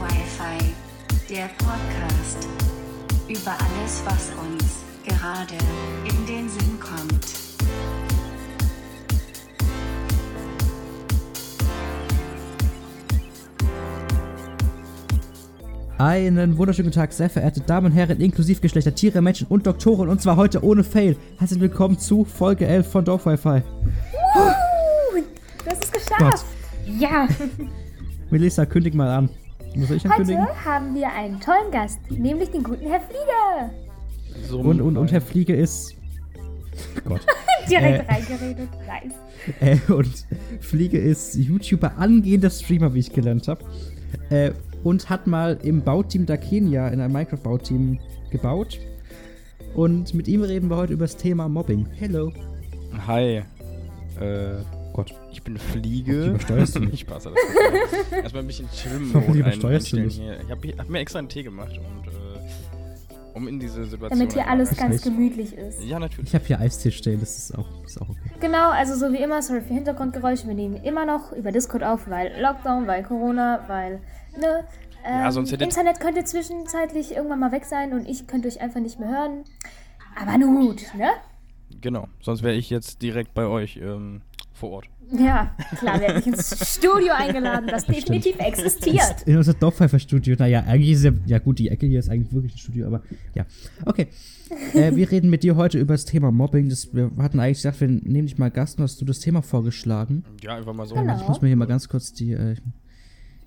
Wi-Fi, der Podcast. Über alles, was uns gerade in den Sinn kommt. Einen wunderschönen Tag, sehr verehrte Damen und Herren, inklusive Geschlechter, Tiere, Menschen und Doktoren, und zwar heute ohne Fail. Herzlich willkommen zu Folge 11 von Dorf Wi-Fi. Uh, du hast es geschafft. Ja, Melissa, kündig mal an. Muss ich ankündigen? heute haben wir einen tollen Gast, nämlich den guten Herr Flieger. So Und, und, und Herr Fliege ist. Gott. Direkt Äh. reingeredet. Nice. Äh, und Fliege ist YouTuber, angehender Streamer, wie ich gelernt habe. Äh, und hat mal im Bauteam da Kenia, in einem Minecraft-Bauteam, gebaut. Und mit ihm reden wir heute über das Thema Mobbing. Hello. Hi. Äh, Gott. ich bin Fliege. übersteuerst du mich? Ich Spaß, alles gut. Erstmal ein bisschen Chillen Warum übersteuerst du hier. Ich habe hab mir extra einen Tee gemacht und äh, um in diese Situation. Damit hier alles ganz nicht? gemütlich ist. Ja, natürlich. Ich habe hier Eistee stehen, das ist auch, das ist auch okay. Genau, also so wie immer, sorry für Hintergrundgeräusche. Wir nehmen immer noch über Discord auf, weil Lockdown, weil Corona, weil, ne? Ähm, Ja, sonst hätte- Internet könnte zwischenzeitlich irgendwann mal weg sein und ich könnte euch einfach nicht mehr hören. Aber nun gut, ne? Genau. Sonst wäre ich jetzt direkt bei euch ähm, vor Ort. Ja, klar, wir dich ins Studio eingeladen, das definitiv existiert. In unser Dorfpfeifer-Studio. Naja, eigentlich ist ja, ja gut, die Ecke hier ist eigentlich wirklich ein Studio, aber ja. Okay. äh, wir reden mit dir heute über das Thema Mobbing. Das, wir hatten eigentlich gesagt, wir nehmen dich mal Gast und hast du das Thema vorgeschlagen. Ja, einfach mal so. Genau. Ich muss mir hier mal ganz kurz die. Äh,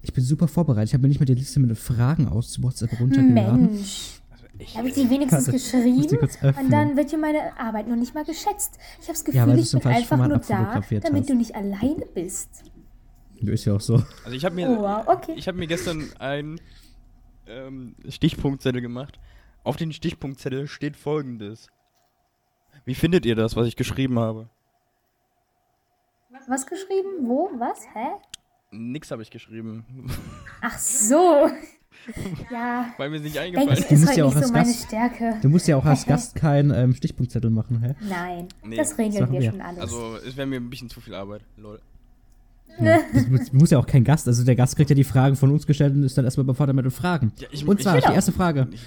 ich bin super vorbereitet. Ich habe mir nicht mal die Liste mit den Fragen aus WhatsApp runtergeladen. Mensch. Also ich, Habe ich die wenigstens die geschrieben? kurz öffnen. Und dann wird hier meine Arbeit noch nicht mal geschätzt. Ich habe das Gefühl, Ja, ich bin einfach Format nur da, damit hast. du nicht alleine bist. Du ist ja auch so. also ich habe mir, Oh, wow, okay. ich habe mir gestern einen ähm, Stichpunktzettel gemacht. Auf den Stichpunktzettel steht Folgendes. Wie findet ihr das, was ich geschrieben habe? Was geschrieben? Wo? Was? Hä? Nix habe ich geschrieben, Ach so. Ja, weil mir nicht denke eingefallen ich, Du ist musst ja auch nicht so als meine Gast- Stärke. Du musst ja auch als Gast keinen ähm, Stichpunktzettel machen, hä? Nein, Nee, das das regeln machen wir wir. schon alles. Also, es wäre mir ein bisschen zu viel Arbeit. Lol. Du musst, muss ja auch kein Gast. Also der Gast kriegt ja die Fragen von uns gestellt und ist dann erstmal überfordert mit den Fragen. Ja, ich- und zwar ich- die erste Frage. Ich,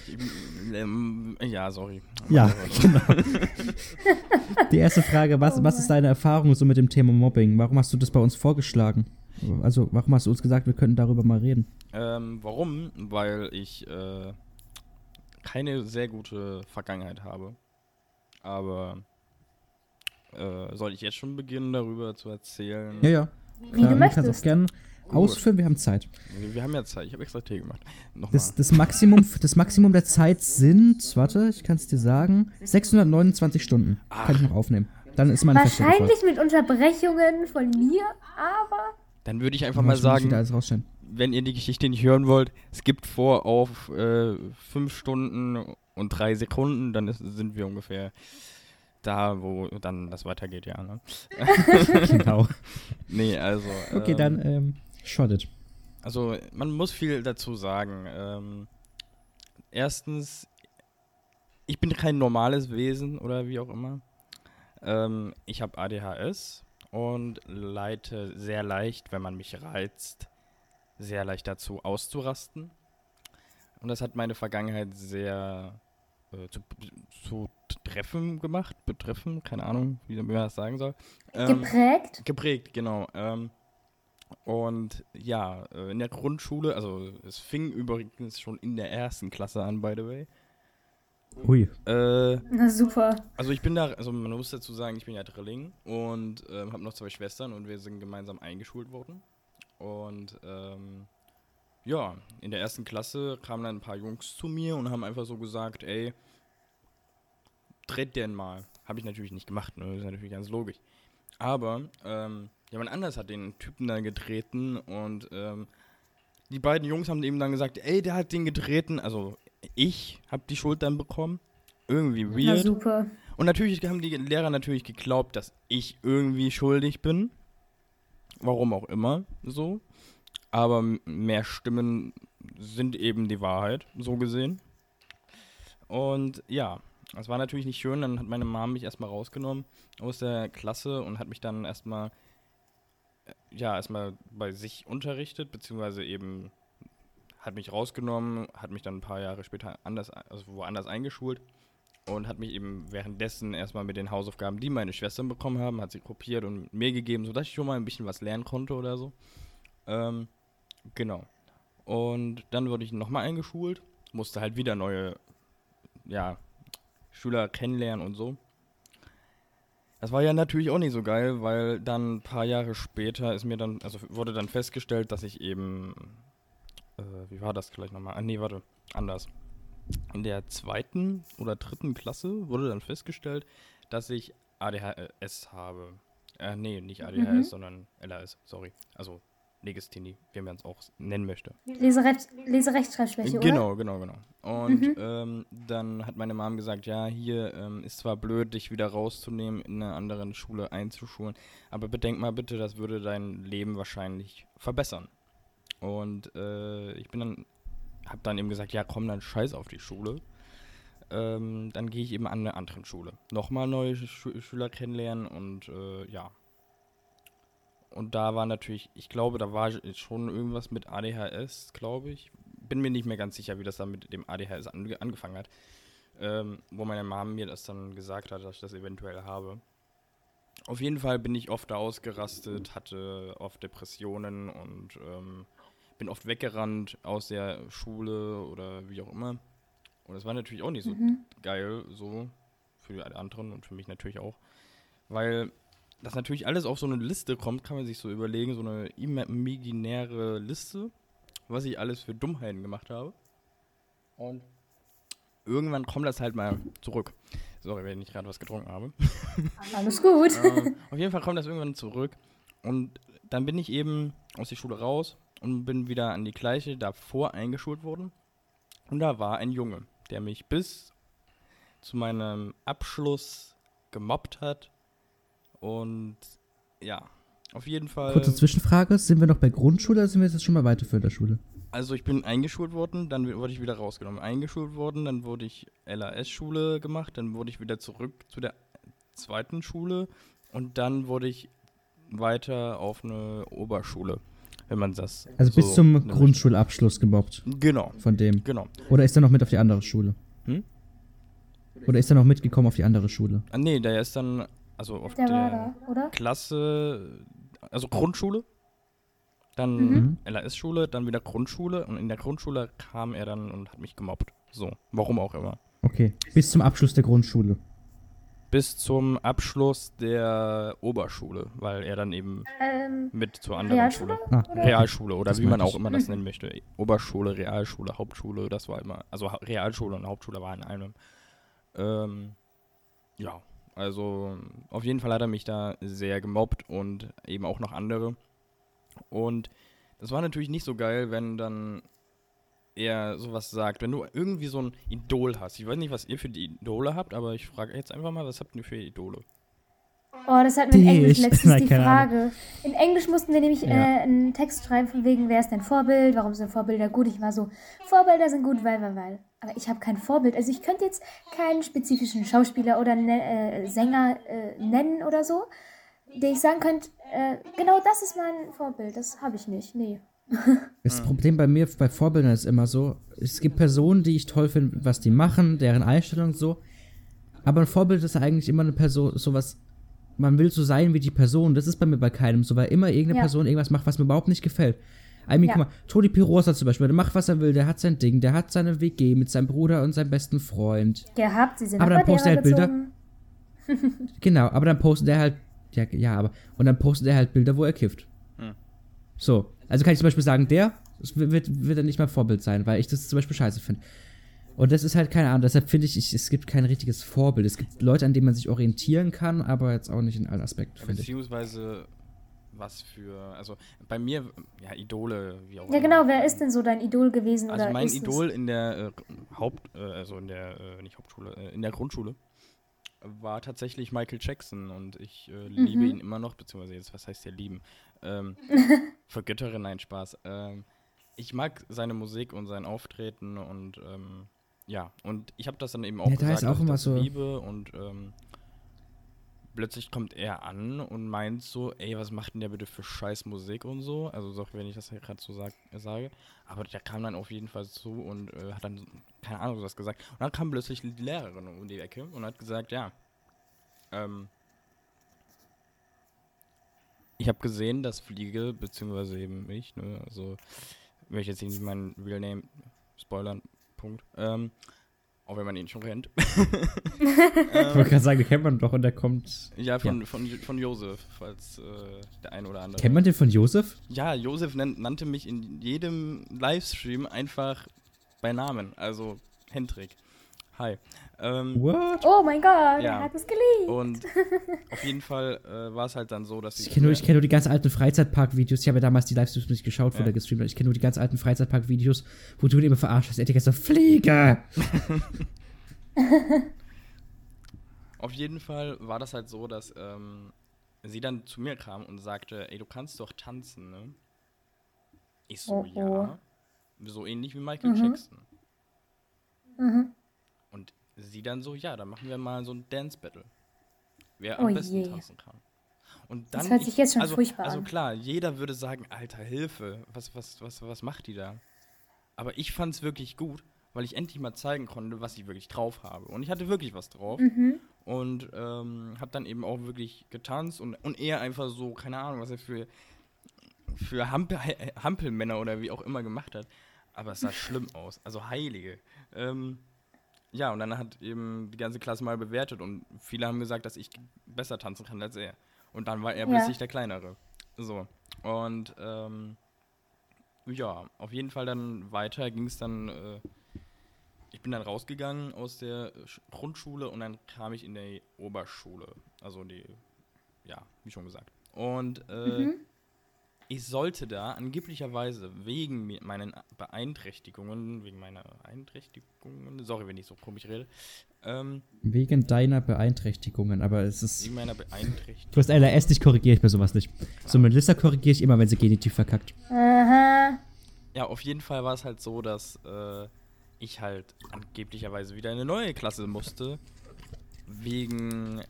ähm, ja, sorry. Ja, genau. Die erste Frage, was, Oh was ist deine Erfahrung so mit dem Thema Mobbing? Warum hast du das bei uns vorgeschlagen? Also, warum hast du uns gesagt, wir könnten darüber mal reden? Ähm, warum? Weil ich äh, keine sehr gute Vergangenheit habe. Aber äh, soll ich jetzt schon beginnen, darüber zu erzählen? Ja, ja. Wie Klar, du kannst auch möchtest. gerne ausführen, wir haben Zeit. Wir, haben ja Zeit. Ich habe extra Tee gemacht. Nochmal. Das, das, Maximum, das Maximum der Zeit sind, warte, ich kann es dir sagen, 629 Stunden. Kann ich noch aufnehmen. Dann ist meine. Wahrscheinlich mit Unterbrechungen von mir, aber Dann würde ich einfach mal sagen, wenn ihr die Geschichte nicht hören wollt, skippt vor auf äh, fünf Stunden und drei Sekunden, dann ist, sind wir ungefähr da, wo dann das weitergeht, ja. Ne? genau. Nee, also. Okay, ähm, dann ähm, shotted. Also, man muss viel dazu sagen. Ähm, erstens, ich bin kein normales Wesen oder wie auch immer. Ähm, ich habe ADHS und leite sehr leicht, wenn man mich reizt, sehr leicht dazu auszurasten. Und das hat meine Vergangenheit sehr äh, zu, zu treffen gemacht, betreffen, keine Ahnung, wie man das sagen soll. Ähm, geprägt. Geprägt, genau. Ähm, und ja, äh, in der Grundschule, also es fing übrigens schon in der ersten Klasse an, by the way. Ui. Äh, Na super. also ich bin da, also man muss dazu sagen, ich bin ja Drilling und ähm, habe noch zwei Schwestern und wir sind gemeinsam eingeschult worden. Und ähm, ja, in der ersten Klasse kamen dann ein paar Jungs zu mir und haben einfach so gesagt, ey, dreht den mal. Habe ich natürlich nicht gemacht, ne? Das ist natürlich ganz logisch. Aber ähm, jemand anders hat den Typen dann getreten und ähm, die beiden Jungs haben eben dann gesagt, ey, der hat den getreten. Also ich habe die Schuld dann bekommen. Irgendwie Na weird. super. Und natürlich haben die Lehrer natürlich geglaubt, dass ich irgendwie schuldig bin. Warum auch immer so. Aber mehr Stimmen sind eben die Wahrheit, so gesehen. Und ja, das war natürlich nicht schön. Dann hat meine Mom mich erstmal rausgenommen aus der Klasse und hat mich dann erstmal, äh, ja, erstmal bei sich unterrichtet, beziehungsweise eben hat mich rausgenommen, hat mich dann ein paar Jahre später anders, also woanders eingeschult und hat mich eben währenddessen erstmal mit den Hausaufgaben, die meine Schwestern bekommen haben, hat sie kopiert und mir gegeben, sodass ich schon mal ein bisschen was lernen konnte oder so. Ähm, genau. Und dann wurde ich nochmal eingeschult, musste halt wieder neue, ja, Schüler kennenlernen und so. Das war ja natürlich auch nicht so geil, weil dann ein paar Jahre später ist mir dann, also wurde dann festgestellt, dass ich eben, äh, wie war das gleich nochmal? Ah, nee, warte, anders. In der zweiten oder dritten Klasse wurde dann festgestellt, dass ich ADHS habe. Äh, nee, nicht ADHS, Mhm. sondern LAS, sorry. Also Legasthenie, wie man es auch nennen möchte. Leserecht, Leserechtschreibschwäche, oder? Genau, genau, genau. Und Mhm. ähm, dann hat meine Mom gesagt, ja, hier ähm, ist zwar blöd, dich wieder rauszunehmen, in einer anderen Schule einzuschulen, aber bedenk mal bitte, das würde dein Leben wahrscheinlich verbessern. Und äh, ich bin dann, hab dann eben gesagt, ja, komm, dann scheiß auf die Schule. Ähm, dann gehe ich eben an eine andere Schule. Nochmal neue Schü Schüler kennenlernen und äh, ja. Und da war natürlich, ich glaube, da war schon irgendwas mit ADHS, glaube ich. Bin mir nicht mehr ganz sicher, wie das dann mit dem ADHS ange angefangen hat. Ähm, wo meine Mom mir das dann gesagt hat, dass ich das eventuell habe. Auf jeden Fall bin ich oft da ausgerastet, hatte oft Depressionen und ähm, bin oft weggerannt aus der Schule oder wie auch immer. Und das war natürlich auch nicht so Mhm. geil, so für die anderen und für mich natürlich auch. Weil das natürlich alles auf so eine Liste kommt, kann man sich so überlegen, so eine imaginäre Liste, was ich alles für Dummheiten gemacht habe. Und irgendwann kommt das halt mal zurück. Sorry, wenn ich gerade was getrunken habe. Alles gut. ähm, auf jeden Fall kommt das irgendwann zurück. Und dann bin ich eben aus der Schule raus und bin wieder an die gleiche davor eingeschult worden. Und da war ein Junge, der mich bis zu meinem Abschluss gemobbt hat. Und ja, auf jeden Fall. Kurze Zwischenfrage: Sind wir noch bei Grundschule oder sind wir jetzt schon mal weiter für der Schule? Also ich bin eingeschult worden, dann wurde ich wieder rausgenommen. Eingeschult worden, dann wurde ich LAS-Schule gemacht, dann wurde ich wieder zurück zu der zweiten Schule und dann wurde ich weiter auf eine Oberschule, wenn man das Also bis so zum nennt. Grundschulabschluss gemobbt Genau, von dem. genau. Oder ist er noch mit auf die andere Schule? Hm? Oder ist er noch mitgekommen auf die andere Schule? Ah, nee, der ist dann, also auf Der der, war da, oder? Klasse, also Grundschule, dann Mhm. LAS-Schule, dann wieder Grundschule und in der Grundschule kam er dann und hat mich gemobbt. So, warum auch immer. Okay. Bis zum Abschluss der Grundschule. Bis zum Abschluss der Oberschule, weil er dann eben Ähm, mit zur anderen Realschule? Schule. Ah, Realschule oder Das wie man auch ich. immer das nennen möchte. Oberschule, Realschule, Hauptschule, das war immer. Also Realschule und Hauptschule waren in einem. Ähm, ja, also auf jeden Fall hat er mich da sehr gemobbt und eben auch noch andere. Und das war natürlich nicht so geil, wenn dann er sowas sagt, wenn du irgendwie so ein Idol hast. Ich weiß nicht, was ihr für die Idole habt, aber ich frage jetzt einfach mal, was habt ihr für Idole? Oh, das hatten wir in Die Englisch letztens Nein, die Frage. In Englisch mussten wir nämlich Ja. äh, einen Text schreiben von wegen, wer ist dein Vorbild, warum sind Vorbilder gut? Ich war so, Vorbilder sind gut, weil, weil, weil. Aber ich habe kein Vorbild. Also ich könnte jetzt keinen spezifischen Schauspieler oder ne, äh, Sänger äh, nennen oder so, der ich sagen könnte, äh, genau das ist mein Vorbild. Das habe ich nicht. Nee. Das Problem bei mir, bei Vorbildern ist immer so, es gibt Personen, die ich toll finde, was die machen, deren Einstellung so. Aber ein Vorbild ist eigentlich immer eine Person, sowas, man will so sein wie die Person. Das ist bei mir bei keinem so, weil immer irgendeine Ja. Person irgendwas macht, was mir überhaupt nicht gefällt. I mean, Ja. guck mal, Toni Pirosa zum Beispiel, der macht, was er will, der hat sein Ding, der hat seine WG mit seinem Bruder und seinem besten Freund. Gehabt, sie sind Aber dann postet er halt Bilder. Genau, aber dann postet er halt, ja, ja, aber, und dann postet er halt Bilder, wo er kifft. Hm. So, also kann ich zum Beispiel sagen, der das wird, wird dann nicht mein Vorbild sein, weil ich das zum Beispiel scheiße finde. Und das ist halt keine Ahnung, deshalb finde ich, ich, es gibt kein richtiges Vorbild. Es gibt Leute, an denen man sich orientieren kann, aber jetzt auch nicht in allen Aspekten, finde ich. Beziehungsweise was für, also bei mir, ja, Idole, wie auch Ja, immer. genau. Wer ist denn so dein Idol gewesen? Also oder mein ist es? Idol in der äh, Haupt, äh, also in der, äh, nicht Hauptschule, äh, in der Grundschule war tatsächlich Michael Jackson und ich äh, liebe Mhm. ihn immer noch, beziehungsweise jetzt, was heißt der lieben? Ähm, vergöttere, nein, Spaß. Ähm, ich mag seine Musik und sein Auftreten und ähm, ja, und ich habe das dann eben auch Ja, da gesagt, ist auch dass ich immer das so- liebe und ähm, plötzlich kommt er an und meint so, ey, was macht denn der bitte für scheiß Musik und so, also sorry, wenn ich das gerade so sag, sage, aber der kam dann auf jeden Fall zu und äh, hat dann, keine Ahnung, was gesagt. Und dann kam plötzlich die Lehrerin um die Ecke und hat gesagt, ja, ähm, ich habe gesehen, dass Fliege, beziehungsweise eben ich, ne, also ich jetzt nicht meinen Real Name spoilern, Punkt. Ähm, auch wenn man ihn schon kennt. Ich wollte gerade sagen, den kennt man doch und der kommt. Ja, von, Von, von Josef, falls äh, der eine oder andere. Kennt man den von Josef? Ja, Josef nan nannte mich in jedem Livestream einfach bei Namen, also Hendrik. Hi. Ähm, What? Oh mein Gott, Ja. er hat es geliebt. und auf jeden Fall äh, war es halt dann so, dass Ich kenne nur, ich kenn nur die ganz alten Freizeitpark-Videos. Ich habe ja damals die Livestreams nicht geschaut, wo Ja. der gestreamt hat. Ich kenne nur die ganz alten Freizeitpark-Videos, wo du ihn immer verarscht hast. Er hat so, Fliege! Auf jeden Fall war das halt so, dass ähm, sie dann zu mir kam und sagte, ey, du kannst doch tanzen, ne? Ich so, Oh, oh. ja. So ähnlich wie Michael Mhm. Jackson. Mhm. Sie dann so, ja, dann machen wir mal so ein Dance-Battle. Wer Oh am besten je. tanzen kann. Und dann Das hört sich jetzt schon also, furchtbar Also an. klar, jeder würde sagen, alter Hilfe, was, was, was, was macht die da? Aber ich fand es wirklich gut, weil ich endlich mal zeigen konnte, was ich wirklich drauf habe. Und ich hatte wirklich was drauf. Mhm. Und ähm, hab dann eben auch wirklich getanzt und, und eher einfach so, keine Ahnung, was er für, für Hampel, Hampelmänner oder wie auch immer gemacht hat. Aber es sah schlimm aus. Also Heilige. Ähm, ja, und dann hat eben die ganze Klasse mal bewertet und viele haben gesagt, dass ich besser tanzen kann als er. Und dann war er Ja. plötzlich der Kleinere. So. Und ähm, ja, auf jeden Fall dann weiter ging es dann. Äh, ich bin dann rausgegangen aus der Sch- Grundschule und dann kam ich in die Oberschule. Also die, ja, wie schon gesagt. Und äh, Mhm. Ich sollte da angeblicherweise wegen meinen Beeinträchtigungen, wegen meiner Beeinträchtigungen, sorry, wenn ich so komisch rede, ähm, Wegen deiner Beeinträchtigungen, aber es ist. wegen meiner Beeinträchtigung. Du hast LRS, dich korrigiere ich mir sowas nicht. So, Melissa korrigiere ich immer, wenn sie Genitiv verkackt. Aha. Ja, auf jeden Fall war es halt so, dass äh, ich halt angeblicherweise wieder in eine neue Klasse musste. Wegen,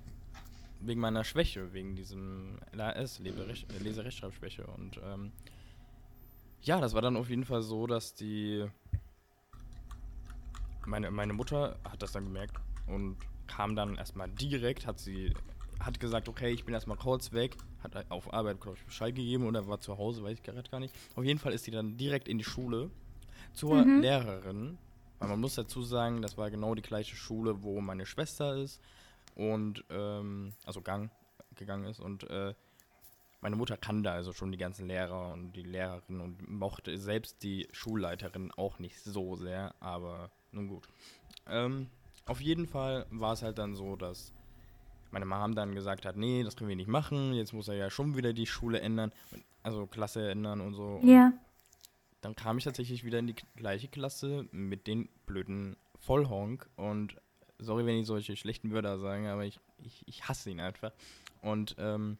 wegen meiner Schwäche, wegen diesem LAS, Leserech- äh, Leserechtschreibschwäche. Und ähm, ja, das war dann auf jeden Fall so, dass die. Meine, meine Mutter hat das dann gemerkt und kam dann erstmal direkt, hat sie hat gesagt, okay, ich bin erstmal kurz weg, hat auf Arbeit, glaube ich, Bescheid gegeben oder war zu Hause, weiß ich gerade gar nicht. Auf jeden Fall ist sie dann direkt in die Schule zur Mhm. Lehrerin, weil man muss dazu sagen, das war genau die gleiche Schule, wo meine Schwester ist und, ähm, also Gang gegangen ist und, äh, meine Mutter kannte also schon die ganzen Lehrer und die Lehrerin und mochte selbst die Schulleiterin auch nicht so sehr, aber nun gut. Ähm, auf jeden Fall war es halt dann so, dass meine Mom dann gesagt hat, nee, das können wir nicht machen, jetzt muss er ja schon wieder die Schule ändern, also Klasse ändern und so. Ja. dann kam ich tatsächlich wieder in die gleiche Klasse mit den blöden Vollhonk und sorry, wenn ich solche schlechten Wörter sage, aber ich, ich, ich hasse ihn einfach. Und ähm,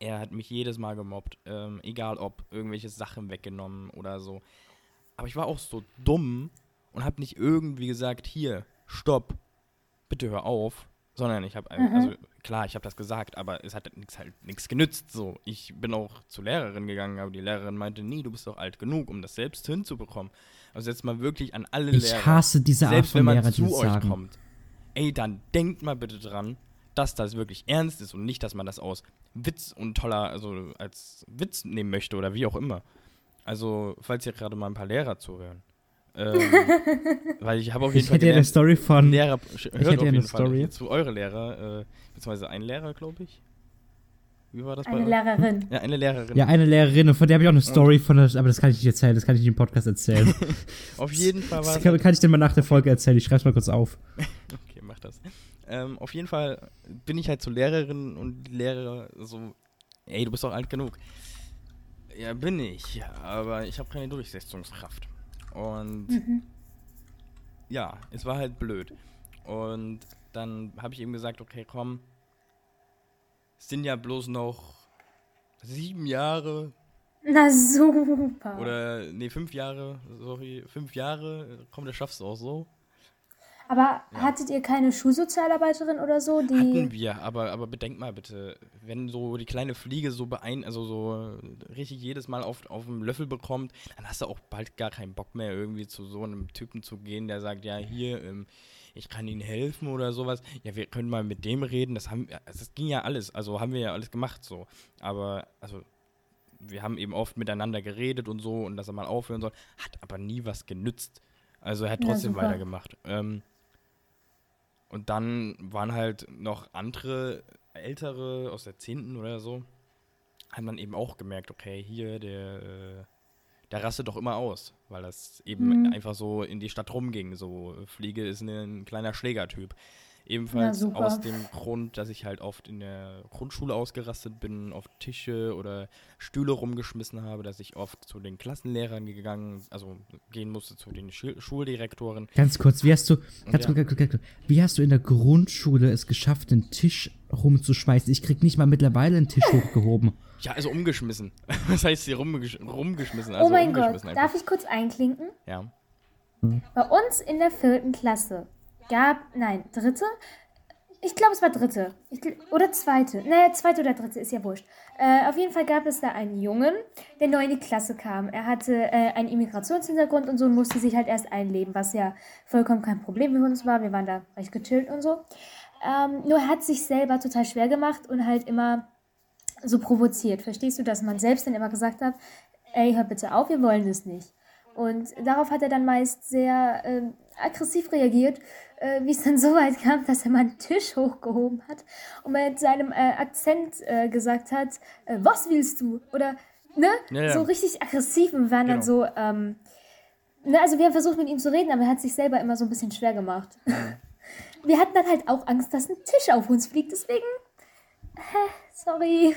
er hat mich jedes Mal gemobbt, ähm, egal ob irgendwelche Sachen weggenommen oder so. Aber ich war auch so dumm und habe nicht irgendwie gesagt, hier, stopp, bitte hör auf, sondern ich habe, Mhm. also klar, ich habe das gesagt, aber es hat nichts halt nichts genützt. So, ich bin auch zur Lehrerin gegangen, aber die Lehrerin meinte, nee, du bist doch alt genug, um das selbst hinzubekommen. Also jetzt mal wirklich an alle Ich Lehrer, hasse diese Art selbst von wenn man Lehrern, die zu euch sagen. kommt, ey, dann denkt mal bitte dran, dass das wirklich ernst ist und nicht, dass man das aus Witz und toller, also als Witz nehmen möchte oder wie auch immer. Also, falls hier gerade mal ein paar Lehrer zuhören. Ähm, weil ich habe auf jeden Ich Fall hätte ja eine Story von. Lehrer, hört hätte ja eine Fall Story. zu eure Lehrer, äh, beziehungsweise ein Lehrer, glaube ich. Wie war das bei Eine euch? Lehrerin. Ja, eine Lehrerin. Ja, eine Lehrerin und von der habe ich auch eine Story von der, aber das kann ich nicht erzählen, das kann ich nicht im Podcast erzählen. Auf jeden Fall war Das es kann, kann ich dir mal nach der Folge erzählen, ich schreib's mal kurz auf. Okay, mach das. Ähm, auf jeden Fall bin ich halt zur Lehrerin und die Lehrer so, ey, du bist doch alt genug. Ja, bin ich, aber ich habe keine Durchsetzungskraft. Und Mhm. ja, es war halt blöd. Und dann habe ich ihm gesagt, okay, komm, es sind ja bloß noch sieben Jahre Na super. Oder, nee, fünf Jahre, sorry, fünf Jahre, komm, das schaffst du auch so. Aber hattet ihr keine Schulsozialarbeiterin oder so, die. Hatten wir, aber, aber bedenk mal bitte, wenn so die kleine Fliege so beein, also so richtig jedes Mal auf, auf dem Löffel bekommt, dann hast du auch bald gar keinen Bock mehr irgendwie zu so einem Typen zu gehen, der sagt, ja, hier, ähm, ich kann Ihnen helfen oder sowas. Ja, wir können mal mit dem reden. Das haben, das ging ja alles, also haben wir ja alles gemacht so. Aber, also, wir haben eben oft miteinander geredet und so und dass er mal aufhören soll, hat aber nie was genützt. Also er hat Ja, trotzdem super. weitergemacht. Ähm, und dann waren halt noch andere ältere aus der 10. oder so, hat man eben auch gemerkt, okay, hier, der, äh, der rastet doch immer aus, weil das eben Mhm. einfach so in die Stadt rumging. So, Fliege ist ne- ein kleiner Schlägertyp. Ebenfalls super. aus dem Grund, dass ich halt oft in der Grundschule ausgerastet bin, auf Tische oder Stühle rumgeschmissen habe, dass ich oft zu den Klassenlehrern gegangen, also gehen musste zu den Schul Schuldirektoren. Ganz kurz, wie hast du, ganz Ja. kurz, ganz kurz, ganz kurz, wie hast du in der Grundschule es geschafft, den Tisch rumzuschmeißen? Ich krieg nicht mal mittlerweile einen Tisch hochgehoben. Ja, also umgeschmissen. Was heißt hier rumgesch rumgeschmissen? oh Also mein Gott, umgeschmissen darf ich kurz einklinken? Ja. Bei uns in der vierten Klasse gab, nein, dritte? Ich glaube, es war dritte. Ich, oder zweite. Naja, zweite oder dritte, ist ja wurscht. Äh, auf jeden Fall gab es da einen Jungen, der neu in die Klasse kam. Er hatte äh, einen Immigrationshintergrund und so und musste sich halt erst einleben, was ja vollkommen kein Problem für uns war. Wir waren da recht gechillt und so. Ähm, nur er hat sich selber total schwer gemacht und halt immer so provoziert. Verstehst du, dass man selbst dann immer gesagt hat, ey, hör bitte auf, wir wollen das nicht. Und darauf hat er dann meist sehr ähm, aggressiv reagiert, äh, wie es dann so weit kam, dass er mal einen Tisch hochgehoben hat und mit seinem äh, Akzent äh, gesagt hat, äh, was willst du? Oder, ne? Ja, ja. So richtig aggressiv und wir waren dann Genau. so, ähm, ne, also wir haben versucht mit ihm zu reden, aber er hat sich selber immer so ein bisschen schwer gemacht. wir hatten dann halt auch Angst, dass ein Tisch auf uns fliegt, deswegen, sorry.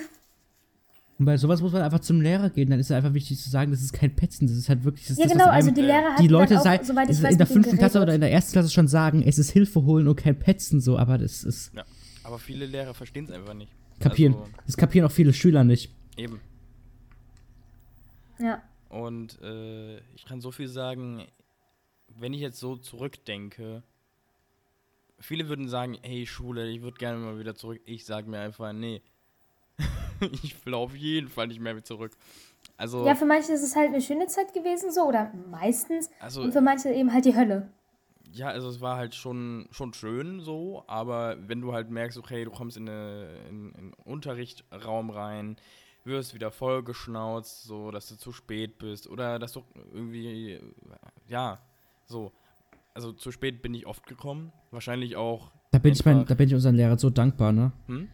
Und bei sowas muss man einfach zum Lehrer gehen. Dann ist es einfach wichtig zu sagen, das ist kein Petzen. Das ist halt wirklich. Das, Ja, das, genau, was also einem die Lehrer die Leute dann auch, sei, soweit ich in weiß, der mit ihm fünften Klasse oder in der ersten Klasse schon sagen, es ist Hilfe holen und kein Petzen so, aber das ist ja. Aber viele Lehrer verstehen es einfach nicht. kapieren. Also, das kapieren auch viele Schüler nicht. eben. Ja. Und äh, ich kann so viel sagen, wenn ich jetzt so zurückdenke, viele würden sagen, hey Schule, ich würde gerne mal wieder zurück. Ich sage mir einfach, nee. ich will auf jeden Fall nicht mehr zurück. Also, Ja, für manche ist es halt eine schöne Zeit gewesen, so, oder meistens. also Und für manche eben halt die Hölle. ja, also es war halt schon, schon schön so, aber wenn du halt merkst, okay, du kommst in, eine, in, in einen Unterrichtsraum rein, wirst wieder vollgeschnauzt, so, dass du zu spät bist oder dass du irgendwie, ja, so. Also zu spät bin ich oft gekommen, wahrscheinlich auch. Da bin, ich mein, da bin ich unseren Lehrern so dankbar, ne? Hm?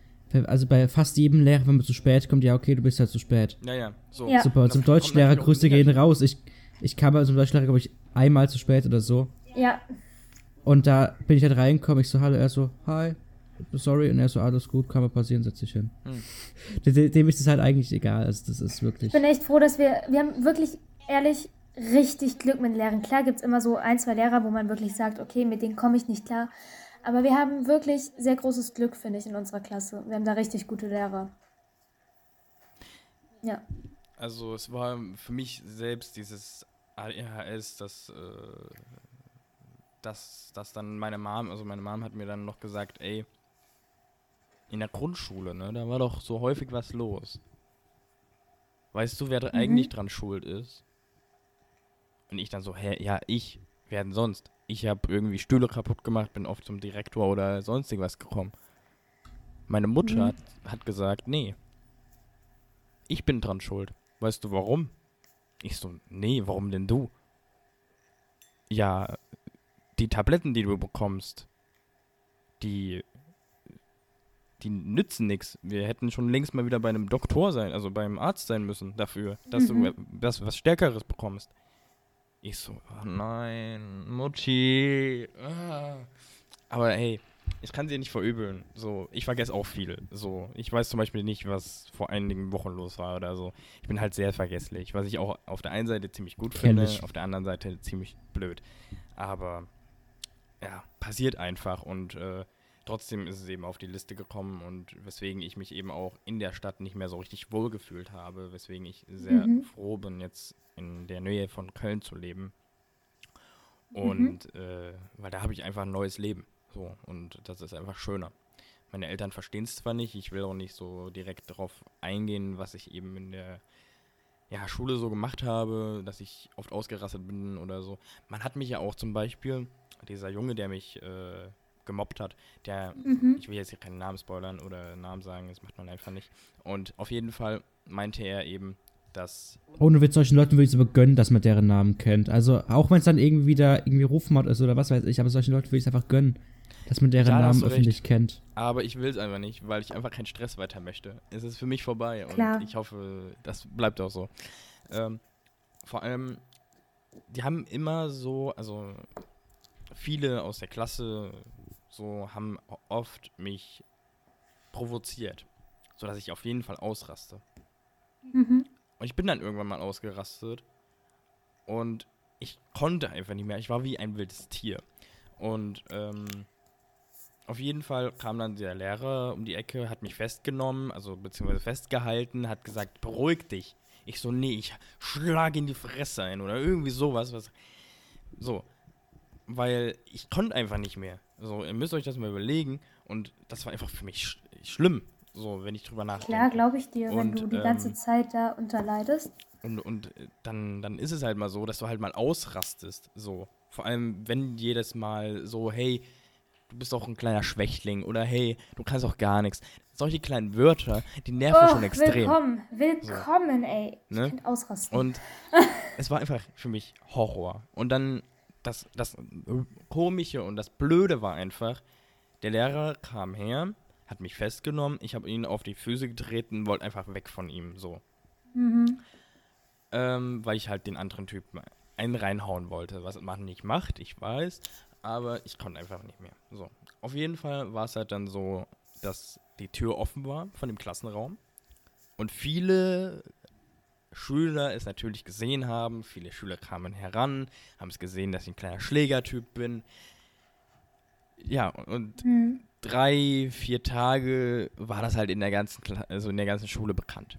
Also bei fast jedem Lehrer, wenn man zu spät kommt, ja, okay, du bist halt zu spät. Ja, ja, so. Ja. Super, Das zum kommt Deutschlehrer, Grüße gehen raus. Ich, ich kam also zum Deutschlehrer, glaube ich, einmal zu spät oder so. Ja, Und da bin ich halt reingekommen, ich so, hallo, er so, hi, sorry, und er so, alles gut, kann mal passieren, setz dich hin. Hm. Dem, dem ist es halt eigentlich egal, also das ist wirklich. ich bin echt froh, dass wir, wir haben wirklich, ehrlich, richtig Glück mit den Lehrern. Klar gibt es immer so ein, zwei Lehrer, wo man wirklich sagt, okay, mit denen komme ich nicht klar. Aber wir haben wirklich sehr großes Glück, finde ich, in unserer Klasse. Wir haben da richtig gute Lehrer. Ja. Also es war für mich selbst dieses ADHS, das, äh, das, das dann meine Mom, also meine Mom hat mir dann noch gesagt, ey, in der Grundschule, ne, da war doch so häufig was los. Weißt du, wer da eigentlich dran schuld ist? Und ich dann so, hä, ja, ich, wer denn sonst? Ich habe irgendwie Stühle kaputt gemacht, bin oft zum Direktor oder sonst irgendwas gekommen. Meine Mutter Mhm. hat, hat gesagt, nee, ich bin dran schuld. Weißt du warum? Ich so, nee, warum denn du? Ja, die Tabletten, die du bekommst, die, die nützen nichts. Wir hätten schon längst mal wieder bei einem Doktor sein, also beim Arzt sein müssen dafür, dass Mhm. du was, was Stärkeres bekommst. Ich so, oh nein, Mutti. Ah. Aber hey, ich kann sie nicht verübeln. So, ich vergesse auch viel. So, ich weiß zum Beispiel nicht, was vor einigen Wochen los war oder so. Ich bin halt sehr vergesslich, was ich auch auf der einen Seite ziemlich gut finde, ich. auf der anderen Seite ziemlich blöd. Aber ja, passiert einfach und äh, trotzdem ist es eben auf die Liste gekommen und weswegen ich mich eben auch in der Stadt nicht mehr so richtig wohlgefühlt habe, weswegen ich sehr Mhm. froh bin, jetzt in der Nähe von Köln zu leben. Mhm. Und äh, weil da habe ich einfach ein neues Leben. So, und das ist einfach schöner. Meine Eltern verstehen es zwar nicht, ich will auch nicht so direkt darauf eingehen, was ich eben in der ja, Schule so gemacht habe, dass ich oft ausgerastet bin oder so. Man hat mich ja auch zum Beispiel, dieser Junge, der mich äh, gemobbt hat, der, Mhm. ich will jetzt hier keinen Namen spoilern oder Namen sagen, das macht man einfach nicht. Und auf jeden Fall meinte er eben, dass Ohne Witz, solchen Leuten würde ich es aber gönnen, dass man deren Namen kennt. Also, auch wenn es dann irgendwie wieder irgendwie Rufmord ist oder was weiß ich, aber solchen Leuten würde ich es einfach gönnen, dass man deren da hast Namen du recht. öffentlich kennt. Aber ich will es einfach nicht, weil ich einfach keinen Stress weiter möchte. Es ist für mich vorbei Klar. und ich hoffe, das bleibt auch so. Ähm, vor allem, die haben immer so, also viele aus der Klasse so haben oft mich provoziert, sodass ich auf jeden Fall ausraste. Mhm. Und ich bin dann irgendwann mal ausgerastet und ich konnte einfach nicht mehr. Ich war wie ein wildes Tier. Und ähm, auf jeden Fall kam dann der Lehrer um die Ecke, hat mich festgenommen, also beziehungsweise festgehalten, hat gesagt, beruhig dich. Ich so, nee, ich schlage in die Fresse ein oder irgendwie sowas. Was, so. Weil ich konnte einfach nicht mehr. So, ihr müsst euch das mal überlegen. Und das war einfach für mich sch schlimm. So, wenn ich drüber nachdenke. Klar, glaube ich dir, wenn Und, du die ganze ähm, Zeit da unterleidest. Und, und äh, dann, dann ist es halt mal so, dass du halt mal ausrastest. So. Vor allem, wenn jedes Mal so, hey, du bist auch ein kleiner Schwächling oder hey, du kannst auch gar nichts. Solche kleinen Wörter, die nerven Oh, schon extrem. willkommen, willkommen, ey. Ich Ne? ausrasten. Und es war einfach für mich Horror. Und dann das, das Komische und das Blöde war einfach, der Lehrer kam her, hat mich festgenommen, ich habe ihn auf die Füße getreten, wollte einfach weg von ihm, so. mhm. ähm, weil ich halt den anderen Typen einen reinhauen wollte, was man nicht macht, ich weiß, aber ich konnte einfach nicht mehr. So, auf jeden Fall war es halt dann so, dass die Tür offen war von dem Klassenraum und viele Schüler es natürlich gesehen haben, viele Schüler kamen heran, haben es gesehen, dass ich ein kleiner Schlägertyp bin. Ja, und Mhm. drei, vier Tage war das halt in der ganzen, Kla also in der ganzen Schule bekannt.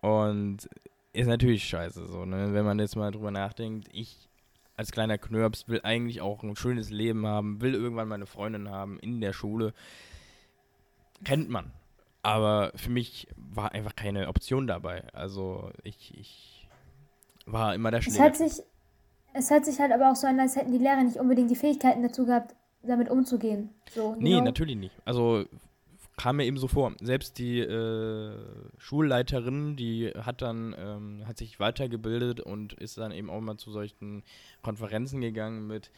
Und ist natürlich scheiße so, ne? Wenn man jetzt mal drüber nachdenkt, ich als kleiner Knirps will eigentlich auch ein schönes Leben haben, will irgendwann meine Freundin haben in der Schule. Kennt man. Aber für mich war einfach keine Option dabei. Also ich, ich war immer der Es hört, sich, es hört sich halt aber auch so an, als hätten die Lehrer nicht unbedingt die Fähigkeiten dazu gehabt, damit umzugehen. So, Nee, know? natürlich nicht. Also kam mir eben so vor. Selbst die äh, Schulleiterin, die hat dann, ähm, hat sich weitergebildet und ist dann eben auch mal zu solchen Konferenzen gegangen mit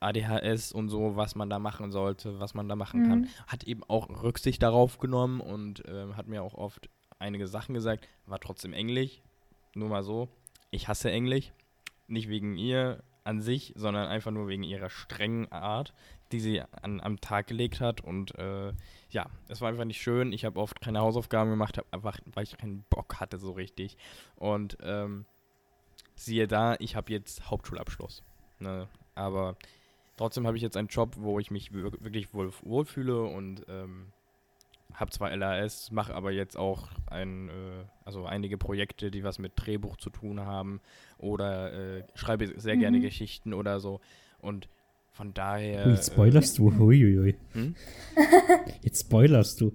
ADHS und so, was man da machen sollte, was man da machen kann. Mhm. Hat eben auch Rücksicht darauf genommen und ähm, hat mir auch oft einige Sachen gesagt. War trotzdem Englisch. Nur mal so. Ich hasse Englisch. Nicht wegen ihr an sich, sondern einfach nur wegen ihrer strengen Art, die sie an, am Tag gelegt hat. Und äh, ja, es war einfach nicht schön. Ich habe oft keine Hausaufgaben gemacht, hab einfach, weil ich keinen Bock hatte so richtig. Und ähm, siehe da, ich habe jetzt Hauptschulabschluss. Ne? Aber trotzdem habe ich jetzt einen Job, wo ich mich wir- wirklich wohl, wohlfühle und ähm, habe zwar LAS, mache aber jetzt auch ein, äh, also einige Projekte, die was mit Drehbuch zu tun haben oder äh, schreibe sehr gerne Mhm. Geschichten oder so. Und von daher. Jetzt spoilerst du. Huiuiui. Hm? Jetzt spoilerst du.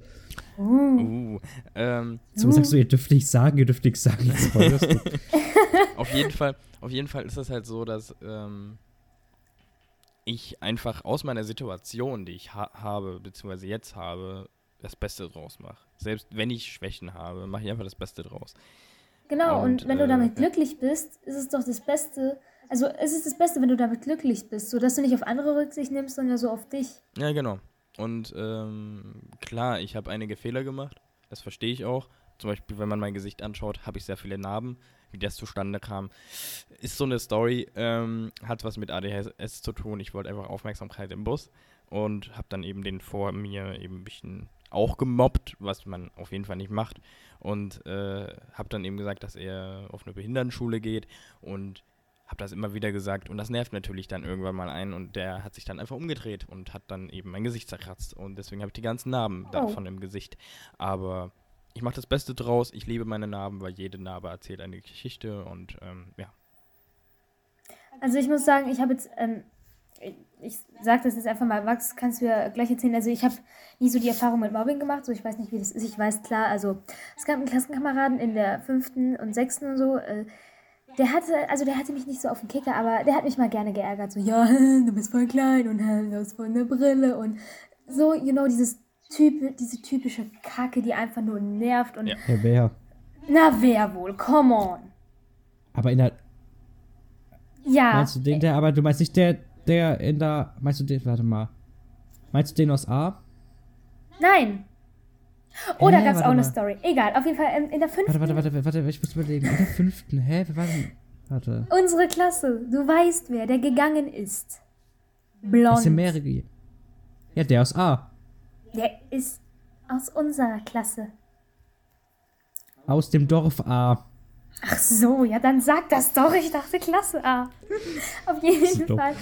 Uh, Äh, uh, ähm, So sagst du, ihr dürft nicht sagen, ihr dürft nichts sagen. Jetzt spoilerst du. auf jeden Fall, auf jeden Fall ist es halt so, dass ähm, ich einfach aus meiner Situation, die ich ha habe, beziehungsweise jetzt habe, das Beste draus mache. Selbst wenn ich Schwächen habe, mache ich einfach das Beste draus. genau, und, Und, wenn du äh, damit ja. glücklich bist, ist es doch das Beste. Also es ist das Beste, wenn du damit glücklich bist, sodass du nicht auf andere Rücksicht nimmst, sondern so auf dich. Ja, genau. Und ähm, klar, ich habe einige Fehler gemacht. Das verstehe ich auch. Zum Beispiel, wenn man mein Gesicht anschaut, habe ich sehr viele Narben. Wie das zustande kam, ist so eine Story. Ähm, hat was mit ADHS zu tun. Ich wollte einfach Aufmerksamkeit im Bus und habe dann eben den vor mir eben ein bisschen auch gemobbt, was man auf jeden Fall nicht macht. Und äh, habe dann eben gesagt, dass er auf eine Behindertenschule geht und habe das immer wieder gesagt und das nervt natürlich dann irgendwann mal einen und der hat sich dann einfach umgedreht und hat dann eben mein Gesicht zerkratzt und deswegen habe ich die ganzen Narben Oh. davon im Gesicht. Aber ich mache das Beste draus, ich liebe meine Narben, weil jede Narbe erzählt eine Geschichte und ähm, ja. Also ich muss sagen, ich habe jetzt, ähm, ich, sage das jetzt einfach mal, Max, kannst du ja gleich erzählen. Also ich habe nie so die Erfahrung mit Mobbing gemacht, so ich weiß nicht, wie das ist. Ich weiß klar, also es gab einen Klassenkameraden in der fünften und sechsten und so, äh, der hatte, also der hatte mich nicht so auf den Kicker, aber der hat mich mal gerne geärgert. So, ja, du bist voll klein und du hast voll eine Brille und so, you know, dieses Typ, diese typische Kacke, die einfach nur nervt und Ja. Ja, wer? na wer wohl, come on. Aber in der. Ja, Meinst du den, der, aber du meinst nicht der, der in der. Meinst du den, warte mal. Meinst du den aus A? nein. Oh, da Hä, gab es auch eine mal. Story. Egal, auf jeden Fall ähm, in der fünften. Warte, warte, warte, warte, ich muss überlegen. In der fünften, hä? Wer war denn? Warte. Unsere Klasse, du weißt wer, der gegangen ist. Blond. sind mehrere. Ja, der aus A. Der ist aus unserer Klasse. Aus dem Dorf A. Ach so, ja, dann sag das doch. Ich dachte Klasse A. Auf jeden. Fall.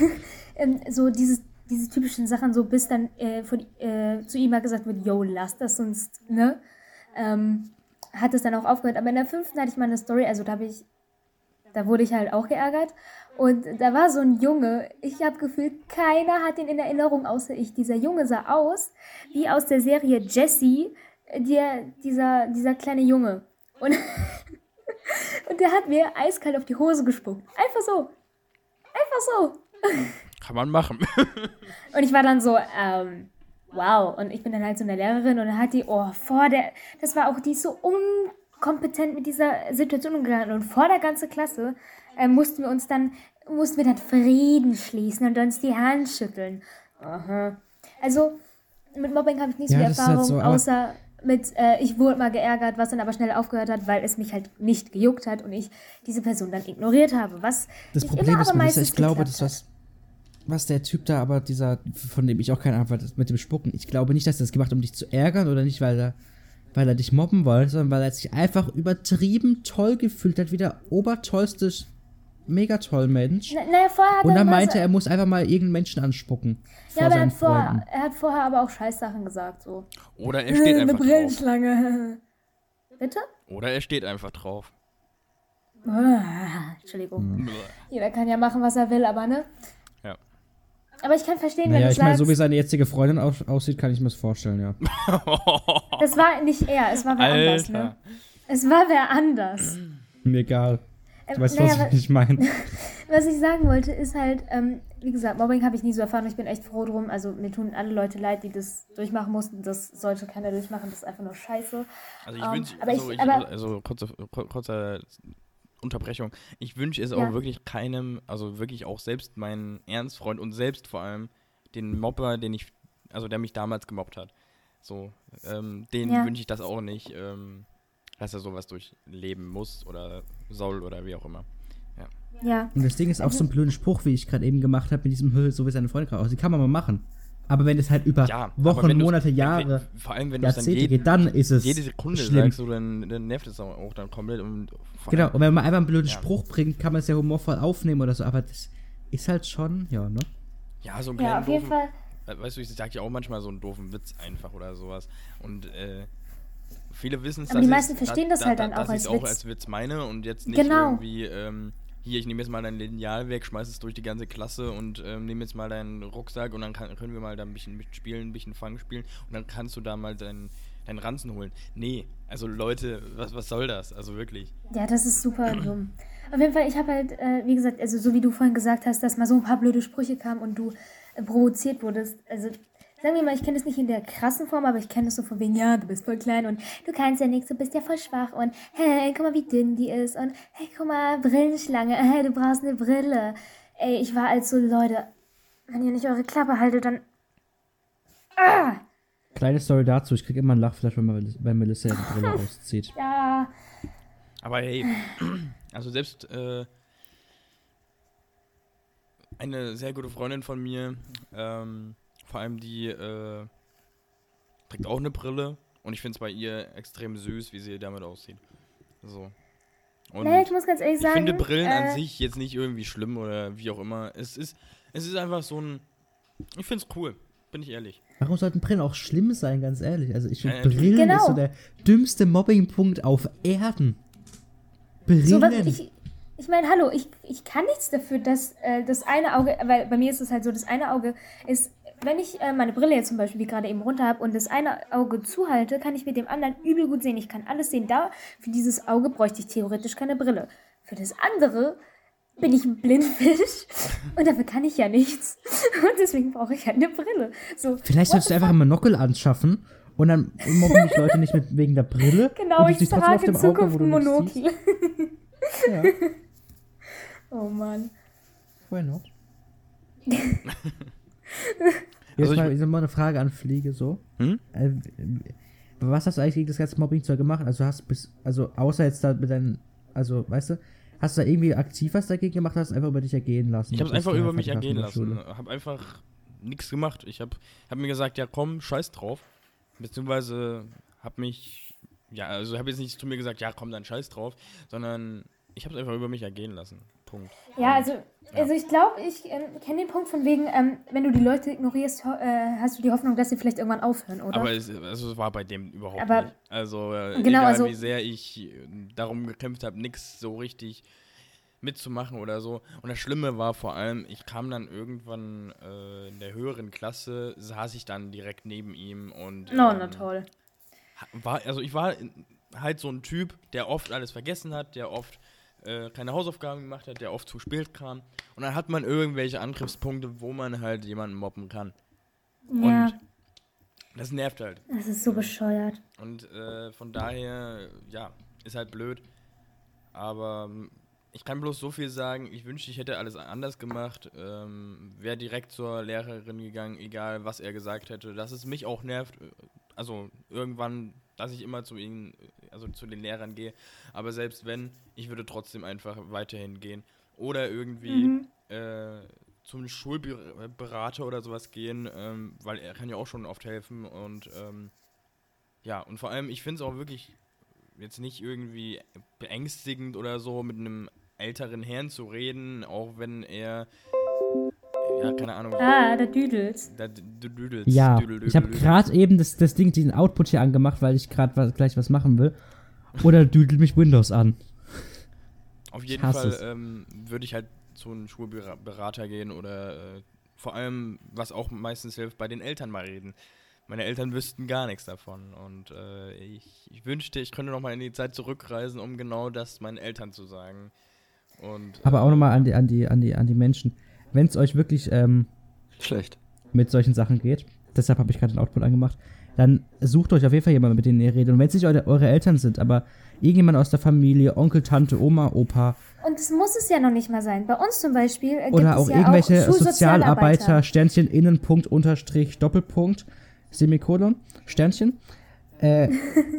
ähm, so dieses, diese typischen Sachen, so bis dann äh, von, äh, zu ihm mal gesagt wird, yo, lass das sonst, ne? Ähm, hat es dann auch aufgehört. Aber in der fünften hatte ich mal eine Story, also da habe ich, da wurde ich halt auch geärgert. Und da war so ein Junge, ich habe gefühlt, keiner hat ihn in Erinnerung außer ich. Dieser Junge sah aus wie aus der Serie Jessie, der, dieser, dieser kleine Junge. Und, und der hat mir eiskalt auf die Hose gespuckt. Einfach so. Einfach so. Kann man machen. Und ich war dann so, ähm, wow. Und ich bin dann halt so eine Lehrerin und dann hat die, oh, vor der, das war auch, die ist so unkompetent mit dieser Situation umgegangen. Und vor der ganzen Klasse äh, mussten wir uns dann, mussten wir dann Frieden schließen und uns die Hand schütteln. Aha. Also, mit Mobbing habe ich nicht so Ja, ist halt Erfahrung, so, aber- außer mit, äh, ich wurde mal geärgert, was dann aber schnell aufgehört hat, weil es mich halt nicht gejuckt hat und ich diese Person dann ignoriert habe. Was Das Problem immer, ist, aber ich glaube, das was, was der Typ da, aber dieser, von dem ich auch keine Antwort mit dem Spucken, ich glaube nicht, dass er das gemacht hat, um dich zu ärgern oder nicht, weil er, weil er dich mobben wollte, sondern weil er sich einfach übertrieben toll gefühlt hat, wie der obertollste, mega toll Mensch. Na, naja, vorher hat Und er dann immer meinte er, er muss einfach mal irgendeinen Menschen anspucken. Vor Ja, aber er seinen hat, vorher, Freunden. er hat vorher aber auch Scheißsachen gesagt, so. Oder er steht Eine einfach drauf. Brillenschlange. Bitte? Oder er steht einfach drauf. Ah, Entschuldigung. Jeder kann ja machen, was er will, aber ne? Ja. Aber ich kann verstehen, wenn Naja, du ich meine, so wie seine jetzige Freundin aus, aussieht, kann ich mir das vorstellen, ja. das war nicht er, es war wer anders, Alter. ne? Es war wer anders. Mir egal. Ähm, Du weißt, naja, was wa- ich nicht meine. Was ich sagen wollte, ist halt, ähm, wie gesagt, Mobbing habe ich nie so erfahren. Ich bin echt froh drum. Also mir tun alle Leute leid, die das durchmachen mussten. Das sollte keiner durchmachen. Das ist einfach nur scheiße. Also ich Ähm, wünsche, aber also, ich- ich, aber- also kurze, kur- kurze Unterbrechung. Ich wünsche es Ja. auch wirklich keinem, also wirklich auch selbst meinen Ernstfreund und selbst vor allem den Mobber, den ich, also der mich damals gemobbt hat. So, ähm, den Ja. wünsche ich das auch nicht, ähm, dass er sowas durchleben muss oder soll oder wie auch immer. Ja. Und das Ding ist auch so ein blöder Spruch, wie ich gerade eben gemacht habe, mit diesem Höhe, so wie seine Freundin gerade aussieht. Kann man mal machen. Aber wenn es halt über Ja, Wochen, Monate, Jahre, wenn- vor allem wenn du es dann Jahrzehnte jeden, geht, dann ist es jede Sekunde schlimm. sagst, so, dann, dann nervt es auch dann komplett. Und Genau, und wenn man einfach einen blöden Ja. Spruch bringt, kann man es ja humorvoll aufnehmen oder so, aber das ist halt schon, ja, ne? Ja, so einen Ja, kleinen auf jeden doofen, Fall. Weißt du, ich sag ja auch manchmal so einen doofen Witz einfach oder sowas. Und äh, viele wissen es, Aber die meisten verstehen das halt dann auch als es auch Witz. als Witz meine und jetzt nicht Genau. irgendwie, ähm, hier, ich nehme jetzt mal dein Lineal weg, schmeiß es durch die ganze Klasse und ähm, nehme jetzt mal deinen Rucksack und dann kann, können wir mal da ein bisschen mitspielen, ein bisschen Fang spielen und dann kannst du da mal deinen, deinen Ranzen holen. Nee, also Leute, was, was soll das? Also wirklich. Ja, das ist super dumm. Auf jeden Fall, ich habe halt, äh, wie gesagt, also so wie du vorhin gesagt hast, dass mal so ein paar blöde Sprüche kamen und du äh, provoziert wurdest. Also, sagen wir mal, ich kenne das nicht in der krassen Form, aber ich kenne das so von wegen, ja, du bist voll klein und du kannst ja nichts, du bist ja voll schwach und hey, guck mal, wie dünn die ist und hey, guck mal, Brillenschlange, hey, du brauchst eine Brille. Ey, ich war als so, Leute, wenn ihr nicht eure Klappe haltet, dann. Ah! Kleine Story dazu, ich krieg immer einen Lachflash, wenn, man, wenn Melissa die Brille auszieht. Ja. Aber hey, also selbst äh, eine sehr gute Freundin von mir, ähm, vor allem die äh, trägt auch eine Brille und ich finde es bei ihr extrem süß, wie sie damit aussieht. So. Und naja, ich muss ganz ehrlich ich sagen. finde Brillen äh, an sich jetzt nicht irgendwie schlimm oder wie auch immer. Es ist, es ist einfach so ein. Ich finde es cool, bin ich ehrlich. Warum sollten Brillen auch schlimm sein, ganz ehrlich? Also ich finde, Ja, natürlich. Brillen ist Genau. so der dümmste Mobbingpunkt auf Erden. Brillen. So, was, ich ich meine, hallo, ich, ich kann nichts dafür, dass äh, das eine Auge, weil bei mir ist es halt so, das eine Auge ist, wenn ich äh, meine Brille jetzt zum Beispiel, wie gerade eben runter habe und das eine Auge zuhalte, kann ich mit dem anderen übel gut sehen. Ich kann alles sehen. Da, für dieses Auge bräuchte ich theoretisch keine Brille. Für das andere bin ich ein Blindfisch und dafür kann ich ja nichts. Und deswegen brauche ich halt eine Brille. So, Vielleicht solltest du einfach ein Monokel anschaffen und dann mobben dich Leute nicht mit, wegen der Brille. Genau, ich trage in Zukunft ein Monokel. Ja, Oh Mann. why not? Also Jetzt ich- mal, jetzt mal eine Frage an Fliege so. Hm? Äh, was hast du eigentlich gegen das ganze Mobbing-Zeug gemacht? Also hast bis, also außer jetzt da mit deinen, also weißt du, hast du da irgendwie aktiv was dagegen gemacht, hast du einfach über dich ergehen lassen? Ich habe einfach über mich ergehen lassen. Habe einfach nichts gemacht. Ich habe hab mir gesagt, ja komm, scheiß drauf. Beziehungsweise habe mich, ja, also habe jetzt nicht zu mir gesagt, ja komm, dann scheiß drauf, sondern ich habe es einfach über mich ergehen lassen. Punkt. Ja, Und- also, also ich glaube, ich ähm, kenne den Punkt von wegen, ähm, wenn du die Leute ignorierst, äh, hast du die Hoffnung, dass sie vielleicht irgendwann aufhören, oder? Aber es, also es war bei dem überhaupt Aber- nicht. Also äh, Genau, egal also- wie sehr ich äh, darum gekämpft habe, nichts so richtig mitzumachen oder so. Und das Schlimme war vor allem, ich kam dann irgendwann äh, in der höheren Klasse, saß ich dann direkt neben ihm und no, ähm, na toll. war, also ich war halt so ein Typ, der oft alles vergessen hat, der oft äh, keine Hausaufgaben gemacht hat, der oft zu spät kam. Und dann hat man irgendwelche Angriffspunkte, wo man halt jemanden mobben kann. Ja, Und das nervt halt. das ist so bescheuert. Und äh, von daher, ja, ist halt blöd. Aber ähm, ich kann bloß so viel sagen, ich wünschte, ich hätte alles anders gemacht. Ähm, Wäre direkt zur Lehrerin gegangen, egal was er gesagt hätte. Dass es mich auch nervt. äh, Also irgendwann, dass ich immer zu ihnen, also zu den Lehrern gehe. Aber selbst wenn, ich würde trotzdem einfach weiterhin gehen. Oder irgendwie Mhm. äh, zum Schulberater oder sowas gehen, ähm, weil er kann ja auch schon oft helfen. Und ähm, ja, und vor allem, ich finde es auch wirklich jetzt nicht irgendwie beängstigend oder so, mit einem älteren Herrn zu reden, auch wenn er, ja, keine Ahnung, Ah, da düdelst. da düdelst, Ja, düdel, ich habe gerade eben das, das Ding, den Output hier angemacht, weil ich gerade was, gleich was machen will. Oder düdelt mich Windows an. Auf jeden Fall ähm, würde ich halt zu einem Schulberater gehen oder äh, vor allem, was auch meistens hilft, bei den Eltern mal reden. Meine Eltern wüssten gar nichts davon und äh, ich, ich wünschte, ich könnte noch mal in die Zeit zurückreisen, um genau das meinen Eltern zu sagen. Und, Aber auch äh, nochmal an die, an, die, an, die, an die Menschen. Wenn es euch wirklich ähm, Schlecht. mit solchen Sachen geht, deshalb habe ich gerade den Output angemacht, dann sucht euch auf jeden Fall jemanden, mit dem ihr redet. Und wenn es nicht eure, eure Eltern sind, aber irgendjemand aus der Familie, Onkel, Tante, Oma, Opa Und das muss es ja noch nicht mal sein. Bei uns zum Beispiel äh, gibt oder es auch ja irgendwelche auch Sozialarbeiter, Sternchen, Innen, Punkt, Unterstrich, Doppelpunkt, Semikolon, Sternchen, äh,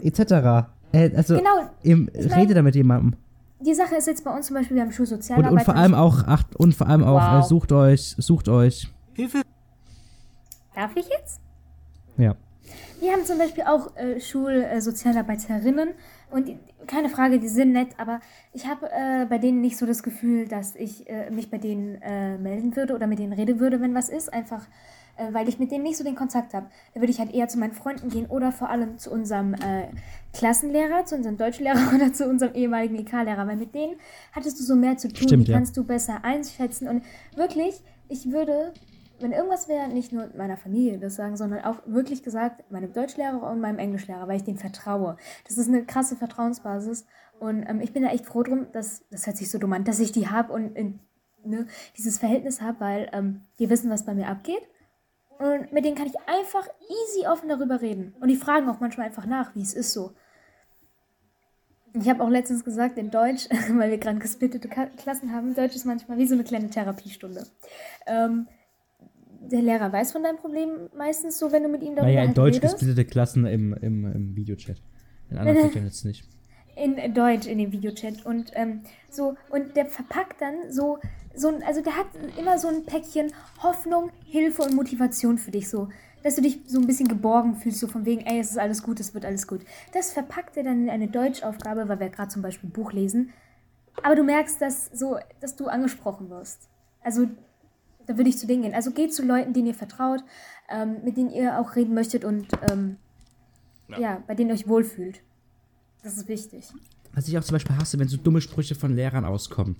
etc. Äh, also, Genau, im, ich mein- rede da mit jemandem. Die Sache ist jetzt bei uns zum Beispiel, wir haben Und, Schulsozialarbeiter. und vor allem auch, acht, und vor allem auch, Wow. äh, sucht euch, sucht euch. Darf ich jetzt? Ja. Wir haben zum Beispiel auch äh, Schulsozialarbeiterinnen und die, keine Frage, die sind nett, aber ich habe äh, bei denen nicht so das Gefühl, dass ich äh, mich bei denen äh, melden würde oder mit denen reden würde, wenn was ist, einfach äh, weil ich mit denen nicht so den Kontakt habe. Da würde ich halt eher zu meinen Freunden gehen oder vor allem zu unserem äh, Klassenlehrer, zu unserem Deutschlehrer oder zu unserem ehemaligen IK-Lehrer, weil mit denen hattest du so mehr zu tun, Stimmt, die ja. kannst du besser einschätzen und wirklich, ich würde wenn irgendwas wäre, nicht nur meiner Familie das sagen, sondern auch wirklich gesagt meinem Deutschlehrer und meinem Englischlehrer, weil ich denen vertraue. Das ist eine krasse Vertrauensbasis und ähm, ich bin da echt froh drum, dass, das hört sich so dumm an, dass ich die habe und in, ne, dieses Verhältnis habe, weil ähm, die wissen, was bei mir abgeht. Und mit denen kann ich einfach easy offen darüber reden. Und die fragen auch manchmal einfach nach, wie es ist so. Ich habe auch letztens gesagt, in Deutsch, weil wir gerade gesplittete Klassen haben, Deutsch ist manchmal wie so eine kleine Therapiestunde. Ähm, der Lehrer weiß von deinem Problem meistens so, wenn du mit ihm darüber Naja, in halt Deutsch redest. gesplittete Klassen im, im, im Videochat. In anderen Fächern jetzt nicht. in Deutsch in dem Videochat und ähm, so und der verpackt dann so so ein, also der hat immer so ein Päckchen Hoffnung, Hilfe und Motivation für dich so, dass du dich so ein bisschen geborgen fühlst so von wegen, ey, es ist alles gut, es wird alles gut. Das verpackt er dann in eine Deutschaufgabe, weil wir gerade zum Beispiel ein Buch lesen aber du merkst, dass, so, dass du angesprochen wirst. Also da würde ich zu denen gehen. Also geht zu Leuten, denen ihr vertraut, ähm, mit denen ihr auch reden möchtet und ähm, ja. Ja. bei denen ihr euch wohlfühlt. Das ist wichtig. Was ich auch zum Beispiel hasse, wenn so dumme Sprüche von Lehrern auskommen.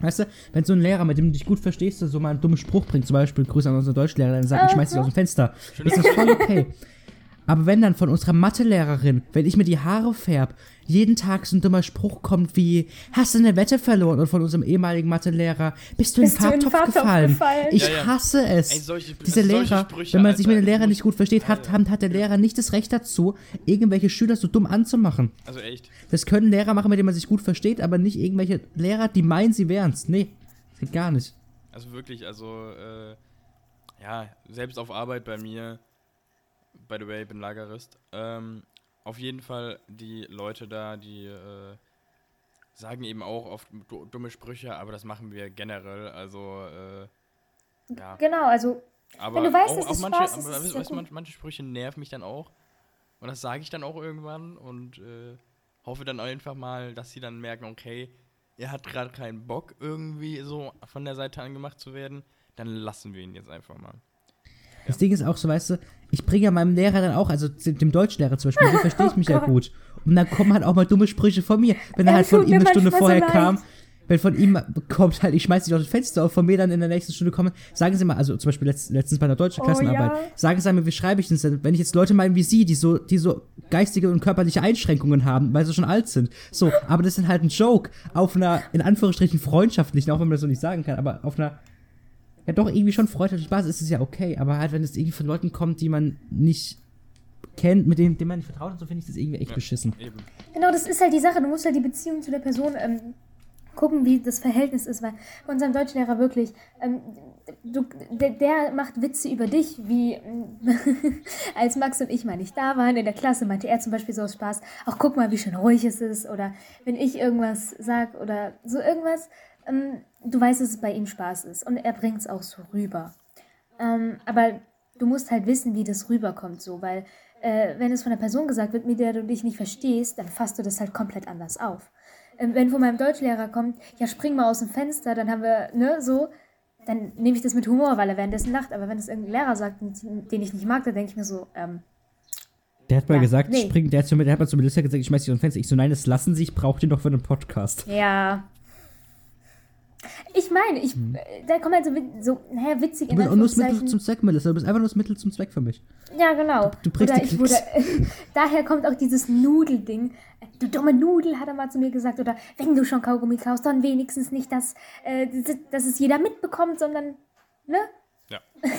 Weißt du, wenn so ein Lehrer, mit dem du dich gut verstehst, so mal einen dummen Spruch bringt, zum Beispiel Grüße an unseren Deutschlehrer, dann sagt, ich schmeiß dich aus dem Fenster. Das ist voll okay. Aber wenn dann von unserer Mathelehrerin, wenn ich mir die Haare färb, jeden Tag so ein dummer Spruch kommt wie, hast du eine Wette verloren? Und von unserem ehemaligen Mathelehrer, bist du Bist in Farbtopf Farbtopf gefallen? gefallen? Ich Ja, ja. hasse es. Ey, solche- Diese solche Lehrer, Sprüche, wenn man sich mit den Lehrern ich nicht gut versteht, hat, hat, hat der Lehrer nicht das Recht dazu, irgendwelche Schüler so dumm anzumachen. Also echt. Das können Lehrer machen, mit denen man sich gut versteht, aber nicht irgendwelche Lehrer, die meinen, sie wären's. Nee, gar nicht. Also wirklich, also, äh, ja, selbst auf Arbeit bei mir, by the way, ich bin Lagerist, ähm, auf jeden Fall die Leute da, die äh, sagen eben auch oft du- dumme Sprüche, aber das machen wir generell, also, äh, ja. Genau, also Aber du weißt, auch, dass auch es manche, Spaß ist, aber, ist weißt, manche, manche Sprüche nerven mich dann auch. Und das sage ich dann auch irgendwann und äh, hoffe dann einfach mal, dass sie dann merken, okay, er hat gerade keinen Bock, irgendwie so von der Seite angemacht zu werden. Dann lassen wir ihn jetzt einfach mal. Das Ding ist auch so, weißt du, ich bringe ja meinem Lehrer dann auch, also dem Deutschlehrer zum Beispiel, so verstehe ich mich ja Oh Gott. gut. Und dann kommen halt auch mal dumme Sprüche von mir. Wenn er halt von ihm eine Stunde so vorher leid. kam, wenn von ihm kommt halt, ich schmeiß dich aus dem Fenster und von mir dann in der nächsten Stunde kommen, sagen Sie mal, also zum Beispiel letzt, letztens bei einer deutschen Oh, Klassenarbeit, ja. sagen Sie mir, wie schreibe ich denn? Wenn ich jetzt Leute meinen wie Sie, die so, die so geistige und körperliche Einschränkungen haben, weil sie schon alt sind. So, aber das ist halt ein Joke auf einer, in Anführungsstrichen, freundschaftlichen, auch wenn man das so nicht sagen kann, aber auf einer, ja doch irgendwie schon freundschaftlichen Basis ist es ja okay, aber halt, wenn es irgendwie von Leuten kommt, die man nicht kennt, mit denen, denen man nicht vertraut und so, finde ich das irgendwie echt Ja. beschissen. Eben. Genau, das ist halt die Sache. Du musst halt die Beziehung zu der Person ähm, gucken, wie das Verhältnis ist, weil bei unserem Deutschlehrer wirklich, ähm, du, der, der macht Witze über dich, wie als Max und ich mal nicht da waren in der Klasse, meinte er zum Beispiel so aus Spaß, ach guck mal, wie schön ruhig es ist, oder wenn ich irgendwas sag oder so irgendwas, ähm, du weißt, dass es bei ihm Spaß ist und er bringt es auch so rüber. Ähm, aber du musst halt wissen, wie das rüberkommt, so, weil äh, wenn es von einer Person gesagt wird, mit der du dich nicht verstehst, dann fasst du das halt komplett anders auf. Ähm, wenn von meinem Deutschlehrer kommt, ja, spring mal aus dem Fenster, dann haben wir, ne, so, dann nehme ich das mit Humor, weil er währenddessen lacht. Aber wenn es irgendein Lehrer sagt, den ich nicht mag, dann denke ich mir so, ähm, Der hat mal Ja, gesagt, nee. spring, der hat, zu, mir- der hat mal zu Melissa gesagt, ich schmeiß dich aus dem Fenster. Ich so, nein, das lassen Sie, ich brauche den doch für einen Podcast. ja. Ich meine, ich, äh, da kommen halt so, so naja, witzig Mhm. Du in bist auch nur das Mittel zum Zweck, Melissa. Du bist einfach nur das Mittel zum Zweck für mich. Ja, genau. Du bringst Oder die ich wurde, daher kommt auch dieses Nudelding. Du dumme Nudel, hat er mal zu mir gesagt. Oder wenn du schon Kaugummi kaufst, dann wenigstens nicht, dass, äh, dass es jeder mitbekommt, sondern, ne? Ja.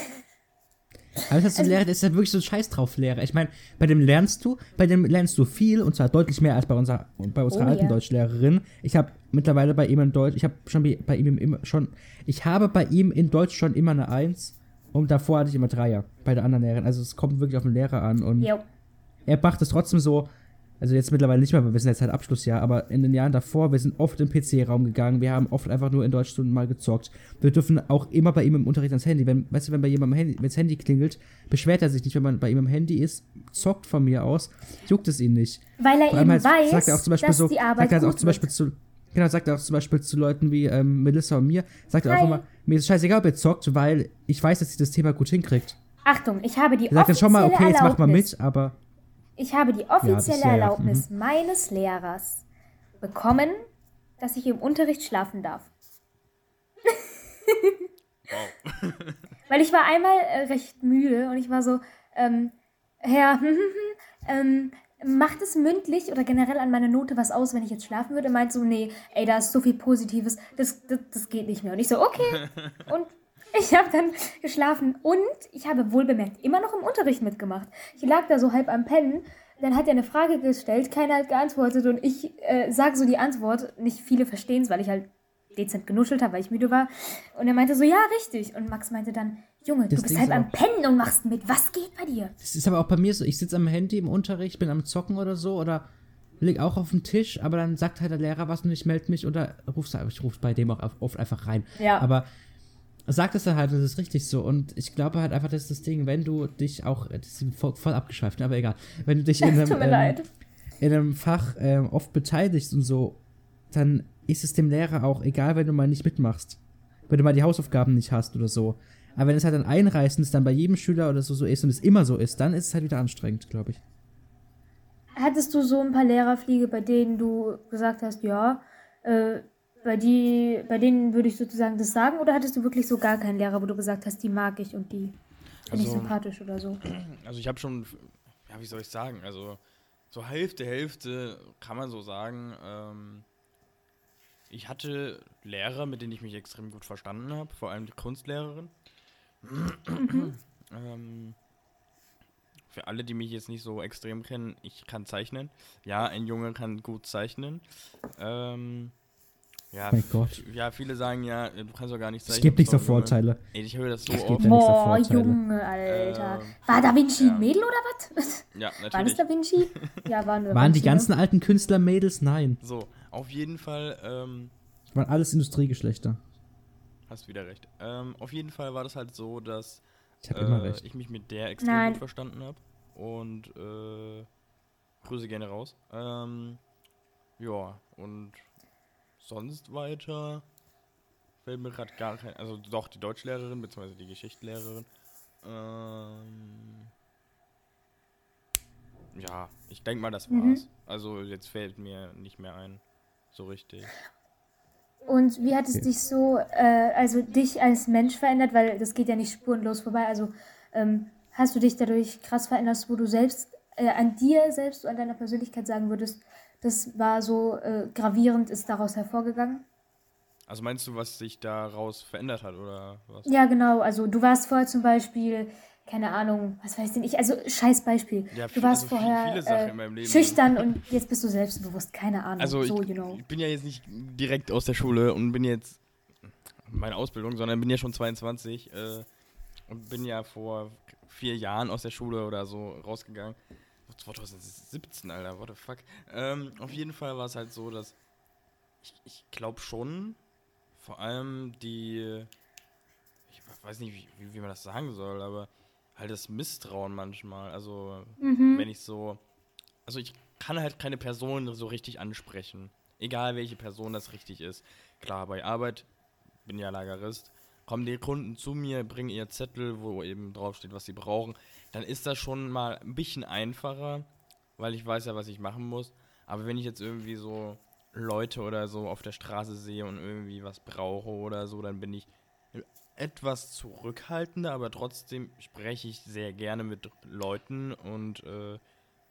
Aber das ist ein Lehrer, der ist ja wirklich so ein Scheiß drauf Lehrer. Ich meine, bei dem lernst du, bei dem lernst du viel und zwar deutlich mehr als bei unserer, bei unserer Oh, alten ja. Deutschlehrerin. Ich habe mittlerweile bei ihm in Deutsch, ich habe schon bei bei ihm immer schon, ich habe bei ihm in Deutsch schon immer eine Eins und davor hatte ich immer Dreier bei der anderen Lehrerin. Also es kommt wirklich auf den Lehrer an und Jo. er macht es trotzdem so, also jetzt mittlerweile nicht mehr, weil wir sind jetzt halt Abschlussjahr, aber in den Jahren davor, wir sind oft im PC-Raum gegangen, wir haben oft einfach nur in Deutschstunden mal gezockt. Wir dürfen auch immer bei ihm im Unterricht ans Handy, wenn, weißt du, wenn bei jemandem Handy, wenn das Handy klingelt, beschwert er sich nicht, wenn man bei ihm am Handy ist, zockt von mir aus, juckt es ihn nicht. Weil er eben halt weiß, sagt er auch zum Beispiel dass so, die sagt Arbeit er auch zum Beispiel zu, genau, sagt er auch zum Beispiel zu Leuten wie ähm, Melissa und mir, sagt er auch immer, mir ist scheißegal, ob ihr zockt, weil ich weiß, dass sie das Thema gut hinkriegt. Achtung, ich habe die Er sagt dann schon mal, offizielle okay, jetzt mach mal mit, aber Ich habe die offizielle ja, ja, Erlaubnis meines Lehrers bekommen, dass ich im Unterricht schlafen darf. Wow. Weil ich war einmal äh, recht müde und ich war so, ähm, Herr, ähm, macht es mündlich oder generell an meiner Note was aus, wenn ich jetzt schlafen würde? Er meint so, nee, ey, da ist so viel Positives, das, das, das geht nicht mehr. Und ich so, okay. Und ich habe dann geschlafen und ich habe wohlbemerkt immer noch im Unterricht mitgemacht. Ich lag da so halb am Pennen. Dann hat er eine Frage gestellt, keiner hat geantwortet und ich äh, sage so die Antwort. Nicht viele verstehen es, weil ich halt dezent genuschelt habe, weil ich müde war. Und er meinte so, ja, richtig. Und Max meinte dann, Junge, Das du bist Ding halb ist am Pennen und machst mit. Was geht bei dir? Das ist aber auch bei mir so, ich sitze am Handy im Unterricht, bin am Zocken oder so oder leg auch auf den Tisch, aber dann sagt halt der Lehrer was und ich melde mich oder ruf's, ich ruf bei dem auch oft einfach rein. Ja. Aber sagt es dann halt, das ist richtig so. Und ich glaube halt einfach, das ist das Ding, wenn du dich auch, das ist voll, voll abgeschweift, aber egal, wenn du dich in einem, ähm, in einem Fach ähm, oft beteiligst und so dann ist es dem Lehrer auch egal, wenn du mal nicht mitmachst. Wenn du mal die Hausaufgaben nicht hast oder so. Aber wenn es halt dann einreißend dann bei jedem Schüler oder so so ist und es immer so ist, dann ist es halt wieder anstrengend, glaube ich. Hattest du so ein paar Lehrerfliege, bei denen du gesagt hast, ja, äh, bei, die, bei denen würde ich sozusagen das sagen? Oder hattest du wirklich so gar keinen Lehrer, wo du gesagt hast, die mag ich und die finde ich Also- sympathisch oder so? Also ich habe schon, ja, wie soll ich sagen, also so Hälfte, Hälfte kann man so sagen. Ähm, ich hatte Lehrer, mit denen ich mich extrem gut verstanden habe, vor allem die Kunstlehrerin. ähm, für alle, die mich jetzt nicht so extrem kennen, ich kann zeichnen. Ja, ein Junge kann gut zeichnen. Ähm, ja, Mein Gott. ja, viele sagen ja, du kannst doch gar nicht zeichnen. Es gibt nicht so. Vorteile. Ey, ich höre das so Es gibt oft. so Boah, Vorteile. Junge, Alter. Ähm, War Da Vinci ja. ein Mädel oder was? Ja, War das natürlich. Da Vinci? Ja, waren Da Waren die Vinci, ne? ganzen alten Künstler Mädels? Nein. So, auf jeden Fall, ähm, Waren alles Industriegeschlechter. hast wieder recht. Ähm, auf jeden Fall war das halt so, dass Ich habe immer äh, recht. ich mich mit der extrem Nein. gut verstanden habe. Und äh, Grüße gerne raus. Ähm, ja, und sonst weiter fällt mir gerade gar kein. Also doch die Deutschlehrerin bzw. die Geschichtslehrerin. Ähm, ja, ich denke mal, das Mhm. war's. Also jetzt fällt mir nicht mehr ein. So richtig. Und wie hat es Okay. dich so, äh, also dich als Mensch verändert, weil das geht ja nicht spurenlos vorbei. Also ähm, hast du dich dadurch krass verändert, wo du selbst äh, an dir selbst, an deiner Persönlichkeit sagen würdest, das war so äh, gravierend, ist daraus hervorgegangen? Also meinst du, was sich daraus verändert hat oder was? Ja, genau. Also du warst vorher zum Beispiel, keine Ahnung, was weiß denn ich, also scheiß Beispiel. Ja, du warst also vorher äh, in meinem Leben. schüchtern und jetzt bist du selbstbewusst, keine Ahnung. Also so, ich, you know. ich bin ja jetzt nicht direkt aus der Schule und bin jetzt meine Ausbildung, sondern bin ja schon 22 äh, und bin ja vor vier Jahren aus der Schule oder so rausgegangen. 2017, Alter, what the fuck. Ähm, auf jeden Fall war es halt so, dass ich, ich glaube schon, vor allem die, ich weiß nicht, wie, wie, wie man das sagen soll, aber halt das Misstrauen manchmal. Also Mhm. wenn ich so. Also ich kann halt keine Person so richtig ansprechen. Egal welche Person das richtig ist. Klar, bei Arbeit, bin ja Lagerist, kommen die Kunden zu mir, bringen ihr Zettel, wo eben draufsteht, was sie brauchen. Dann ist das schon mal ein bisschen einfacher, weil ich weiß ja, was ich machen muss. Aber wenn ich jetzt irgendwie so Leute oder so auf der Straße sehe und irgendwie was brauche oder so, dann bin ich etwas zurückhaltender, aber trotzdem spreche ich sehr gerne mit Leuten und äh,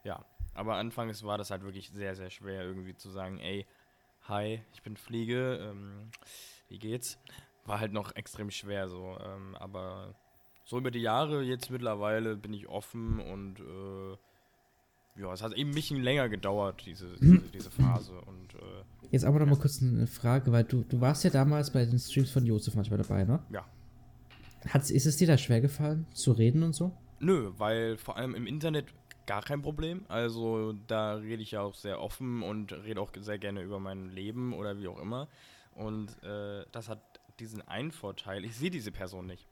ja, aber anfangs war das halt wirklich sehr, sehr schwer irgendwie zu sagen, ey, hi, ich bin Fliege, ähm, wie geht's? War halt noch extrem schwer so, ähm, aber so über die Jahre jetzt mittlerweile bin ich offen und äh, ja, es hat eben ein bisschen länger gedauert, diese, diese, diese Phase und äh, Jetzt aber noch mal kurz eine Frage, weil du, du warst ja damals bei den Streams von Josef manchmal dabei, ne? ja. Hat's, ist es dir da schwer gefallen, zu reden und so? Nö, weil vor allem im Internet gar kein Problem. Also da rede ich ja auch sehr offen und rede auch sehr gerne über mein Leben oder wie auch immer. Und äh, das hat diesen einen Vorteil. Ich sehe diese Person nicht.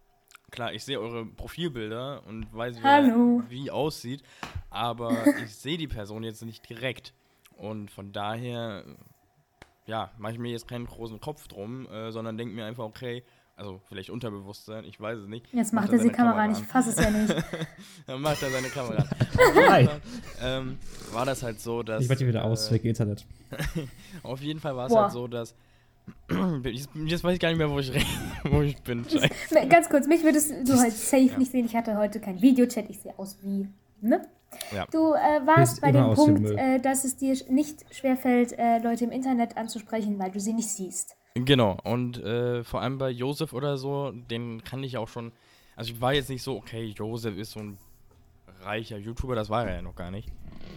Klar, ich sehe eure Profilbilder und weiß, wer wie aussieht, aber ich sehe die Person jetzt nicht direkt. Und von daher, ja, mache ich mir jetzt keinen großen Kopf drum, äh, sondern denke mir einfach, okay, also vielleicht Unterbewusstsein, ich weiß es nicht. Jetzt Macht macht er er die seine Kamera an. ich fasse es ja nicht. Dann macht er seine Kamera an. Hi. ähm, war das halt so, dass. Ich warte wieder aus äh, wegen Internet. Auf jeden Fall war es halt so, dass. Jetzt, jetzt weiß ich gar nicht mehr, wo ich, wo ich bin. Scheiße. Ganz kurz, mich würdest du heute safe nicht sehen. Ich hatte heute keinen Videochat. Ich sehe aus wie, ne? Ja. Du äh, warst Bist bei dem dem Punkt, Müll. äh, dass es dir nicht schwerfällt, äh, Leute im Internet anzusprechen, weil du sie nicht siehst. Genau, und äh, vor allem bei Josef oder so, den kann ich auch schon. Also ich war jetzt nicht so, okay, Josef ist so ein reicher YouTuber, das war er ja noch gar nicht.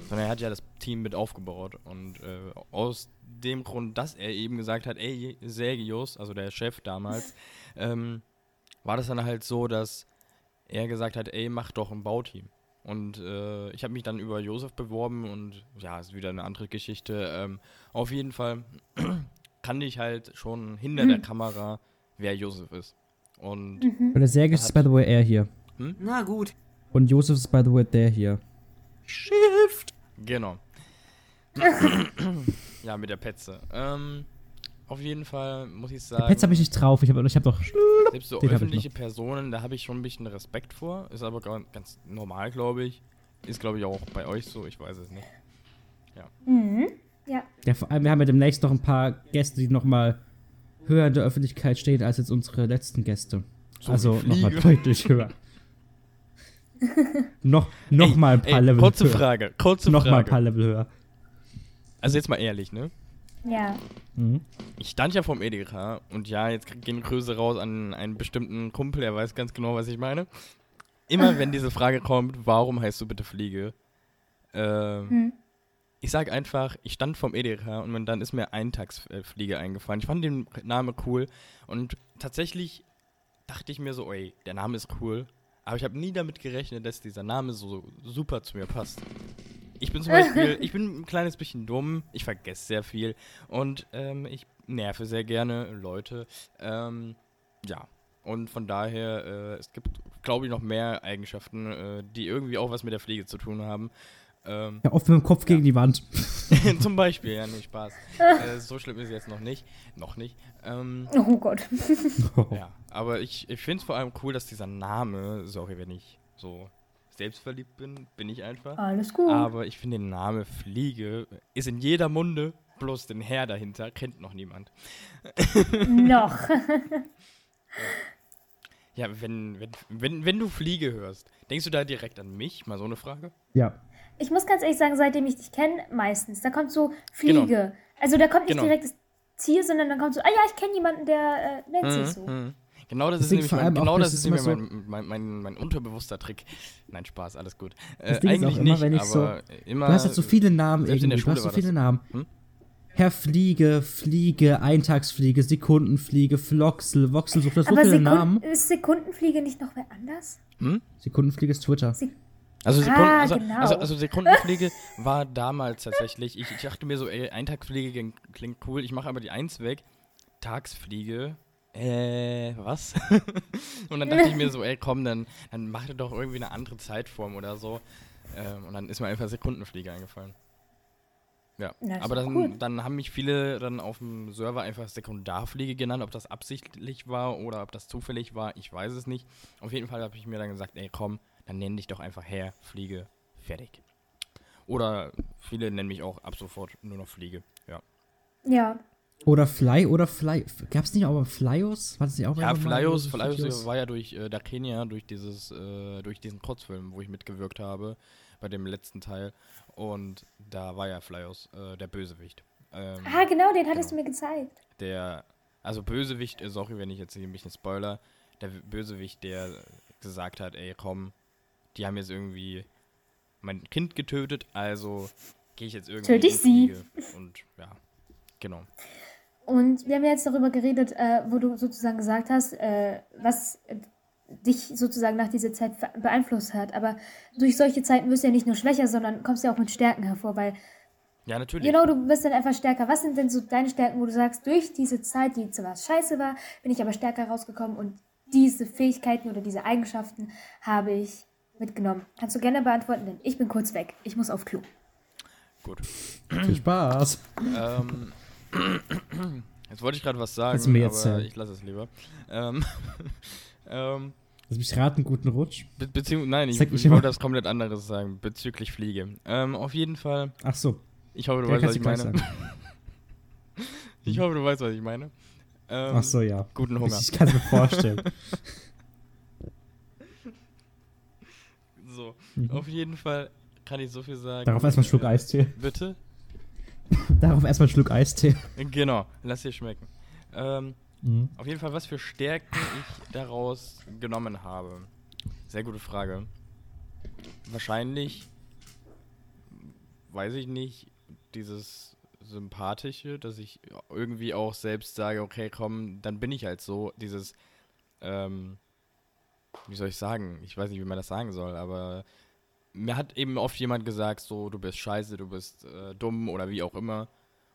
Sondern er hat ja das Team mit aufgebaut. Und äh, aus dem Grund, dass er eben gesagt hat, ey, Sergius, also der Chef damals, ähm, war das dann halt so, dass er gesagt hat, ey, mach doch ein Bauteam. Und äh, ich habe mich dann über Josef beworben und ja, ist wieder eine andere Geschichte. Ähm, auf jeden Fall kannte ich halt schon hinter der Kamera, wer Josef ist. Und Mhm. Der Sergius ist, by the way, er hier. Na gut. Und Josef ist, by the way, der hier. Shift. Genau. Ja, mit der Petze. Ähm, auf jeden Fall muss ich sagen. Pets habe ich nicht drauf. Ich habe ich hab doch. Selbst so öffentliche Personen, da habe ich schon ein bisschen Respekt vor. Ist aber ga- ganz normal, glaube ich. Ist, glaube ich, auch bei euch so. Ich weiß es nicht. Mhm. Ja. Ja, vor allem, wir haben ja demnächst noch ein paar Gäste, die nochmal höher in der Öffentlichkeit stehen als jetzt unsere letzten Gäste. So also nochmal deutlich höher. noch noch Ey, mal ein paar ey, Level Kurze höher. Frage, kurze Noch mal ein Frage. paar Level höher. Also jetzt mal ehrlich, ne? Ja. Mhm. Ich stand ja vom Edeka und ja, jetzt gehen Grüße raus an einen bestimmten Kumpel, der weiß ganz genau, was ich meine. Immer wenn diese Frage kommt, warum heißt du bitte Fliege? Ähm, Hm. Ich sag einfach, ich stand vom Edeka und dann ist mir Eintagsfliege eingefallen. Ich fand den Namen cool und tatsächlich dachte ich mir so, ey, der Name ist cool, aber ich habe nie damit gerechnet, dass dieser Name so super zu mir passt. Ich bin zum Beispiel, ich bin ein kleines bisschen dumm, ich vergesse sehr viel und ähm, ich nerve sehr gerne Leute. Ähm, ja, und von daher, äh, es gibt, glaube ich, noch mehr Eigenschaften, äh, die irgendwie auch was mit der Pflege zu tun haben. Ähm, Ja, oft mit dem Kopf gegen die Wand. zum Beispiel, ja, nee, Spaß. äh, so schlimm ist es jetzt noch nicht. Noch nicht. Ähm, Oh Gott. ja, aber ich, ich finde es vor allem cool, dass dieser Name, sorry, wenn ich so selbstverliebt bin, bin ich einfach. Alles gut. Aber ich finde den Name Fliege ist in jeder Munde, bloß den Herr dahinter kennt noch niemand. Noch. Ja, wenn, wenn, wenn, wenn du Fliege hörst, denkst du da direkt an mich? Mal so eine Frage. Ja. Ich muss ganz ehrlich sagen, seitdem ich dich kenne, meistens. Da kommt so Fliege. Also da kommt nicht Genau. direkt das Ziel, sondern dann kommt so, ah ja, ich kenne jemanden, der äh, nennt sich so. Mhm. Genau das Deswegen ist nämlich, vor mein, genau das ist nämlich mein, mein, mein, mein unterbewusster Trick. Nein, Spaß, alles gut. Äh, Das Ding ist auch eigentlich immer, nicht, wenn ich so- aber immer. Du hast halt so viele Namen irgendwie. Du hast so viele das- Namen. Hm? Herr Fliege, Fliege, Eintagsfliege, Sekundenfliege, Floxel, Voxelsucht, das so Aber viele Sekund Namen. ist Sekundenfliege nicht noch wer anders? Hm? Sekundenfliege ist Twitter. Se Also, Sekunden, Ah, also, genau. also, also Sekundenpflege war damals tatsächlich. Ich, ich dachte mir so, ey, Eintagspflege klingt- cool. Ich mache aber die Eins weg. Tagspflege. Äh, was? und dann dachte ich mir so, ey, komm, dann, dann mach dir doch irgendwie eine andere Zeitform oder so. Ähm, und dann ist mir einfach Sekundenpflege eingefallen. Ja, Na, aber dann, cool. dann haben mich viele dann auf dem Server einfach Sekundarpflege genannt. Ob das absichtlich war oder ob das zufällig war, ich weiß es nicht. Auf jeden Fall habe ich mir dann gesagt, ey komm, dann nenn dich doch einfach Herr Fliege, fertig. Oder viele nennen mich auch ab sofort nur noch Fliege, ja. Ja. Oder Fly oder Fly. Gab es nicht auch Flyos? War das nicht auch Ja, Flyos, Flyos war ja durch äh, da Kenia, durch dieses, äh, durch diesen Kurzfilm, wo ich mitgewirkt habe, bei dem letzten Teil. Und da war ja Flyos, äh, der Bösewicht. Ähm, Ah, genau, den hattest genau. du mir gezeigt. der, also Bösewicht, äh, sorry, wenn ich jetzt hier ein bisschen spoiler, der Bösewicht, der gesagt hat, ey, komm, die haben jetzt irgendwie mein Kind getötet, also gehe ich jetzt irgendwie Töte ich sie. Und ja, genau. Und wir haben ja jetzt darüber geredet, äh, wo du sozusagen gesagt hast, äh, was äh, dich sozusagen nach dieser Zeit beeinflusst hat. Aber durch solche Zeiten wirst du ja nicht nur schwächer, sondern kommst ja auch mit Stärken hervor, weil Ja, natürlich. genau, du bist dann einfach stärker. Was sind denn so deine Stärken, wo du sagst, durch diese Zeit, die zwar scheiße war, bin ich aber stärker rausgekommen und diese Fähigkeiten oder diese Eigenschaften habe ich mitgenommen. Kannst du gerne beantworten, denn ich bin kurz weg. Ich muss auf Klo. Gut. Viel Spaß. ähm, jetzt wollte ich gerade was sagen, Kannst du mir aber erzählen. ich lasse es lieber. Ähm, ähm, Lass mich raten, guten Rutsch. be beziehungsweise, nein, ich, ich wollte was komplett anderes sagen, bezüglich Fliege. Ähm, auf jeden Fall, Ach so. ich hoffe, du Ja, weißt, was ich meine. Ich hoffe, du weißt, was ich meine. Ähm, Ach so, ja. Guten Hunger. Ich kann es mir vorstellen. So, Mhm. Auf jeden Fall kann ich so viel sagen. Darauf erstmal einen Schluck Äh, Eistee. Bitte? Darauf erstmal einen Schluck Eistee. Genau, lass dir schmecken. Ähm, Mhm. auf jeden Fall, was für Stärken ich daraus genommen habe. Sehr gute Frage. Wahrscheinlich, weiß ich nicht, dieses Sympathische, dass ich irgendwie auch selbst sage, okay, komm, dann bin ich halt so. Dieses, ähm, wie soll ich sagen? Ich weiß nicht, wie man das sagen soll, aber mir hat eben oft jemand gesagt, so, du bist scheiße, du bist äh, dumm oder wie auch immer.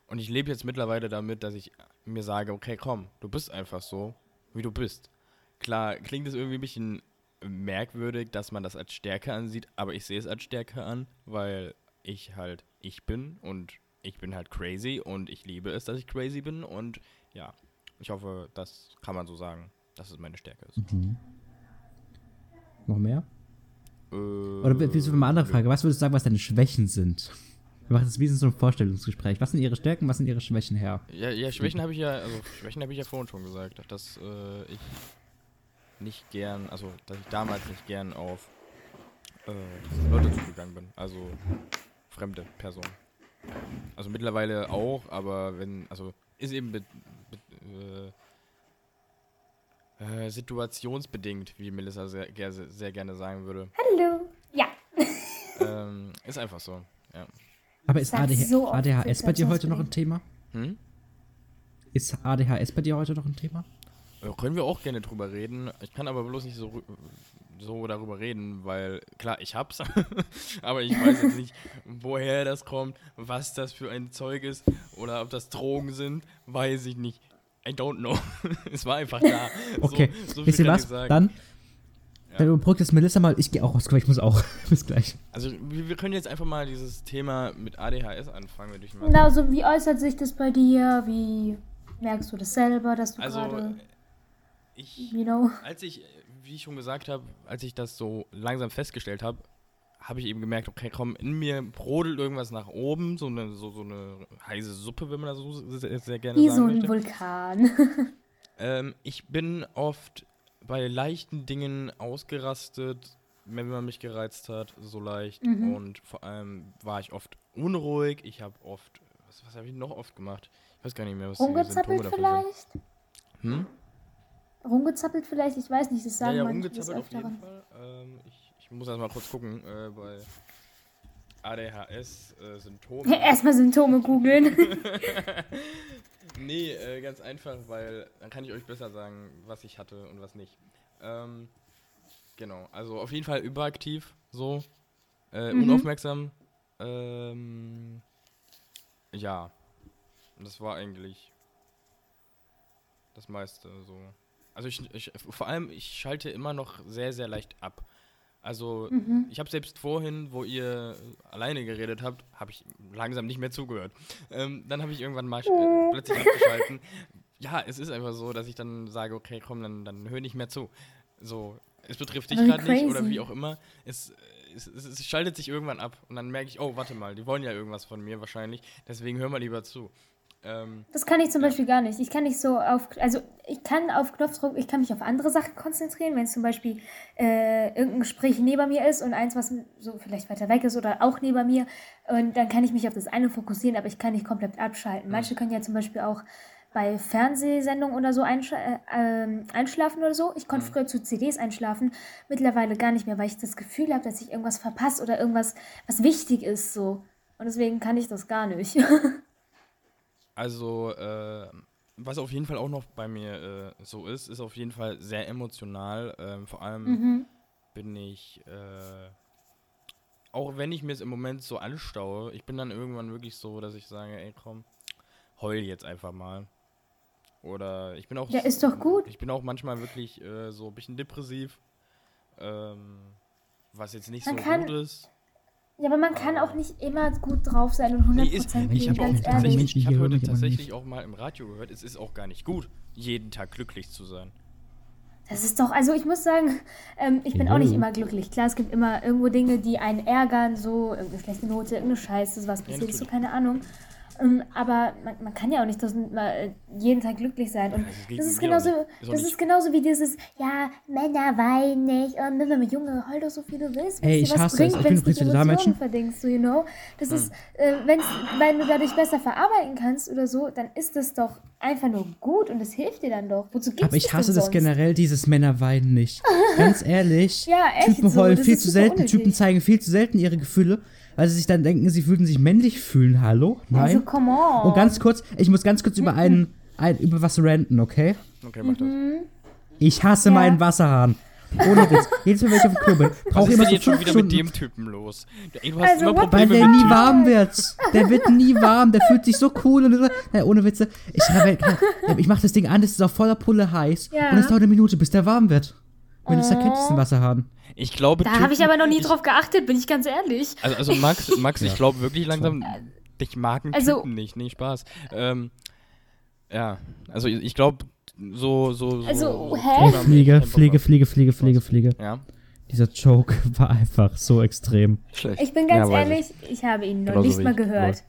Und ich lebe jetzt mittlerweile damit, dass ich mir sage, okay, komm, du bist einfach so, wie du bist. Klar, klingt es irgendwie ein bisschen merkwürdig, dass man das als Stärke ansieht, aber ich sehe es als Stärke an, weil ich halt ich bin und ich bin halt crazy und ich liebe es, dass ich crazy bin und ja, ich hoffe, das kann man so sagen, dass es meine Stärke ist. Mhm. Noch mehr? Äh, Oder wie so eine andere Frage. Was würdest du sagen, was deine Schwächen sind? Wir machen das wie in so einem Vorstellungsgespräch. Was sind ihre Stärken, was sind ihre Schwächen her? Ja, ja Schwächen habe ich ja, also Schwächen habe ich ja vorhin schon gesagt, dass äh, ich nicht gern, also dass ich damals nicht gern auf äh, Leute zugegangen bin, also fremde Personen. Also mittlerweile auch, aber wenn, also ist eben be, be, äh, äh, situationsbedingt, wie Melissa sehr, sehr gerne sagen würde. Hallo. Ja. ähm, ist einfach so, ja. Aber ist ADH so ADHS bei dir heute noch ein. Thema? Hm? Ist ADHS bei dir heute noch ein Thema? Äh, Können wir auch gerne drüber reden. Ich kann aber bloß nicht so, so darüber reden, weil klar, ich hab's, aber ich weiß jetzt nicht, woher das kommt, was das für ein Zeug ist oder ob das Drogen sind, weiß ich nicht. I don't know. es war einfach da. Okay, so, so wisst viel ihr was? Dann, Ja. dann überbrückt das Melissa mal. Ich gehe auch raus, ich muss auch. Bis gleich. Also wir, wir können jetzt einfach mal dieses Thema mit ADHS anfangen, würde ich mal Genau, so wie äußert sich das bei dir? Wie merkst du das selber, dass du Also gerade, ich you know? als ich, wie ich schon gesagt habe, als ich das so langsam festgestellt habe, habe ich eben gemerkt, okay, komm, in mir brodelt irgendwas nach oben, so eine, so, so eine heiße Suppe, wenn man das so sehr, sehr gerne Wie so sagen ein möchte. Vulkan. Ähm, ich bin oft bei leichten Dingen ausgerastet, wenn man mich gereizt hat, so leicht. Mhm. Und vor allem war ich oft unruhig. Ich habe oft, was, was habe ich noch oft gemacht? Ich weiß gar nicht mehr, was die Symptome Rumgezappelt vielleicht? Hm? Rumgezappelt vielleicht? Ich weiß nicht, das Ja, sagen ja, manche des umgezappelt auf jeden. Fall. Ähm, ich, ich muss erst mal kurz gucken, äh, bei ADHS-Symptomen. Erstmal Symptome googeln. nee, äh, ganz einfach, weil dann kann ich euch besser sagen, was ich hatte und was nicht. Ähm, genau, also auf jeden Fall überaktiv, so. Äh, Mhm. Unaufmerksam. Ähm, ja. Das war eigentlich das meiste so. Also ich, ich vor allem, ich schalte immer noch sehr, sehr leicht ab. Also Mhm. ich habe selbst vorhin, wo ihr alleine geredet habt, habe ich langsam nicht mehr zugehört. Ähm, dann habe ich irgendwann mal Oh. plötzlich abgeschalten. Ja, es ist einfach so, dass ich dann sage, okay, komm, dann, dann hör nicht mehr zu. So, es betrifft dich gerade nicht oder wie auch immer. Es, es, es, es schaltet sich irgendwann ab und dann merke ich, oh, warte mal, die wollen ja irgendwas von mir wahrscheinlich, deswegen hör mal lieber zu. Ähm, Das kann ich zum Ja. Beispiel gar nicht. Ich kann nicht so auf, also ich kann auf Knopfdruck, ich kann mich auf andere Sachen konzentrieren, wenn es zum Beispiel äh, irgendein Gespräch neben mir ist und eins, was so vielleicht weiter weg ist oder auch neben mir, und dann kann ich mich auf das eine fokussieren, aber ich kann nicht komplett abschalten. Manche können ja zum Beispiel auch bei Fernsehsendungen oder so einsch äh, ähm, einschlafen oder so. Ich konnte früher zu CDs einschlafen, mittlerweile gar nicht mehr, weil ich das Gefühl habe, dass ich irgendwas verpasse oder irgendwas, was wichtig ist, so. Und deswegen kann ich das gar nicht. Also, äh, was auf jeden Fall auch noch bei mir äh, so ist, ist auf jeden Fall sehr emotional. Ähm, vor allem mhm. bin ich, äh, auch wenn ich mir es im Moment so anstaue, ich bin dann irgendwann wirklich so, dass ich sage, ey komm, heul jetzt einfach mal. Oder ich bin auch. Ja, ist doch gut. Ich bin auch manchmal wirklich äh, so ein bisschen depressiv. Ähm, was jetzt nicht Man so gut ist. Ja, aber man kann auch nicht immer gut drauf sein und 100% Nee, ist- geben, ich hab auch ganz nicht- ehrlich. Menschen Tatsächlich, ich habe heute tatsächlich auch mal im Radio gehört, es ist auch gar nicht gut, jeden Tag glücklich zu sein. Das ist doch, also ich muss sagen, ähm, ich bin auch nicht immer glücklich. Klar, es gibt immer irgendwo Dinge, die einen ärgern, so irgendeine schlechte Note, irgendeine Scheiße, was passiert ist, so keine Ahnung. Ähm, aber man, man kann ja auch nicht das, mal, jeden Tag glücklich sein. Und Das das ist genauso. Ist das ist genauso wie dieses, ja, Männer weinen nicht und Männer, Junge, heul doch so viel du willst, Ey, ich hasse es. bringt, Ich bin wenn es übrigens dich wieder da, Menschen. verdingst, so, you know. Das Hm. ist, äh, wenn's, wenn du dadurch besser verarbeiten kannst oder so, dann ist das doch einfach nur gut und es hilft dir dann doch. Wozu gibt's Aber ich das hasse das sonst? generell, dieses Männer weinen nicht. Ganz ehrlich. Ja, echt Typen so, heulen das viel zu selten, unnötig. Typen zeigen viel zu selten ihre Gefühle, weil sie sich dann denken, sie würden sich männlich fühlen. Hallo? Nein. Also, come on. Und ganz kurz, ich muss ganz kurz über einen, ein, über was ranten, okay? Okay, mach das. Ich hasse Ja. meinen Wasserhahn. Ohne Witz. Jedes Mal, wenn ich auf dem Klo bin, Was brauche ich ist immer denn so jetzt schon fünf wieder mit Stunden. dem Typen los? Du hast Also, immer what Weil Probleme der mit nie Typen. warm wird. Der wird nie warm. Der fühlt sich so cool und so. Ja, ohne Witze. Ich, ich mach das Ding an, das ist auf voller Pulle heiß. Ja. Und es dauert eine Minute, bis der warm wird. Wenn es erkennt, diesen Wasserhahn. Ich glaube, Da habe ich aber noch nie drauf geachtet, bin ich ganz ehrlich. Also, also Max, Max, ich glaube wirklich langsam, ich mag einen Also- Typen nicht, nee, Spaß. Ähm, ja, also ich, ich glaube, so, so, so. Also, so hä? Fliege, Fliege. Fliege, Fliege, Fliege, Fliege. Ja, Dieser Joke war einfach so extrem. schlecht. Ich bin ganz Ja, ehrlich, ich. habe ihn noch Genauso nicht wie mal ich. gehört.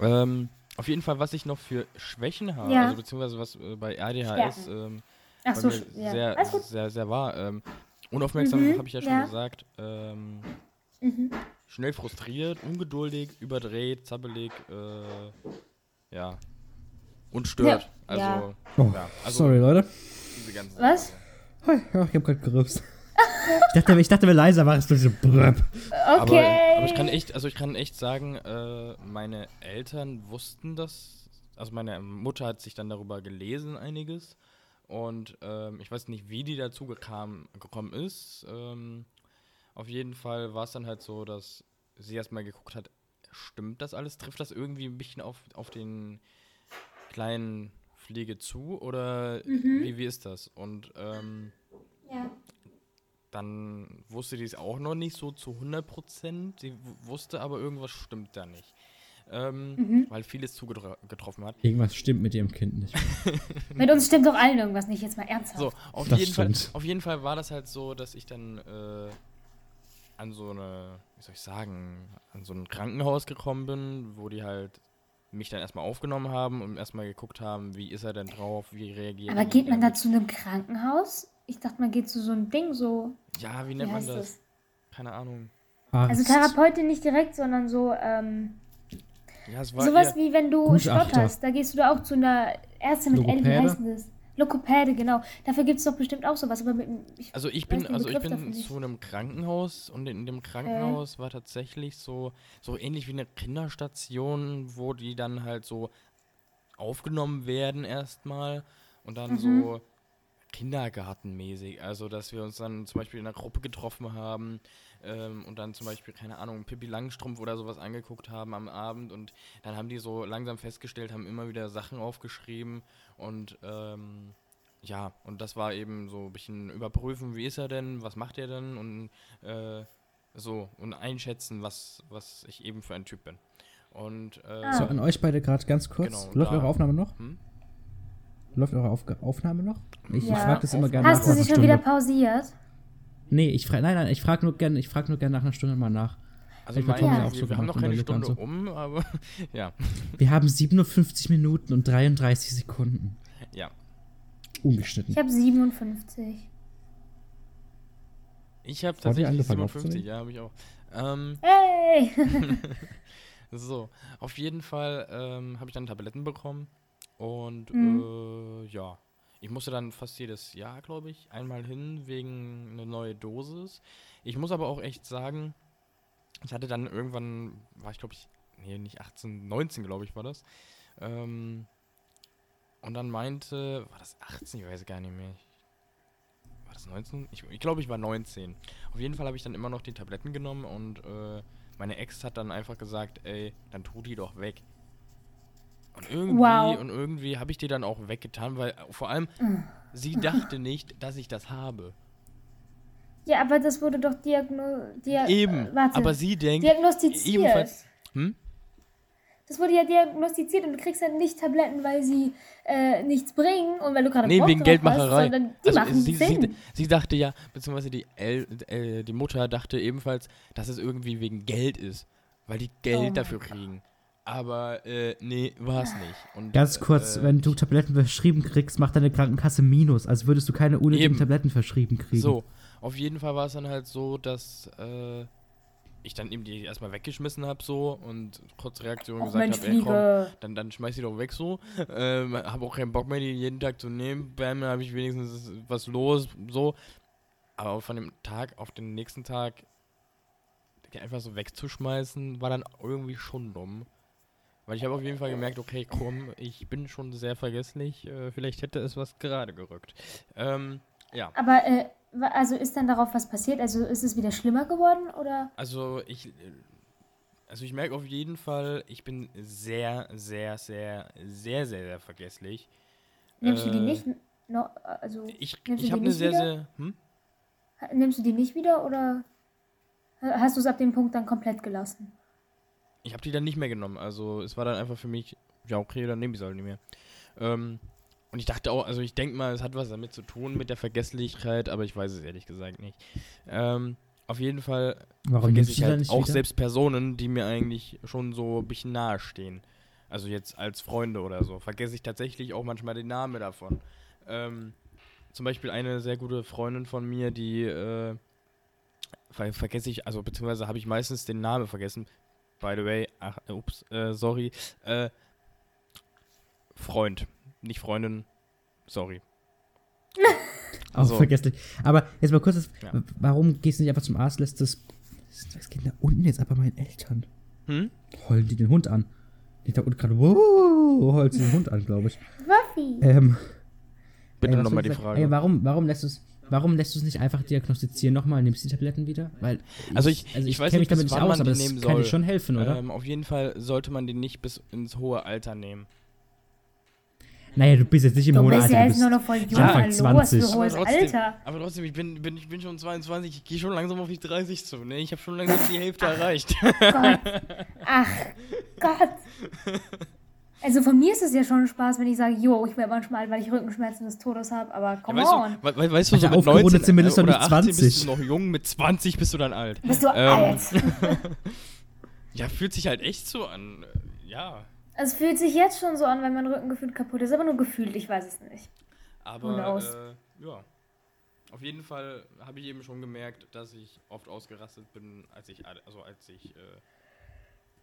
Ähm, auf jeden Fall, was ich noch für Schwächen habe, Ja. also beziehungsweise was äh, bei ADHS ähm, Ach so, ja. sehr, Alles gut. sehr, sehr war. Ähm, unaufmerksam, Mhm, habe ich ja schon ja. gesagt. Ähm, Mhm. schnell frustriert, ungeduldig, überdreht, zappelig, äh, ja. Und stört. Ja, Also, ja. Oh, ja, also sorry, Leute. diese ganzen Was? Sachen. Ja, ich hab grad gerübst. ich, dachte, ich dachte, wenn leiser war, es so bröp. Aber, Okay. aber ich kann echt, also ich kann echt sagen, äh, meine Eltern wussten das. Also meine Mutter hat sich dann darüber gelesen, einiges. Und ähm, ich weiß nicht, wie die dazu gekam, gekommen ist. Ähm, auf jeden Fall war es dann halt so, dass sie erstmal geguckt hat, stimmt das alles? Trifft das irgendwie ein bisschen auf, auf den kleinen Pflege zu? Oder wie, wie ist das? Und ähm, ja. dann wusste die es auch noch nicht so zu 100 Prozent. Sie wusste aber, irgendwas stimmt da nicht. Ähm, Mhm. Weil vieles zugetroffen hat. Irgendwas stimmt mit ihrem Kind nicht. Mit uns stimmt doch allen irgendwas nicht, jetzt mal ernsthaft. So, auf Das jeden, Fall, auf jeden Fall war das halt so, dass ich dann äh, an so eine, wie soll ich sagen, an so ein Krankenhaus gekommen bin, wo die halt mich dann erstmal aufgenommen haben und erstmal geguckt haben, wie ist er denn drauf, wie reagiert Aber er, geht man da zu einem Krankenhaus? Ich dachte, man geht zu so einem Ding so. Ja, wie Wie nennt man das? das? Keine Ahnung. Also Arzt. Therapeutin nicht direkt, sondern so, ähm, Ja, es war sowas wie wenn du stotterst. Da gehst du da auch zu einer Ärztin mit L, wie heißt denn das? Lokopäde, genau. Dafür gibt es doch bestimmt auch sowas, aber mit, ich, Also ich bin, also ich bin zu einem Krankenhaus und in dem Krankenhaus war tatsächlich so, so ähnlich wie eine Kinderstation, wo die dann halt so aufgenommen werden erstmal und dann Mhm. so kindergartenmäßig. Also dass wir uns dann zum Beispiel in einer Gruppe getroffen haben ähm, und dann zum Beispiel, keine Ahnung, Pippi Langstrumpf oder sowas angeguckt haben am Abend und dann haben die so langsam festgestellt, haben immer wieder Sachen aufgeschrieben und ähm, ja, und das war eben so ein bisschen überprüfen, wie ist er denn, was macht er denn und äh, so und einschätzen, was, was ich eben für ein Typ bin. Und äh. So, an euch beide gerade ganz kurz. Genau, Läuft da- eure Aufnahme noch? Hm? Läuft eure Aufga Aufnahme noch? Ich, Ja. ich frage das immer gerne Hast nach du sie schon wieder pausiert? Nee, ich frage, nein, nein, ich frage nur gerne, ich frage nur gerne nach einer Stunde mal nach. also Ich mein, vertonne Ja. auch so wir haben noch keine und Stunde so. um, aber ja, Wir haben 57 Minuten und 33 Sekunden. ja. Ungeschnitten. Ich habe 57. Ich habe tatsächlich angefangen 57, ja, habe ich auch. Ähm, Hey! So, auf jeden Fall ähm, habe ich dann Tabletten bekommen und Mhm. äh, ja, ich musste dann fast jedes Jahr, glaube ich, einmal hin wegen eine neue Dosis. Ich muss aber auch echt sagen, ich hatte dann irgendwann, war ich glaube ich, nee, nicht 18, 19 glaube ich war das. Ähm, und dann meinte, war das 18? Ich weiß gar nicht mehr. War das 19? Ich, ich glaube, ich war 19. Auf jeden Fall habe ich dann immer noch die Tabletten genommen und äh, meine Ex hat dann einfach gesagt, ey, dann tu die doch weg. Und irgendwie, Wow. und irgendwie habe ich die dann auch weggetan, weil vor allem sie dachte nicht, dass ich das habe. Ja, aber das wurde doch diagno dia Eben. äh, warte, aber sie denkt, diagnostiziert. ebenfalls- hm? Das wurde ja diagnostiziert und du kriegst halt nicht Tabletten, weil sie äh, nichts bringen und weil du gerade Nee, Bock wegen Geldmacherei. Hast, sondern die Also, machen sie, Sinn. sie, sie dachte ja, beziehungsweise die, El, äh, die Mutter dachte ebenfalls, dass es irgendwie wegen Geld ist, weil die Geld Oh dafür kriegen. Aber äh, nee, war es nicht. Und, Ganz kurz, äh, wenn du Tabletten verschrieben kriegst, macht deine Krankenkasse Minus, als würdest du keine unnötigen. Tabletten verschrieben kriegen. So, auf jeden Fall war es dann halt so, dass äh, ich dann eben die erstmal weggeschmissen habe so und kurz Reaktion Och, gesagt habe, ey komm, dann, dann schmeiß die doch weg so. Ähm, habe auch keinen Bock mehr, die jeden Tag zu nehmen. Bam, dann habe ich wenigstens was los, so. Aber von dem Tag auf den nächsten Tag die einfach so wegzuschmeißen, war dann irgendwie schon dumm. Weil ich habe auf jeden Fall gemerkt, okay, komm, ich bin schon sehr vergesslich. Äh, vielleicht hätte es was gerade gerückt. Ähm, ja. Aber, äh, also ist dann darauf was passiert? Also ist es wieder schlimmer geworden oder? Also ich, äh, also ich merke auf jeden Fall, ich bin sehr, sehr, sehr, sehr, sehr, sehr vergesslich. Nimmst du die Äh, nicht? No, also Ich, ich habe eine sehr, wieder? sehr, hm? nimmst du die nicht wieder oder hast du es ab dem Punkt dann komplett gelassen? Ich habe die dann nicht mehr genommen. Also es war dann einfach für mich, ja okay, dann nehme ich sie halt nicht mehr. Ähm, und ich dachte auch, also ich denke mal, es hat was damit zu tun mit der Vergesslichkeit, aber ich weiß es ehrlich gesagt nicht. Ähm, auf jeden Fall Warum vergesse ich halt auch wieder? selbst Personen, die mir eigentlich schon so ein bisschen nahe stehen. Also jetzt als Freunde oder so. Vergesse ich tatsächlich auch manchmal den Namen davon. Ähm, zum Beispiel eine sehr gute Freundin von mir, die äh, ver vergesse ich, also beziehungsweise habe ich meistens den Namen vergessen. By the way, ach, äh, ups, äh, sorry. Äh, Freund, nicht Freundin, sorry. Auch So. vergesslich. Aber jetzt mal kurz, das, Ja. warum gehst du nicht einfach zum Arzt, lässt das. Was geht denn da unten jetzt ab bei meinen Eltern? Hm? Heulen die den Hund an? Nicht da unten gerade, wow, heult sie den Hund an, glaube ich. Waffi. Ähm, Bitte nochmal die? Frage. Ey, warum, warum lässt du es. Warum lässt du es nicht einfach diagnostizieren nochmal und nimmst die Tabletten wieder? Weil Also ich- also ich weiß kenn nicht, mich damit nicht aus, man aber das nehmen kann dir soll. schon helfen, oder? Ähm, auf jeden Fall sollte man den nicht bis ins hohe Alter nehmen. naja, du bist jetzt nicht im Du hohen bist Alter. ja du jetzt bist nur noch voll jung. Anfang Hallo, was 20. für hohes trotzdem, Alter. aber trotzdem, ich bin, bin, ich bin schon 22, ich gehe schon langsam auf die 30 zu. Ne? Ich habe schon langsam die Hälfte erreicht. Gott. Ach Gott. Also von mir ist es ja schon Spaß, wenn ich sage, jo, ich werde manchmal alt, weil ich Rückenschmerzen des Todes habe, aber come weißt, on. du, we we- weißt du, so mit aufgerundet 19 sind wir äh, oder nicht 18 bist 20. du noch jung, mit 20 bist du dann alt. Bist du Ähm, alt? Ja, fühlt sich halt echt so an. Ja, Es fühlt sich jetzt schon so an, wenn mein Rücken gefühlt kaputt ist, aber nur gefühlt, ich weiß es nicht. Aber äh, ja. Auf jeden Fall habe ich eben schon gemerkt, dass ich oft ausgerastet bin, als ich also als ich äh,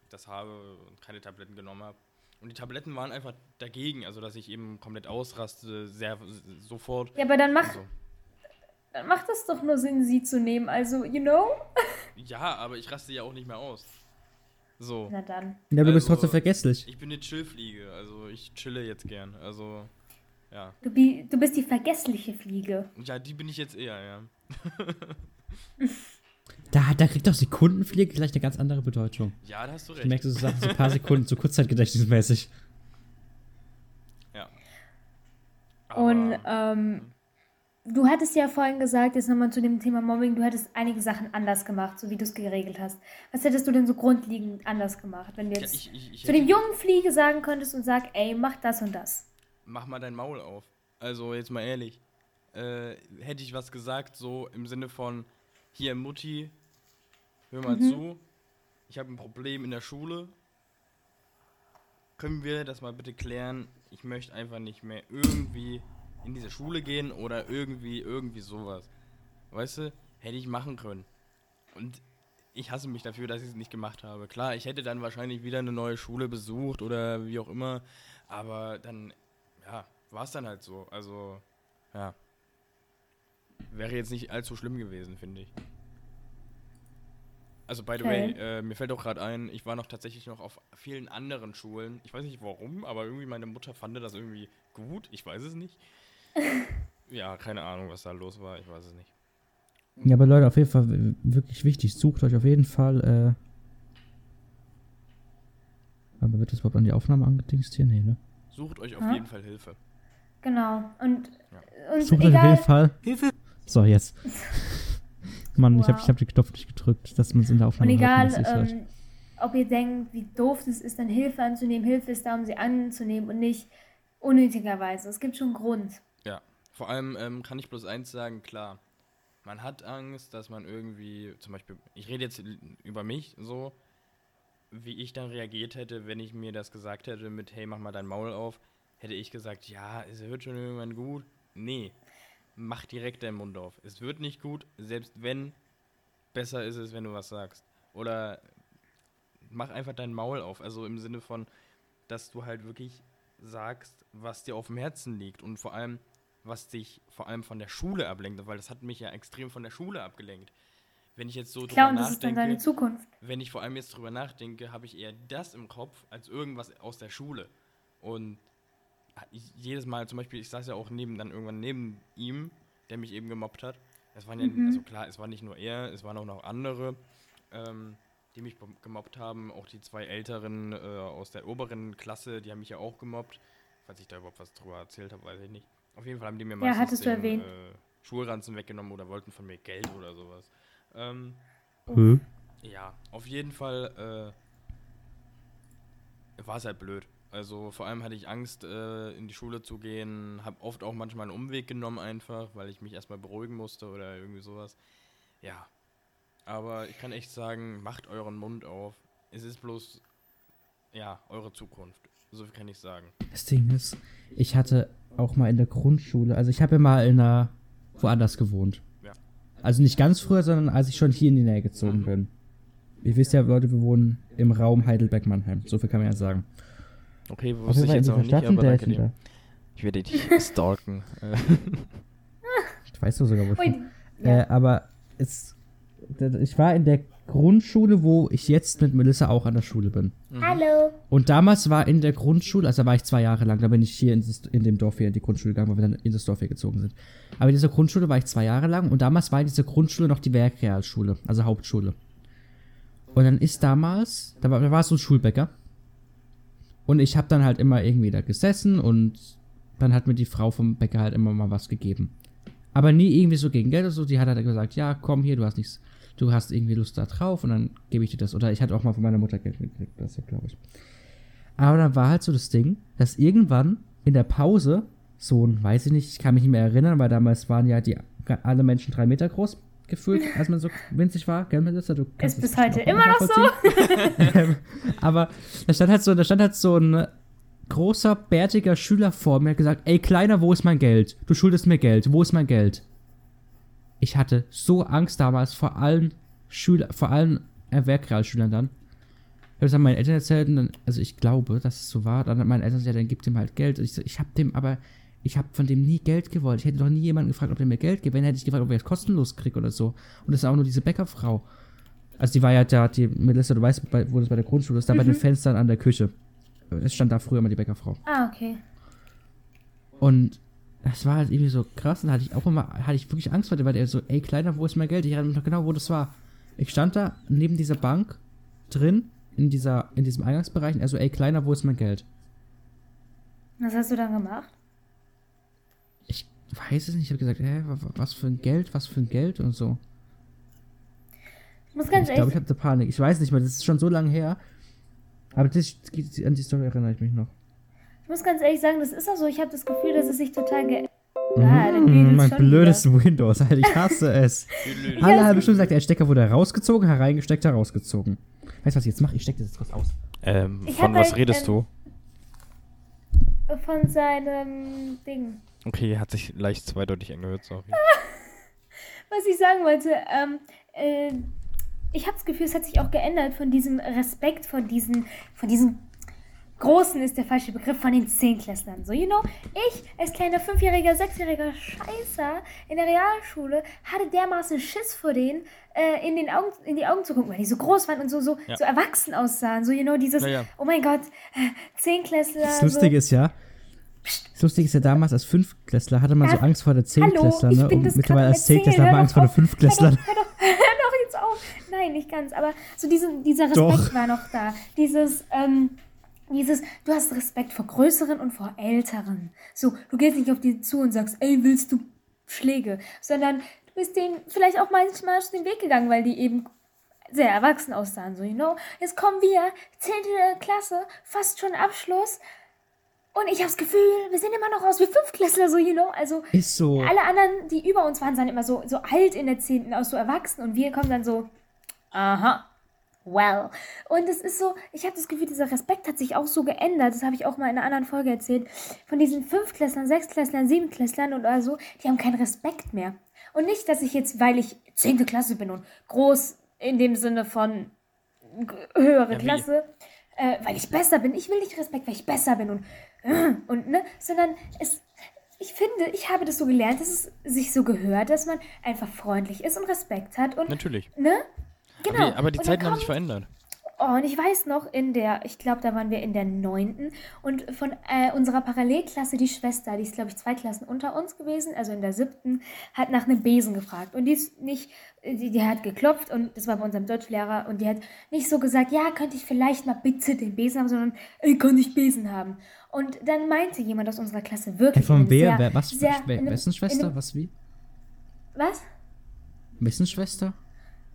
das habe und keine Tabletten genommen habe. Und die Tabletten waren einfach dagegen, also dass ich eben komplett ausraste, sehr sofort. Ja, aber dann, mach, Also, dann macht es doch nur Sinn, sie zu nehmen. Also, you know? ja, aber ich raste ja auch nicht mehr aus. So. Na dann. ja, du bist also- trotzdem vergesslich. Ich bin eine Chillfliege, also ich chille jetzt gern. Also, ja. Du, bi du bist die vergessliche Fliege. Ja, die bin ich jetzt eher, ja. Da, da kriegt doch Sekundenpflege gleich eine ganz andere Bedeutung. Ja, da hast du Ich recht. merke, so Sachen so ein paar Sekunden, so kurzzeitgedächtnismäßig. Ja. Und Aber- ähm, du hattest ja vorhin gesagt, jetzt nochmal zu dem Thema Mobbing, du hättest einige Sachen anders gemacht, so wie du es geregelt hast. Was hättest du denn so grundlegend anders gemacht, wenn du ja, jetzt ich, ich, ich zu dem jungen Fliege sagen könntest und sag, ey, mach das und das? mach mal dein Maul auf. Also jetzt mal ehrlich. Äh, hätte ich was gesagt, so im Sinne von, hier Mutti, hör mal zu, ich habe ein Problem in der Schule. Können wir das mal bitte klären? Ich möchte einfach nicht mehr irgendwie in diese Schule gehen oder irgendwie, irgendwie sowas. Weißt du, hätte ich machen können. Und ich hasse mich dafür, dass ich es nicht gemacht habe. Klar, ich hätte dann wahrscheinlich wieder eine neue Schule besucht oder wie auch immer, aber dann, ja, war es dann halt so. Also, ja. Wäre jetzt nicht allzu schlimm gewesen, finde ich. Also, by the Okay. way, äh, mir fällt auch gerade ein, ich war noch tatsächlich noch auf vielen anderen Schulen. Ich weiß nicht warum, aber irgendwie meine Mutter fand das irgendwie gut. Ich weiß es nicht. ja, keine Ahnung, was da los war. Ich weiß es nicht. Ja, aber Leute, auf jeden Fall wirklich wichtig. Sucht euch auf jeden Fall, äh. Aber wird das überhaupt an die Aufnahme angedingst hier? Nee, ne? Sucht euch auf Ja. jeden Fall Hilfe. Genau. Und, und Sucht euch auf egal, jeden Fall. So, jetzt. Mann, ich habe ich hab den Knopf nicht gedrückt, dass man es in der und Aufnahme egal und nicht hört. ähm, ob ihr denkt, wie doof es ist, dann Hilfe anzunehmen. Hilfe ist da, um sie anzunehmen und nicht unnötigerweise. Es gibt schon einen Grund. Ja, vor allem ähm, kann ich bloß eins sagen, klar, man hat Angst, dass man irgendwie, zum Beispiel, ich rede jetzt über mich so, wie ich dann reagiert hätte, wenn ich mir das gesagt hätte mit, hey, mach mal dein Maul auf, hätte ich gesagt, ja, es wird schon irgendwann gut. Nee, mach direkt deinen Mund auf. Es wird nicht gut, selbst wenn, besser ist es, wenn du was sagst. Oder mach einfach dein Maul auf, also im Sinne von, dass du halt wirklich sagst, was dir auf dem Herzen liegt und vor allem, was dich vor allem von der Schule ablenkt, weil das hat mich ja extrem von der Schule abgelenkt. Wenn ich jetzt so Klar, drüber nachdenke, deine Zukunft. wenn ich vor allem jetzt drüber nachdenke, habe ich eher das im Kopf als irgendwas aus der Schule. Und jedes Mal, zum Beispiel, ich saß ja auch neben, dann irgendwann neben ihm, der mich eben gemobbt hat. Es waren ja, Mhm. also klar, es war nicht nur er, es waren auch noch andere, ähm, die mich gemobbt haben. Auch die zwei Älteren äh, aus der oberen Klasse, die haben mich ja auch gemobbt. Falls ich da überhaupt was drüber erzählt habe, weiß ich nicht. Auf jeden Fall haben die mir Ja, meistens hattest du den, erwähnt. Äh, Schulranzen weggenommen oder wollten von mir Geld oder sowas. Ähm, Hä? ja, auf jeden Fall war es halt blöd. Also vor allem hatte ich Angst, äh, in die Schule zu gehen, habe oft auch manchmal einen Umweg genommen einfach, weil ich mich erstmal beruhigen musste oder irgendwie sowas. Ja. Aber ich kann echt sagen, macht euren Mund auf. Es ist bloß, ja, eure Zukunft. So viel kann ich sagen. Das Ding ist, ich hatte auch mal in der Grundschule, also ich habe ja mal in einer woanders gewohnt. Ja. Also nicht ganz früher, sondern als ich schon hier in die Nähe gezogen Mhm. bin. Ihr wisst ja, Leute, wir wohnen im Raum Heidelberg-Mannheim. So viel kann man ja sagen. Okay, wusste ich jetzt auch nicht, aber danke dir. Ich werde dich stalken. Ich weiß du sogar, wo ich bin. Äh, aber es, ich war in der Grundschule, wo ich jetzt mit Melissa auch an der Schule bin. Hallo. Und damals war in der Grundschule, also da war ich zwei Jahre lang, da bin ich hier in, das, in dem Dorf hier in die Grundschule gegangen, weil wir dann in das Dorf hier gezogen sind. Aber in dieser Grundschule war ich zwei Jahre lang und damals war in dieser Grundschule noch die Werkrealschule, also Hauptschule. Und dann ist damals, da war, da war so ein Schulbäcker. Und ich habe dann halt immer irgendwie da gesessen und dann hat mir die Frau vom Bäcker halt immer mal was gegeben. Aber nie irgendwie so gegen Geld oder so. Die hat halt gesagt, ja, komm hier, du hast nichts, du hast irgendwie Lust da drauf und dann gebe ich dir das. Oder ich hatte auch mal von meiner Mutter Geld gekriegt, das ja, glaube ich. Aber dann war halt so das Ding, dass irgendwann in der Pause so ein, weiß ich nicht, ich kann mich nicht mehr erinnern, weil damals waren ja die alle Menschen drei Meter groß gefühlt, als man so winzig war. Gell, Melissa? Du Ist bis heute immer noch so. Aber da stand halt so, da stand halt so ein großer, bärtiger Schüler vor mir, hat gesagt, ey Kleiner, wo ist mein Geld? Du schuldest mir Geld, wo ist mein Geld? Ich hatte so Angst damals vor allen Schüler, vor allen Werkrealschülern dann. Ich habe es an meinen Eltern erzählt und dann, also ich glaube, dass es so war. Dann hat meine Eltern gesagt, ja, dann gib dem halt Geld. Und ich so, ich habe dem aber, ich habe von dem nie Geld gewollt. Ich hätte doch nie jemanden gefragt, ob der mir Geld gibt. Wenn hätte ich gefragt, ob ich es kostenlos kriege oder so. Und das ist auch nur diese Bäckerfrau. Also die war ja da, die Melissa, du weißt, bei, wo das bei der Grundschule ist, da bei den Fenstern an der Küche. Es stand da früher mal die Bäckerfrau. Ah, okay. Und das war halt irgendwie so krass. Und da hatte ich auch immer, hatte ich wirklich Angst vor dem, weil der so, ey Kleiner, wo ist mein Geld? Ich erinnere mich noch genau, wo das war. Ich stand da neben dieser Bank drin, in dieser, in diesem Eingangsbereich, und er so, ey Kleiner, wo ist mein Geld? Was hast du dann gemacht? Ich weiß es nicht, ich habe gesagt, hä, wa- wa- was für ein Geld, was für ein Geld und so. Ich muss ganz ich glaube, ehrlich, ich hatte Panik. Ich weiß nicht mehr, das ist schon so lange her. Aber das, an die Story erinnere ich mich noch. ich muss ganz ehrlich sagen, das ist auch so. Ich habe das Gefühl, dass es sich total ge Ah, dann Mm, düdelt's mein blödes Windows, Alter, ich hasse es. Alle halbe Stunde sagt er, der Stecker wurde rausgezogen, hereingesteckt, herausgezogen. Weißt du, was ich jetzt mache? Ich stecke das jetzt kurz aus. ähm, Ich von was halt, redest ähm, du? von seinem Ding. Okay, hat sich leicht zweideutig angehört, sorry. Was ich sagen wollte, ähm, äh, ich habe das Gefühl, es hat sich auch geändert von diesem Respekt von diesen, von diesen Großen ist der falsche Begriff, von den Zehnklässlern. So, you know, ich als kleiner fünfjähriger, sechsjähriger Scheißer in der Realschule hatte dermaßen Schiss vor denen, äh, in, den Augen, in die Augen zu gucken, weil die so groß waren und so, so, Ja. so erwachsen aussahen. So, you know, dieses, Ja, ja. oh mein Gott, äh, Zehnklässler. Das Lustige ist ja, das Lustige ist ja damals als Fünftklässler hatte man so Ja, Angst vor der Zehntklässler, ne? Und mittlerweile als Zehntklässler wir hör Angst vor doch den Fünftklässlern. Hör doch, hör doch, hör doch jetzt auf. Nein, nicht ganz, aber so diese, dieser Respekt Doch. war noch da. Dieses, ähm, dieses, du hast Respekt vor Größeren und vor Älteren. So, du gehst nicht auf die zu und sagst, ey, willst du Schläge? Sondern du bist denen vielleicht auch manchmal dem Weg gegangen, weil die eben sehr erwachsen aussahen, so, you know. Jetzt kommen wir, 10. Klasse, fast schon Abschluss. Und ich habe das Gefühl, wir sehen immer noch aus wie Fünftklässler, so, you know. Also, Ist so. alle anderen, die über uns waren, sahen immer so, so alt in der 10. aus, so erwachsen. Und wir kommen dann so, aha, well. Und es ist so, ich habe das Gefühl, dieser Respekt hat sich auch so geändert. Das habe ich auch mal in einer anderen Folge erzählt. Von diesen Fünftklässlern, Sechstklässlern, Siebenklässlern oder so, die haben keinen Respekt mehr. Und nicht, dass ich jetzt, weil ich 10. Klasse bin und groß in dem Sinne von höhere Ja? Klasse, äh, weil ich besser bin. Ich will nicht Respekt, weil ich besser bin und, und ne, sondern es, ich finde, ich habe das so gelernt, dass es sich so gehört, dass man einfach freundlich ist und Respekt hat und, Natürlich. ne? Genau. Okay, aber die Zeiten haben sich verändert. Oh, und ich weiß noch, in der, ich glaube, da waren wir in der neunten und von äh, unserer Parallelklasse, die Schwester, die ist, glaube ich, zwei Klassen unter uns gewesen, also in der siebten, hat nach einem Besen gefragt. Und die ist nicht, die, die hat geklopft und das war bei unserem Deutschlehrer und die hat nicht so gesagt, ja, könnte ich vielleicht mal bitte den Besen haben, sondern, ey, kann ich Besen haben? Und dann meinte jemand aus unserer Klasse wirklich. von wer? sehr- wer was? sehr- wer, wessen Schwester? einem- Was wie? Was? Wessen Schwester?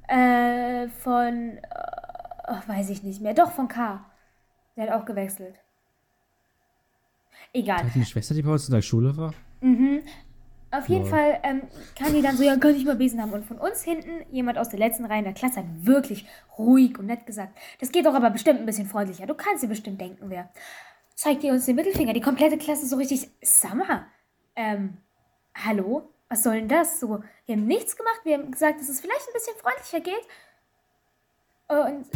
Äh, von, ach, weiß ich nicht mehr. Doch, von K. Der hat auch gewechselt. Egal. Hat die Schwester, die bei uns in der Schule war? Mhm. Auf jeden Lol. Fall ähm, kann die dann so, ja, könnte ich mal Besen haben. Und von uns hinten, jemand aus der letzten Reihe in der Klasse hat wirklich ruhig und nett gesagt, das geht doch aber bestimmt ein bisschen freundlicher. Du kannst dir bestimmt denken, wer. Zeigt ihr uns den Mittelfinger. Die komplette Klasse so richtig, Summer, ähm, hallo? Was soll denn das? So, wir haben nichts gemacht. Wir haben gesagt, dass es vielleicht ein bisschen freundlicher geht. Und,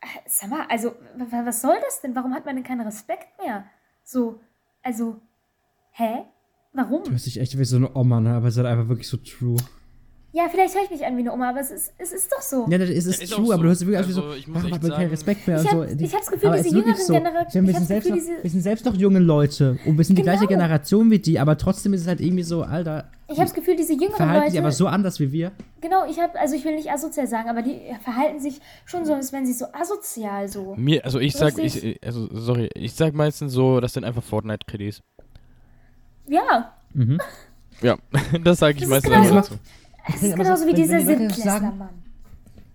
äh, Summer, also, was soll das denn? Warum hat man denn keinen Respekt mehr? So, also, hä? Warum? Du hörst dich echt wie so eine Oma, ne? Aber es ist halt einfach wirklich so true. Ja, vielleicht höre ich mich an wie eine Oma, aber es ist, es ist doch so. Ja, das ist, ist ist auch true, so. aber du hörst wirklich Also, also, ich wie so, echt hat man keinen Respekt mehr ich und hab- so. Die- ich hab's Gefühl, aber es diese ist jüngeren so. Genera- Ich meine, wir, ich sind selbst Gefühl, noch, diese- wir sind selbst noch junge Leute und wir sind die Genau. gleiche Generation wie die, aber trotzdem ist es halt irgendwie so, Alter, Ich habe das Gefühl, diese jüngeren verhalten Leute. sich aber so anders wie wir. Genau, ich habe, also ich will nicht asozial sagen, aber die verhalten sich schon so, als wenn sie so asozial so. Mir, also ich sag, ich, also sorry, ich sag meistens so, das sind einfach Fortnite-Kredits. Ja, Mhm. Ja, das sage ich Das ist meistens einfach dazu. Es ist genauso so, wie wenn- dieser wenn die Leute das Siebtklässler, sagen- Mann.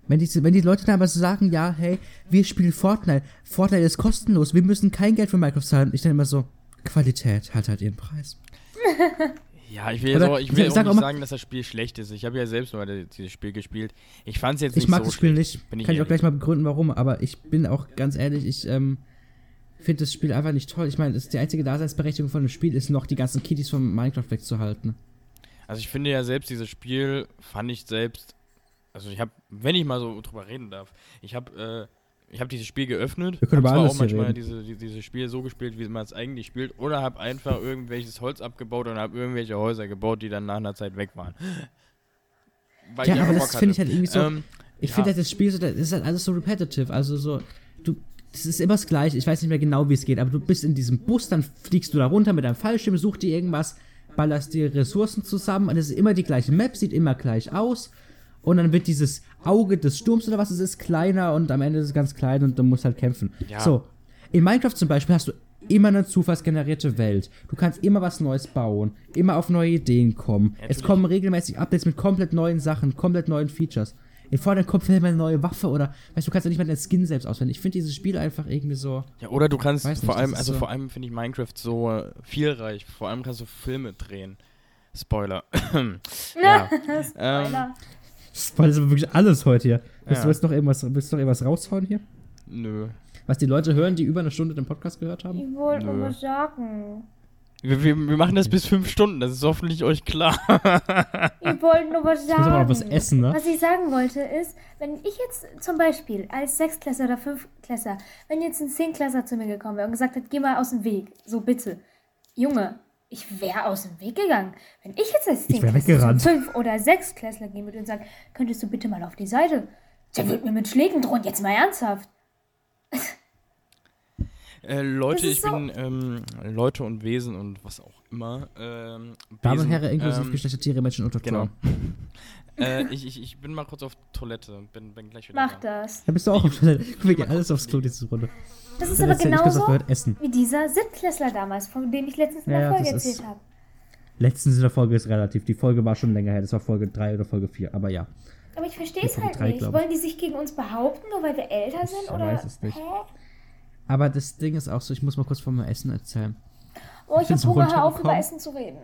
Wenn die, wenn die Leute dann aber so sagen, ja, hey, wir spielen Fortnite, Fortnite ist kostenlos, wir müssen kein Geld für Minecraft zahlen, ich dann immer so, Qualität hat halt ihren Preis. Ja, ich will, Oder jetzt auch, ich ich will auch sag nicht auch mal- sagen, dass das Spiel schlecht ist. Ich habe ja selbst mal die- dieses Spiel gespielt. Ich fand es jetzt Ich nicht mag so das Spiel schlecht, nicht. bin Kann ich auch ehrlich. gleich mal begründen, warum. Aber ich bin auch ganz ehrlich, ich ähm, finde das Spiel einfach nicht toll. Ich meine, die einzige Daseinsberechtigung von dem Spiel ist noch, die ganzen Kitties von Minecraft wegzuhalten. Also ich finde ja selbst dieses Spiel fand ich selbst, also ich habe, wenn ich mal so drüber reden darf, ich habe äh, ich habe dieses Spiel geöffnet, Wir können zwar auch manchmal diese, die, dieses Spiel so gespielt, wie man es eigentlich spielt, oder habe einfach irgendwelches Holz abgebaut und habe irgendwelche Häuser gebaut, die dann nach einer Zeit weg waren. Weil Ja, ich aber das finde ich halt irgendwie so. Ähm, ich ja. finde halt das Spiel so, das ist halt alles so repetitive. Also so, du, das ist immer das Gleiche. Ich weiß nicht mehr genau, wie es geht, aber du bist in diesem Bus, dann fliegst du da runter mit deinem Fallschirm, such dir irgendwas, ballerst dir Ressourcen zusammen und es ist immer die gleiche Map, sieht immer gleich aus. Und dann wird dieses Auge des Sturms oder was es ist, kleiner und am Ende ist es ganz klein und du musst halt kämpfen. Ja. So, in Minecraft zum Beispiel hast du immer eine zufallsgenerierte Welt. Du kannst immer was Neues bauen, immer auf neue Ideen kommen. es natürlich. kommen regelmäßig Updates mit komplett neuen Sachen, komplett neuen Features. In Fortnite kommt vielleicht mal eine neue Waffe oder, weißt du, du kannst ja nicht mal deinen Skin selbst auswählen. Ich finde dieses Spiel einfach irgendwie so. Ja, oder du kannst Weiß nicht, vor allem, also so- vor allem finde ich Minecraft so äh, vielreich. Vor allem kannst du Filme drehen. Spoiler. ja. Ähm, Spoiler. Ist aber wirklich alles heute hier. Willst, Ja. du jetzt noch irgendwas, willst du noch irgendwas raushauen hier? Nö. Was die Leute hören, die über eine Stunde den Podcast gehört haben? Ich wollte nur sagen. Wir, wir, wir machen das bis fünf Stunden, das ist hoffentlich euch klar. Ich wollte nur was Ich muss aber sagen. noch was essen, ne? Was ich sagen wollte ist, wenn ich jetzt zum Beispiel als Sechstklässler oder Fünftklässler, wenn jetzt ein Zehnklässler zu mir gekommen wäre und gesagt hat, geh mal aus dem Weg, so bitte. Junge, ich wäre aus dem Weg gegangen. Wenn ich jetzt als Zehnklässler Fünf- oder Sechstklässler gehen würde und sagen, könntest du bitte mal auf die Seite? Der wird mir mit Schlägen drohen, jetzt mal ernsthaft. Äh, Leute, ich so- bin ähm, Leute und Wesen und was auch immer. Ähm, Damen und Herren, inklusive ähm, Geschlechter, Tiere, Menschen und Genau. Autoren. äh, ich, ich, ich bin mal kurz auf Toilette und bin, bin gleich wieder Mach da. das. Da bist du auch auf Toilette. Guck, wir gehen alles aufs Klo diese Runde. Das ist aber genauso heute essen. wie dieser Siebtklässler damals, von dem ich letztens in der ja, Folge erzählt habe. Letztens in der Folge ist relativ. Die Folge war schon länger her. Das war Folge 3 oder Folge 4. Aber ja. Aber ich verstehe es halt drei, nicht. glaub ich. Wollen die sich gegen uns behaupten, nur weil wir älter sind? Ich oder? weiß es nicht. Hä? Aber das Ding ist auch so, ich muss mal kurz von meinem Essen erzählen. Oh, ich bin hab Hunger, hör auf, über Essen zu reden.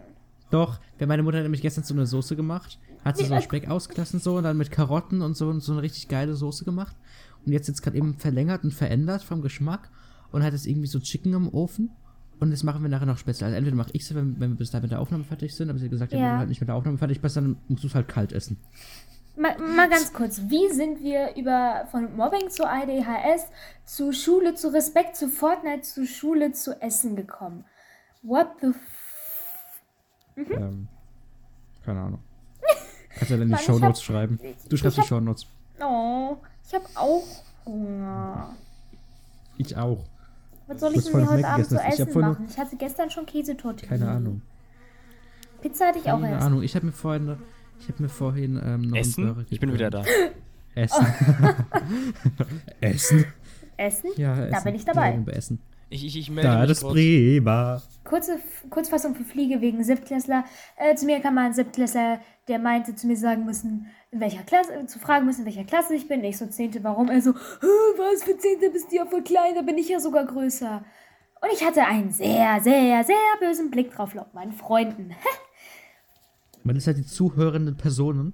Doch, wenn meine Mutter hat nämlich gestern so eine Soße gemacht, hat sie so äh, Speck ausgelassen so und dann mit Karotten und so und so eine richtig geile Soße gemacht. Und jetzt jetzt gerade eben verlängert und verändert vom Geschmack und hat jetzt irgendwie so Chicken im Ofen. Und das machen wir nachher noch speziell. Also entweder mache ich es, wenn, wenn wir bis dahin mit der Aufnahme fertig sind, aber sie hat gesagt, ja. Du halt nicht mit der Aufnahme fertig bist, dann musst du es halt kalt essen. Mal, mal ganz kurz, wie sind wir über von Mobbing zu ADHS, zu Schule, zu Respekt, zu Fortnite, zu Schule, zu Essen gekommen? What the f Ähm, keine Ahnung. Kannst ja dann die ich Shownotes hab- schreiben. Du ich schreibst die hab- Shownotes. Oh, ich habe auch Hunger. Ich auch. Was soll Du ich denn mir heute Abend zu ich hab essen vorhin- machen? Ich hatte gestern schon Käsetorte. Keine Ahnung. Pizza hatte ich auch Keine erst. Ahnung. Ich habe mir vorhin, ich habe mir vorhin ähm, noch einen Burger Essen? Ich bin wieder da. Essen. Essen. Essen? Ja, Essen. Da bin ich dabei. Ja, Essen. Ich, ich, ich melde Da, mich das kurz. prima. kurze Kurzfassung für Fliege wegen Siebtklässler. Äh, zu mir kam mal ein Siebtklässler, der meinte zu mir sagen müssen, in welcher Klasse, zu fragen müssen, in welcher Klasse ich bin. Ich so Zehnte, warum? Er so, was für Zehnte bist du ja voll klein, da bin ich ja sogar größer. Und ich hatte einen sehr, sehr, sehr bösen Blick drauf, laut meinen Freunden. Man ist halt die zuhörenden Personen.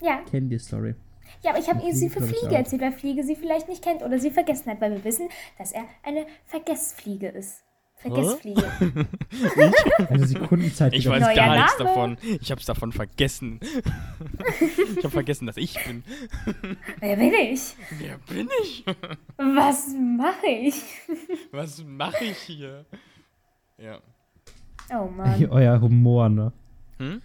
ja, Kennen die Story. ja, aber ich habe ihr sie für Fliege erzählt, weil Fliege sie vielleicht nicht kennt oder sie vergessen hat, weil wir wissen, dass er eine Vergessfliege ist. Vergessfliege. Eine Sekundenzeit. Ich weiß Neuer gar nichts Name. davon. Ich hab's davon vergessen. ich habe vergessen, dass ich bin. Wer bin ich? Wer bin ich? Was mache ich? Was mache ich hier? Ja. Oh Mann. Euer Humor, ne? Hm?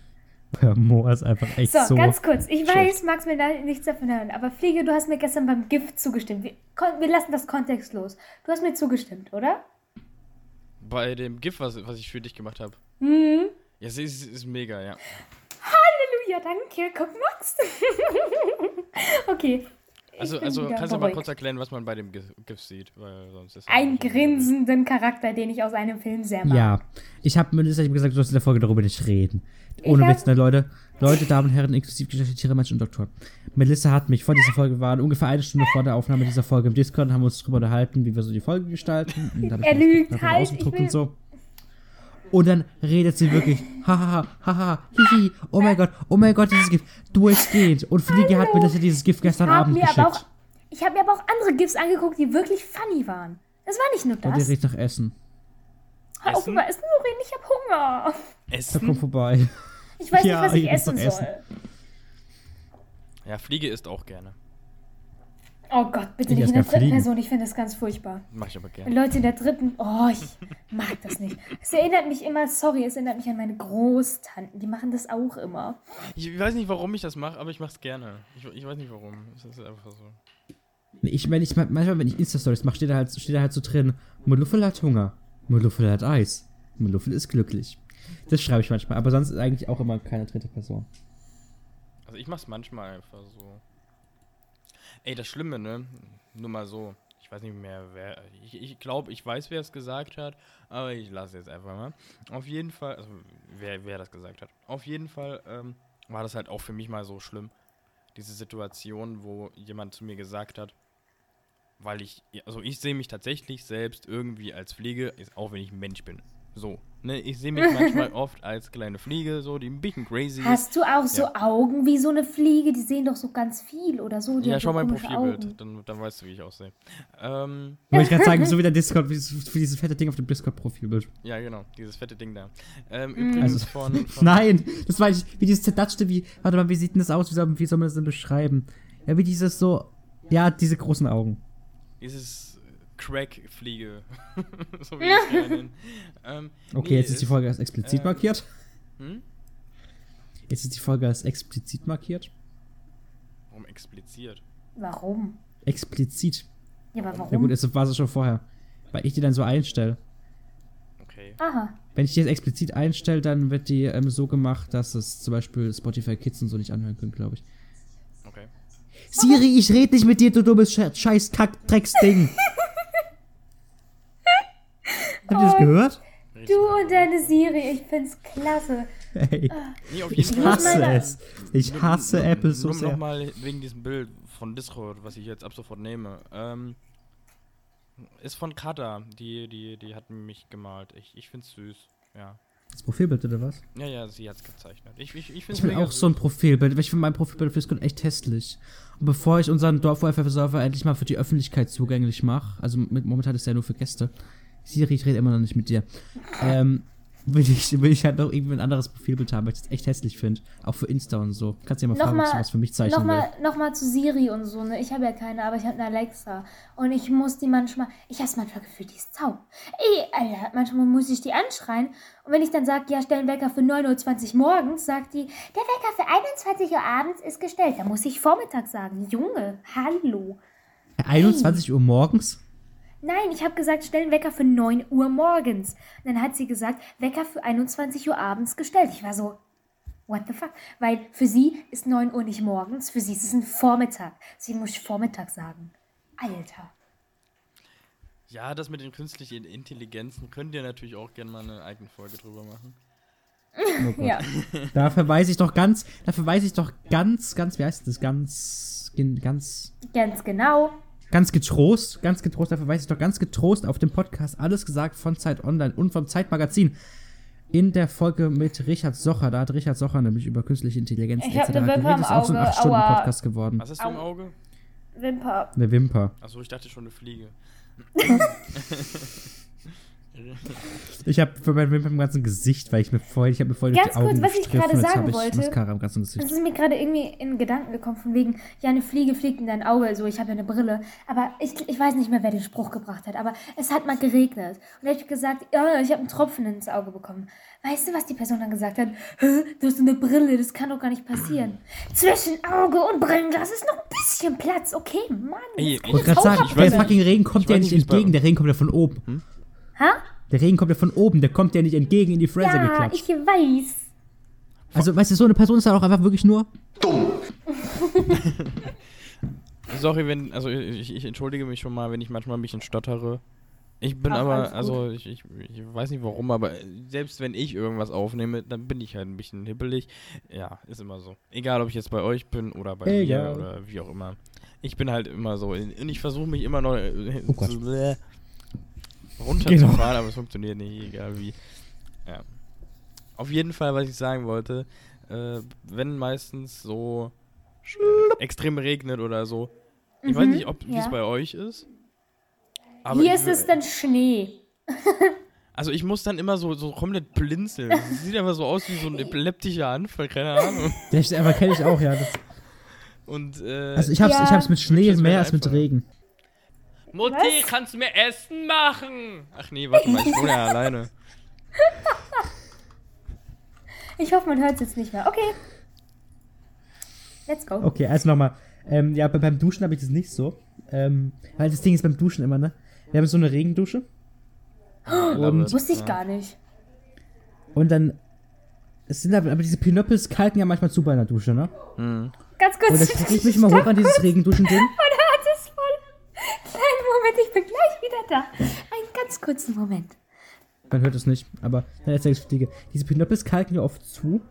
Humor ist einfach echt So, so. ganz kurz. Ich schlecht. weiß, Max will da nichts davon hören, aber Fliege, du hast mir gestern beim Gift zugestimmt. Wir, wir lassen das kontextlos. Du hast mir zugestimmt, oder? Bei dem GIF, was, was ich für dich gemacht habe. Mhm. Ja, es ist, ist mega, ja. Halleluja, danke. Guck, Max. okay. Also, also kannst du mal kurz erklären, was man bei dem GIF, GIF sieht? Weil sonst ist Einen grinsenden Charakter, den ich aus einem Film sehr mag. Ja, ich habe Melissa ich hab gesagt, du sollst in der Folge darüber nicht reden. Ohne Witz, ne, Leute. Leute, Damen und Herren, inklusive Geschlechter, Tiere, Menschen und Doktor. Melissa hat mich vor dieser Folge, wir waren ungefähr eine Stunde vor der Aufnahme dieser Folge im Discord, haben uns darüber unterhalten, wie wir so die Folge gestalten. Er lügt, halt, ich will- und so. Und dann redet sie wirklich, hahaha, haha, hihi, oh mein Gott, oh mein Gott, dieses Gift, durchgehend. Und Fliege hat mir das dieses Gift gestern habe Abend geschickt. auch, ich hab mir aber auch andere GIFs angeguckt, die wirklich funny waren. Das war nicht nur Und ihr das. redet nach Essen. Hör auf Essen? über Essen zu reden, ich hab Hunger. Da Essen? komm vorbei. Ich weiß Ja, nicht, was ich essen doch soll. Ja, Fliege isst auch gerne. Oh Gott, bitte Ich nicht in der dritten Fliegen. Person. Ich finde das ganz furchtbar. Mach ich aber gerne. Leute in der dritten, oh, ich mag das nicht. Es erinnert mich immer, sorry, es erinnert mich an meine Großtanten. Die machen das auch immer. Ich weiß nicht, warum ich das mache, aber ich mach's gerne. Ich, ich weiß nicht warum. Es ist einfach so. Ich, wenn ich, manchmal, wenn ich Insta-Stories mache, steht da halt, steht da halt so drin, Muluffel hat Hunger, Muluffel hat Eis, Muluffel ist glücklich. Das schreibe ich manchmal, aber sonst ist eigentlich auch immer keine dritte Person. Also ich mach's manchmal einfach so. Ey, das Schlimme, ne? Nur mal so. Ich weiß nicht mehr, wer. Ich, ich glaube, ich weiß, wer es gesagt hat, aber ich lasse jetzt einfach mal. Auf jeden Fall, also wer, wer das gesagt hat. Auf jeden Fall ähm, war das halt auch für mich mal so schlimm. Diese Situation, wo jemand zu mir gesagt hat, weil ich, also ich sehe mich tatsächlich selbst irgendwie als ist auch wenn ich ein Mensch bin. So, ne? Ich sehe mich manchmal oft als kleine Fliege, so, die ein bisschen crazy ist. Hast du auch so Ja. Augen wie so eine Fliege? Die sehen doch so ganz viel oder so. Die Ja, so schau mein Profilbild, dann, dann weißt du, wie ich aussehe. Ähm, Wollte ich gerade sagen, so wie der Discord, wie, wie dieses fette Ding auf dem Discord-Profilbild. ja, genau, dieses fette Ding da. Ähm, Mhm. übrigens Also, von, von Nein, das war nicht, wie dieses zerdatschte, wie, warte mal, wie sieht denn das aus, wie soll, wie soll man das denn beschreiben? Ja, wie dieses so, ja, diese großen Augen. dieses Crack-Fliege, so wie ich es gerne nenne. Ähm, Okay, nee, jetzt ist die Folge als explizit äh, markiert. Hm? Jetzt ist die Folge als explizit markiert. Warum expliziert? Warum? Explizit. Ja, aber Ja warum? gut, es war es schon vorher. Weil ich die dann so einstelle. Okay. Aha. Wenn ich die jetzt explizit einstelle, dann wird die ähm, so gemacht, dass es zum Beispiel Spotify Kids und so nicht anhören können, glaube ich. Okay. Siri, ich rede nicht mit dir, du dummes Sche- scheiß kack drecksding Habt ihr das gehört? Du und deine Siri, ich find's klasse. Hey, Nee, auf ich hasse es. Ich hasse Nur- Apple so Nur sehr. nochmal wegen diesem Bild von Discord, was ich jetzt ab sofort nehme. Ähm, ist von Kada. Die, die, die hat mich gemalt. Ich, ich find's süß. Ja. Das Profilbild oder was? Ja, ja, sie hat's gezeichnet. Ich, ich, ich find's Ich will auch so ein süß. Profilbild. Ich finde mein Profilbild auf Discord echt hässlich. Und bevor ich unseren Dorf-Server endlich mal für die Öffentlichkeit zugänglich mache, also mit, momentan ist er ja nur für Gäste. Siri, ich rede immer noch nicht mit dir. Ähm, will ich, will ich halt noch irgendwie ein anderes Profilbild haben, weil ich das echt hässlich finde. Auch für Insta und so. Kannst du ja mal fragen, ob sie was für mich zeichnen nochmal, nochmal zu Siri und so, ne? Ich habe ja keine, aber ich habe eine Alexa. Und ich muss die manchmal, ich habe manchmal gefühlt, die ist taub. Ey, Alter, manchmal muss ich die anschreien. Und wenn ich dann sage, ja, stell einen Wecker für 9.20 Uhr morgens, sagt die, der Wecker für 21 Uhr abends ist gestellt. Da muss ich Vormittag sagen. Junge, hallo. 21 Uhr morgens? Nein, ich habe gesagt, stell einen Wecker für 9 Uhr morgens. Und dann hat sie gesagt, Wecker für 21 Uhr abends gestellt. Ich war so, what the fuck? Weil für sie ist 9 Uhr nicht morgens, für sie ist es ein Vormittag. Sie muss ich Vormittag sagen. Alter. Ja, das mit den künstlichen Intelligenzen könnt ihr natürlich auch gerne mal eine eigene Folge drüber machen. Oh. Ja. Da verweise ich doch ganz, da verweise ich doch ganz, ganz, wie heißt das? Ganz, gen- ganz, Ganz genau. Ganz getrost, ganz getrost, da verweise ich doch ganz getrost auf den Podcast Alles gesagt von Zeit Online und vom Zeitmagazin. In der Folge mit Richard Socher, da hat Richard Socher nämlich über künstliche Intelligenz Ich etc. eine Wimper geredet. im Ist auch so ein Auge, 8-Stunden-Podcast geworden. Was hast du im Au. Auge? Wimper. Eine Wimper. Achso, ich dachte schon eine Fliege. Ich habe für mein Wimper im ganzen Gesicht, weil ich mir vorher, ich habe mir vorher Ganz die Augen kurz, was ich gerade sagen ich wollte. Mascara im ganzen Das Gesicht. ist mir gerade irgendwie in Gedanken gekommen, von wegen, ja, eine Fliege fliegt in dein Auge, so, ich habe ja eine Brille. Aber ich, ich weiß nicht mehr, wer den Spruch gebracht hat, aber es hat mal geregnet. Und da habe ich gesagt, ja, ich habe einen Tropfen ins Auge bekommen. Weißt du, was die Person dann gesagt hat? Hä, du hast eine Brille, das kann doch gar nicht passieren. Zwischen Auge und Brillenglas ist noch ein bisschen Platz, okay, Mann. Ey, jetzt ich Ich wollte gerade sagen, Ich der fucking Regen kommt ich ja nicht entgegen, der Regen kommt ja von oben. Ha? Der Regen kommt ja von oben, der kommt ja nicht entgegen in die Fresse Ja, geklatscht. ich weiß. Also, weißt du, so eine Person ist halt auch einfach wirklich nur. Sorry, wenn, also ich, ich entschuldige mich schon mal, wenn ich manchmal ein bisschen stottere. Ich bin Ach, aber, also ich, ich, ich weiß nicht warum, aber selbst wenn ich irgendwas aufnehme, dann bin ich halt ein bisschen hibbelig. Ja, ist immer so. Egal, ob ich jetzt bei euch bin oder bei Egal. mir oder wie auch immer. Ich bin halt immer so. Und ich versuche mich immer noch Oh Gott. zu, runterzufahren, Genau. aber es funktioniert nicht, egal wie. Ja. Auf jeden Fall, was ich sagen wollte, äh, wenn meistens so äh, extrem regnet oder so. Ich weiß Mhm, nicht, ob wie es ja. bei euch ist. Hier ist es dann Schnee. Also ich muss dann immer so, so komplett blinzeln. Das sieht einfach so aus wie so ein epileptischer Anfall, keine Ahnung. Der ist kenne ich auch, ja. Das, Und äh, also ich hab's, Ja. ich hab's mit Schnee mehr als mit einfach. Regen. Mutti, Was? kannst du mir Essen machen? Ach nee, warte mal, ich wohne ja alleine. Ich hoffe, man hört es jetzt nicht mehr. Okay. Let's go. Okay, also nochmal. Ähm, ja, bei, beim Duschen habe ich das nicht so. Ähm, weil das Ding ist beim Duschen immer, ne? Wir haben so eine Regendusche. Und, Wusste ich gar nicht. und dann. Es sind aber, aber diese Pinöppels kalken ja manchmal zu bei einer Dusche, ne? Ganz kurz. Und dann kriege ich mich immer hoch an dieses Regenduschen-Ding. Mein Herz ist voll. Kleinen Moment, ich bin gleich wieder da. Einen ganz kurzen Moment. Man hört es nicht, aber dann erzähl ich Fliege. Diese Pinöppels kalken ja oft zu.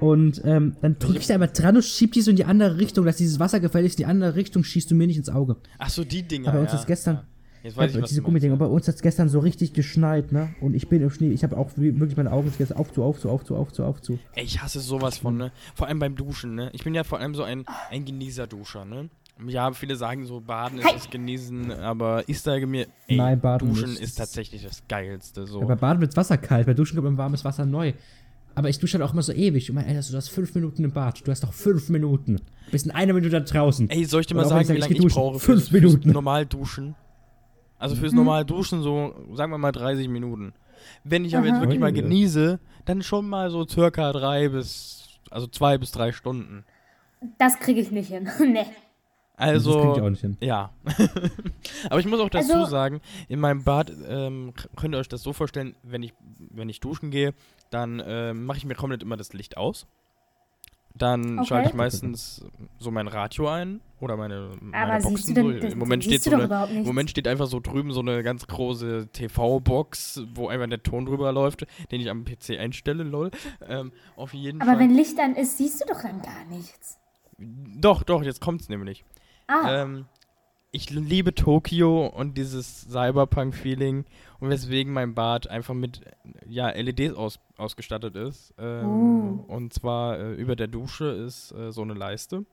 Und ähm, dann drücke ich da einmal dran und schieb die so in die andere Richtung, dass dieses Wasser gefälligst in die andere Richtung schießt und mir nicht ins Auge. Ach so, die Dinger. Aber uns ja. ist gestern, Ja. Jetzt weiß ja, ich, diese du. Gummidinger, bei uns hat es gestern so richtig geschneit, ne? Und ich bin im Schnee, ich habe auch wie- wirklich meine Augen jetzt auf zu, auf zu, auf zu, auf zu, auf zu. Ey, ich hasse sowas von, ne? Vor allem beim Duschen, ne? Ich bin ja vor allem so ein, ein Genießerduscher, ne? Ja, viele sagen so, Baden ist Hi. das Genießen, aber ich sage mir, ey, Nein, Baden Duschen ist tatsächlich das Geilste, so. Ja, bei Baden wird Wasser kalt, bei Duschen kommt im warmes Wasser neu. Aber ich dusche halt auch immer so ewig. Und mein Alter, du hast fünf Minuten im Bad. Du hast doch fünf Minuten. Bist in einer Minute da draußen. Ey, soll ich dir mal ich sagen, wie lange ich ich, brauche Fünf fürs, Minuten. fürs normal Duschen? Also fürs normal Duschen so, sagen wir mal 30 Minuten. Wenn ich aber jetzt wirklich mal genieße, dann schon mal so circa drei bis, also zwei bis drei Stunden. Das kriege ich nicht hin. nee. Also, das krieg ich auch nicht hin. Ja. Aber ich muss auch dazu Also- sagen, in meinem Bad ähm, könnt ihr euch das so vorstellen, wenn ich, wenn ich duschen gehe, dann ähm, mache ich mir komplett immer das Licht aus. Dann Okay. schalte ich meistens so mein Radio ein oder meine, meine Aber Boxen. siehst du denn, so. das, Im Moment steht so doch eine, im. Moment steht einfach so drüben so eine ganz große TV-Box, wo einfach der Ton drüber läuft, den ich am PC einstelle, lol. Ähm, auf jeden Aber Fall. wenn Licht an ist, siehst du doch dann gar nichts. doch, doch, jetzt kommt's nämlich. Ah, Ähm, ich liebe Tokio und dieses Cyberpunk-Feeling und weswegen mein Bad einfach mit ja, LEDs aus, ausgestattet ist. Ähm, Uh. Und zwar äh, über der Dusche ist äh, so eine Leiste,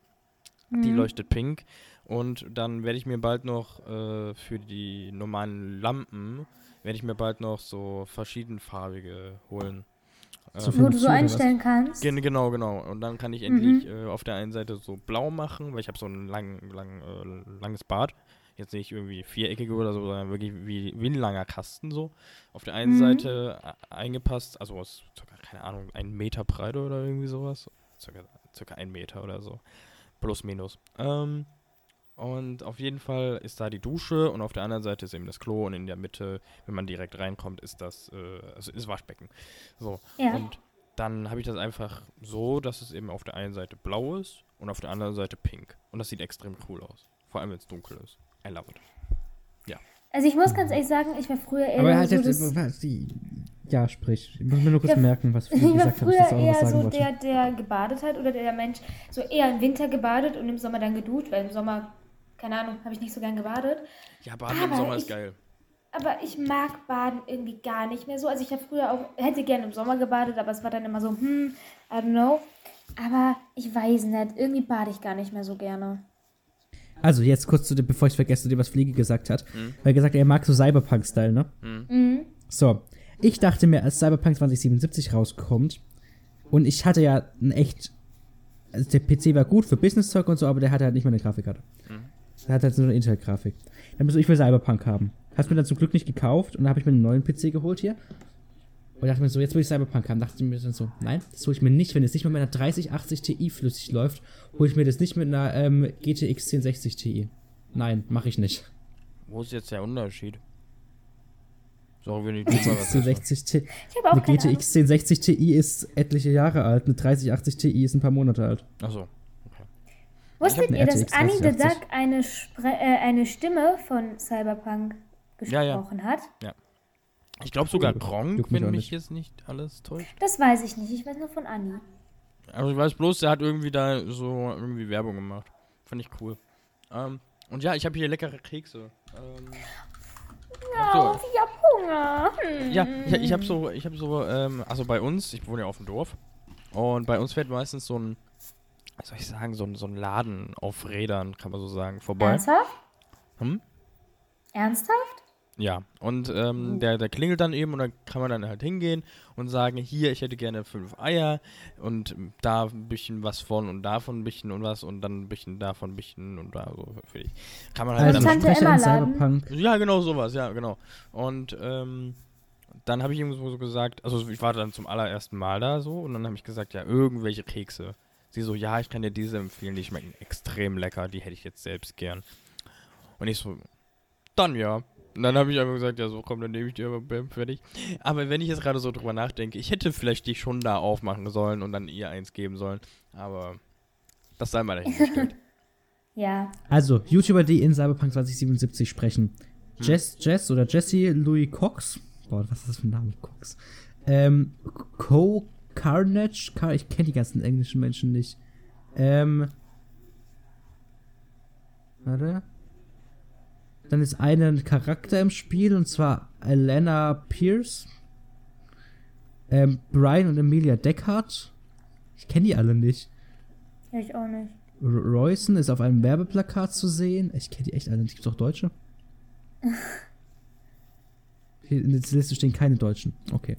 die mhm. leuchtet pink. Und dann werde ich mir bald noch äh, für die normalen Lampen, werde ich mir bald noch so verschiedenfarbige holen. So für- Wo du so was? einstellen kannst. Gen genau, genau. Und dann kann ich Mhm. endlich äh, auf der einen Seite so blau machen, weil ich habe so ein lang, lang, äh, langes Bad. Jetzt nicht irgendwie viereckige oder so, sondern wirklich wie, wie ein langer Kasten so. Auf der einen Mhm. Seite äh, eingepasst, also aus circa, keine Ahnung, einen Meter Breite oder irgendwie sowas. Circa, circa ein Meter oder so. Plus, minus. Ähm, und auf jeden Fall ist da die Dusche und auf der anderen Seite ist eben das Klo und in der Mitte, wenn man direkt reinkommt, ist das, äh, also ist Waschbecken. So. Ja. Und dann habe ich das einfach so, dass es eben auf der einen Seite blau ist und auf der anderen Seite pink. Und das sieht extrem cool aus. Vor allem, wenn es dunkel ist. I love it. Also ich muss ganz ehrlich sagen, ich war früher eher Aber halt so jetzt, das, was die, ja, sprich. Ich muss mir nur kurz Ja, merken, was ich du war gesagt hast, früher auch noch was eher so wollte. der, der gebadet hat oder der Mensch so eher im Winter gebadet und im Sommer dann geduscht, weil im Sommer, keine Ahnung, habe ich nicht so gern gebadet. Ja, Baden im Aber Sommer ist ich- geil. Aber ich mag Baden irgendwie gar nicht mehr so. Also ich habe früher auch, hätte gerne im Sommer gebadet, aber es war dann immer so, hm, I don't know. Aber ich weiß nicht, irgendwie bade ich gar nicht mehr so gerne. Also, jetzt kurz zu dem, bevor ich vergesse, dir was Fliege gesagt hat. Mhm. Weil er gesagt hat, er mag so Cyberpunk-Style, ne? Mhm. So. Ich dachte mir, als Cyberpunk 2077 rauskommt, und ich hatte ja ein echt. Also der PC war gut für Business-Zeug und so, aber der hatte halt nicht mal eine Grafikkarte. Der hat halt so eine Intel-Grafik. Dann du, ich will Cyberpunk haben. Hast mir dann zum Glück nicht gekauft und dann habe ich mir einen neuen PC geholt hier. Und dachte mir so, jetzt will ich Cyberpunk haben. Dachte mir dann so, nein, das hole ich mir nicht, wenn es nicht mal mit einer 3080 Ti flüssig läuft, hole ich mir das nicht mit einer ähm, GTX 1060 Ti. Nein, mache ich nicht. Wo ist jetzt der Unterschied? So, wenn ich drüber was 1060 Ti. Ich habe auch Eine. GTX 1060 Ti ist etliche Jahre alt, eine 3080 Ti ist ein paar Monate alt. Achso. Wusstet ihr, dass Annie the 3080. Duck eine, Spre äh, eine Stimme von Cyberpunk Ja, ja. gesprochen hat? Ich glaube sogar Gronk, wenn mich nicht. jetzt nicht alles täuscht. Das weiß ich nicht. Ich weiß nur von Annie. Also ich weiß bloß, der hat irgendwie da so irgendwie Werbung gemacht. Fand ich cool. Ähm, und ja, ich habe hier leckere Kekse. Ähm, Oh, so. ich hab Hunger. Hm. Ja, ich, ich habe so, ich habe so, ähm, also bei uns, ich wohne ja auf dem Dorf, und bei uns fährt meistens so ein, was soll ich sagen, so ein, so ein Laden auf Rädern, kann man so sagen, vorbei. Ernsthaft? Hm? Ernsthaft? Ja, und ähm, der, der klingelt dann eben und dann kann man dann halt hingehen und sagen, hier, ich hätte gerne fünf Eier und da ein bisschen was von und davon ein bisschen und was und dann ein bisschen davon ein bisschen und da so für dich. Kann man halt Also dann Tante Emma-Laden. Cyberpunk. Ja, genau sowas, ja, genau. Und ähm, dann habe ich ihm so so gesagt, also ich war dann zum allerersten Mal da so und dann habe ich gesagt, ja, irgendwelche Kekse. Sie so, ja, ich kann dir diese empfehlen, die schmecken extrem lecker, die hätte ich jetzt selbst gern. Und ich so, dann ja. Und dann habe ich einfach gesagt, ja, so komm, dann nehme ich die aber bam, fertig. Aber wenn ich jetzt gerade so drüber nachdenke, ich hätte vielleicht die schon da aufmachen sollen und dann ihr eins geben sollen. Aber das sei mal dahingestellt. Ja. Also, YouTuber, die in Cyberpunk 2077 sprechen. Hm. Jess, Jess oder Jesse Louis Cox. Boah, was ist das für ein Name? Cox. Ähm, Co Carnage. Car ich kenne die ganzen englischen Menschen nicht. Ähm. Warte. Dann ist ein Charakter im Spiel und zwar Elena Pierce. Ähm, Brian und Emilia Deckard. Ich kenne die alle nicht. Ich auch nicht. Royson ist auf einem Werbeplakat zu sehen. Ich kenne die echt alle. nicht. Gibt's auch Deutsche? Hier in der Liste stehen keine Deutschen. Okay.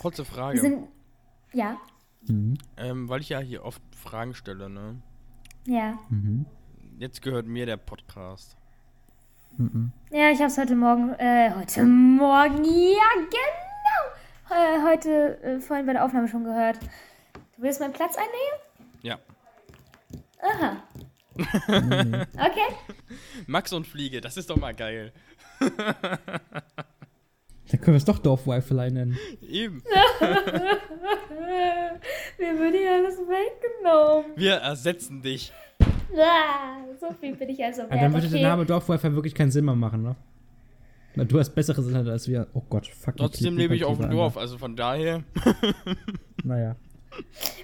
Kurze Frage. sind. Ja. Mhm. Ähm, weil ich ja hier oft Fragen stelle, ne? Ja. Mhm. Jetzt gehört mir der Podcast. Mhm. Ja, ich hab's heute Morgen. Äh, heute Morgen. Ja, genau. Äh, heute, äh, vorhin bei der Aufnahme schon gehört. Du willst meinen Platz einnehmen? Ja. Aha. Okay. Max und Fliege, das ist doch mal geil. Dann können wir es doch Dorf-Wi-Fi nennen. Eben. Mir wird hier alles weggenommen. Wir ersetzen dich. Ah, so viel bin ich also wert. Aber dann würde okay. der Name Dorf-Wi-Fi wirklich keinen Sinn mehr machen, ne? Na, du hast besseres Internet als wir. Oh Gott, fuck. Trotzdem lebe ich auf dem Dorf, also von daher. Naja.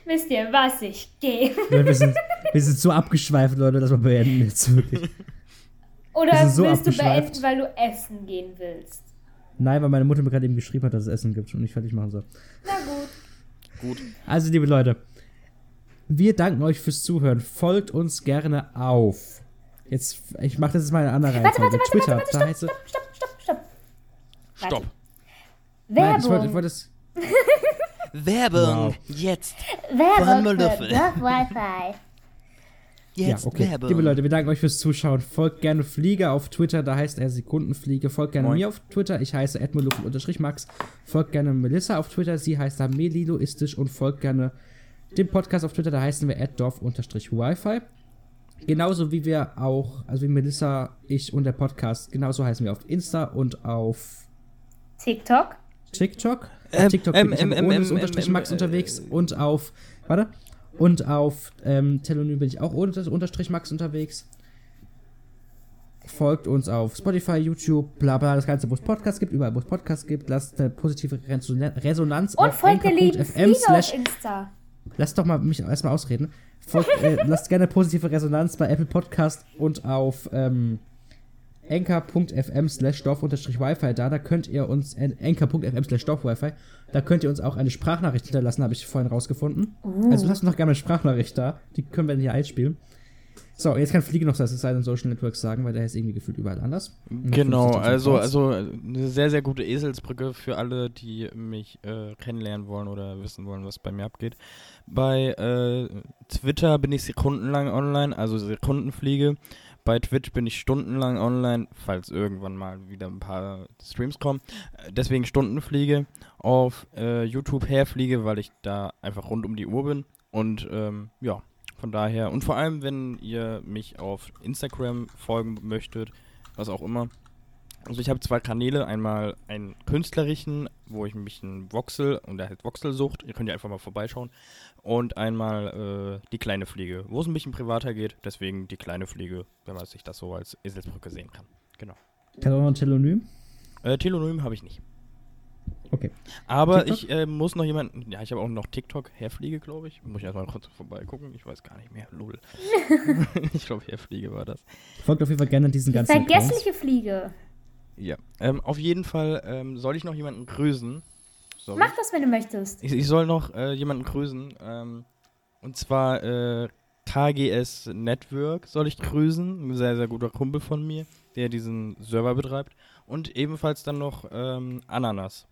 Wisst ihr, was ich gehe? Ja, wir, sind, wir sind so abgeschweift, Leute, dass wir beenden jetzt wirklich. Oder Wir so willst du beenden, weil du essen gehen willst? Nein, weil meine Mutter mir gerade eben geschrieben hat, dass es Essen gibt und ich fertig machen soll. Na gut. Gut. Also, liebe Leute, wir danken euch fürs Zuhören. Folgt uns gerne auf. Jetzt, ich mache das jetzt mal in einer anderen Warte, Reihenfolge. warte, warte, Twitter, warte, da warte, heißt stopp, es. stopp, stopp, stopp, stopp. Stopp. Nein, ich wollte, Werbung. ich wollte es. Werbung. Wow. Jetzt. Werbung für dafür? Wi-Fi. Ja, okay. Liebe Leute, wir danken euch fürs Zuschauen. Folgt gerne Flieger auf Twitter, da heißt er Sekundenfliege. Folgt gerne Moin. mir auf Twitter, ich heiße max Folgt gerne Melissa auf Twitter, sie heißt da meliloistisch und folgt gerne dem Podcast auf Twitter, da heißen wir dorf-wifi. Genauso wie wir auch, also wie Melissa, ich und der Podcast, genauso heißen wir auf Insta und auf TikTok. TikTok. Ähm, auf TikTok ähm, bin ich ähm, ähm, ähm, ähm, Max äh, unterwegs und auf, warte, und auf ähm, Telonym bin ich auch ohne das Unterstrich Max unterwegs. folgt uns auf Spotify, YouTube, bla bla, das Ganze, wo es Podcasts gibt, überall, wo es Podcasts gibt. Lasst eine positive Reson- Resonanz Und auf folgt der lieben auf slash Insta. Lasst doch mal mich erstmal ausreden. Folgt, äh, lasst gerne positive Resonanz bei Apple Podcast und auf ähm, anchor.fm slash dorf-wifi da. Da könnt ihr uns, äh, anchor.fm slash dorf-wifi, da könnt ihr uns auch eine Sprachnachricht hinterlassen, habe ich vorhin rausgefunden. Also lasst uns doch gerne eine Sprachnachricht da. Die können wir dann hier einspielen. So, jetzt kann Fliege noch das seinen Social Networks sagen, weil der ist irgendwie gefühlt überall anders. Genau, also, also äh, eine sehr, sehr gute Eselsbrücke für alle, die mich äh, kennenlernen wollen oder wissen wollen, was bei mir abgeht. Bei äh, Twitter bin ich sekundenlang online, also Sekundenfliege. Bei Twitch bin ich stundenlang online, falls irgendwann mal wieder ein paar Streams kommen. Äh, Deswegen Stundenfliege. Auf äh, YouTube herfliege, weil ich da einfach rund um die Uhr bin. Und ähm, ja, von daher. Und vor allem, wenn ihr mich auf Instagram folgen möchtet, was auch immer. Also ich habe zwei Kanäle, einmal einen künstlerischen, wo ich mich ein Voxel, und der heißt Voxelsucht, ihr könnt ja einfach mal vorbeischauen, und einmal äh, die kleine Fliege, wo es ein bisschen privater geht, deswegen die kleine Fliege, wenn man sich das so als Eselsbrücke sehen kann. Genau. Kann auch noch ein Telonym? Äh, Telonym habe ich nicht. Okay. Aber TikTok? ich äh, muss noch jemanden, ja, ich habe auch noch TikTok, Herfliege, glaube ich. Muss ich erstmal kurz vorbeigucken, ich weiß gar nicht mehr, lol. ich glaube, Herfliege war das. Folgt auf jeden Fall gerne diesen ganzen. Vergessliche Fliege. Ja, ähm, auf jeden Fall ähm, soll ich noch jemanden grüßen. Sorry. Mach das, wenn du möchtest. Ich, ich soll noch äh, jemanden grüßen. Ähm, und zwar äh, KGS Network soll ich grüßen. Ein sehr, sehr guter Kumpel von mir, der diesen Server betreibt. Und ebenfalls dann noch ähm, Ananas.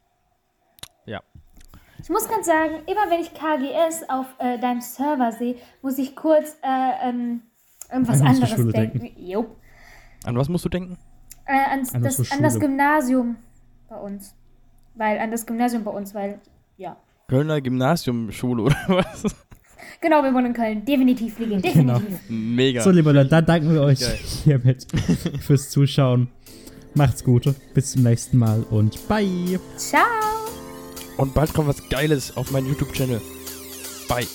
Ich muss ganz sagen, immer wenn ich KGS auf äh, deinem Server sehe, muss ich kurz äh, ähm, an was anderes denken. Jupp. An was musst du denken? Äh, ans, An das, an das. Gymnasium bei uns. Weil, an das Gymnasium bei uns, weil, ja. Kölner Gymnasiumschule oder was? Genau, wir wohnen in Köln. Definitiv fliegen, Genau. definitiv. Mega. So, liebe Leute, dann danken wir euch Geil. hiermit fürs Zuschauen. Macht's gut, bis zum nächsten Mal und bye. Ciao. Und bald kommt was Geiles auf meinen YouTube-Channel. Bye.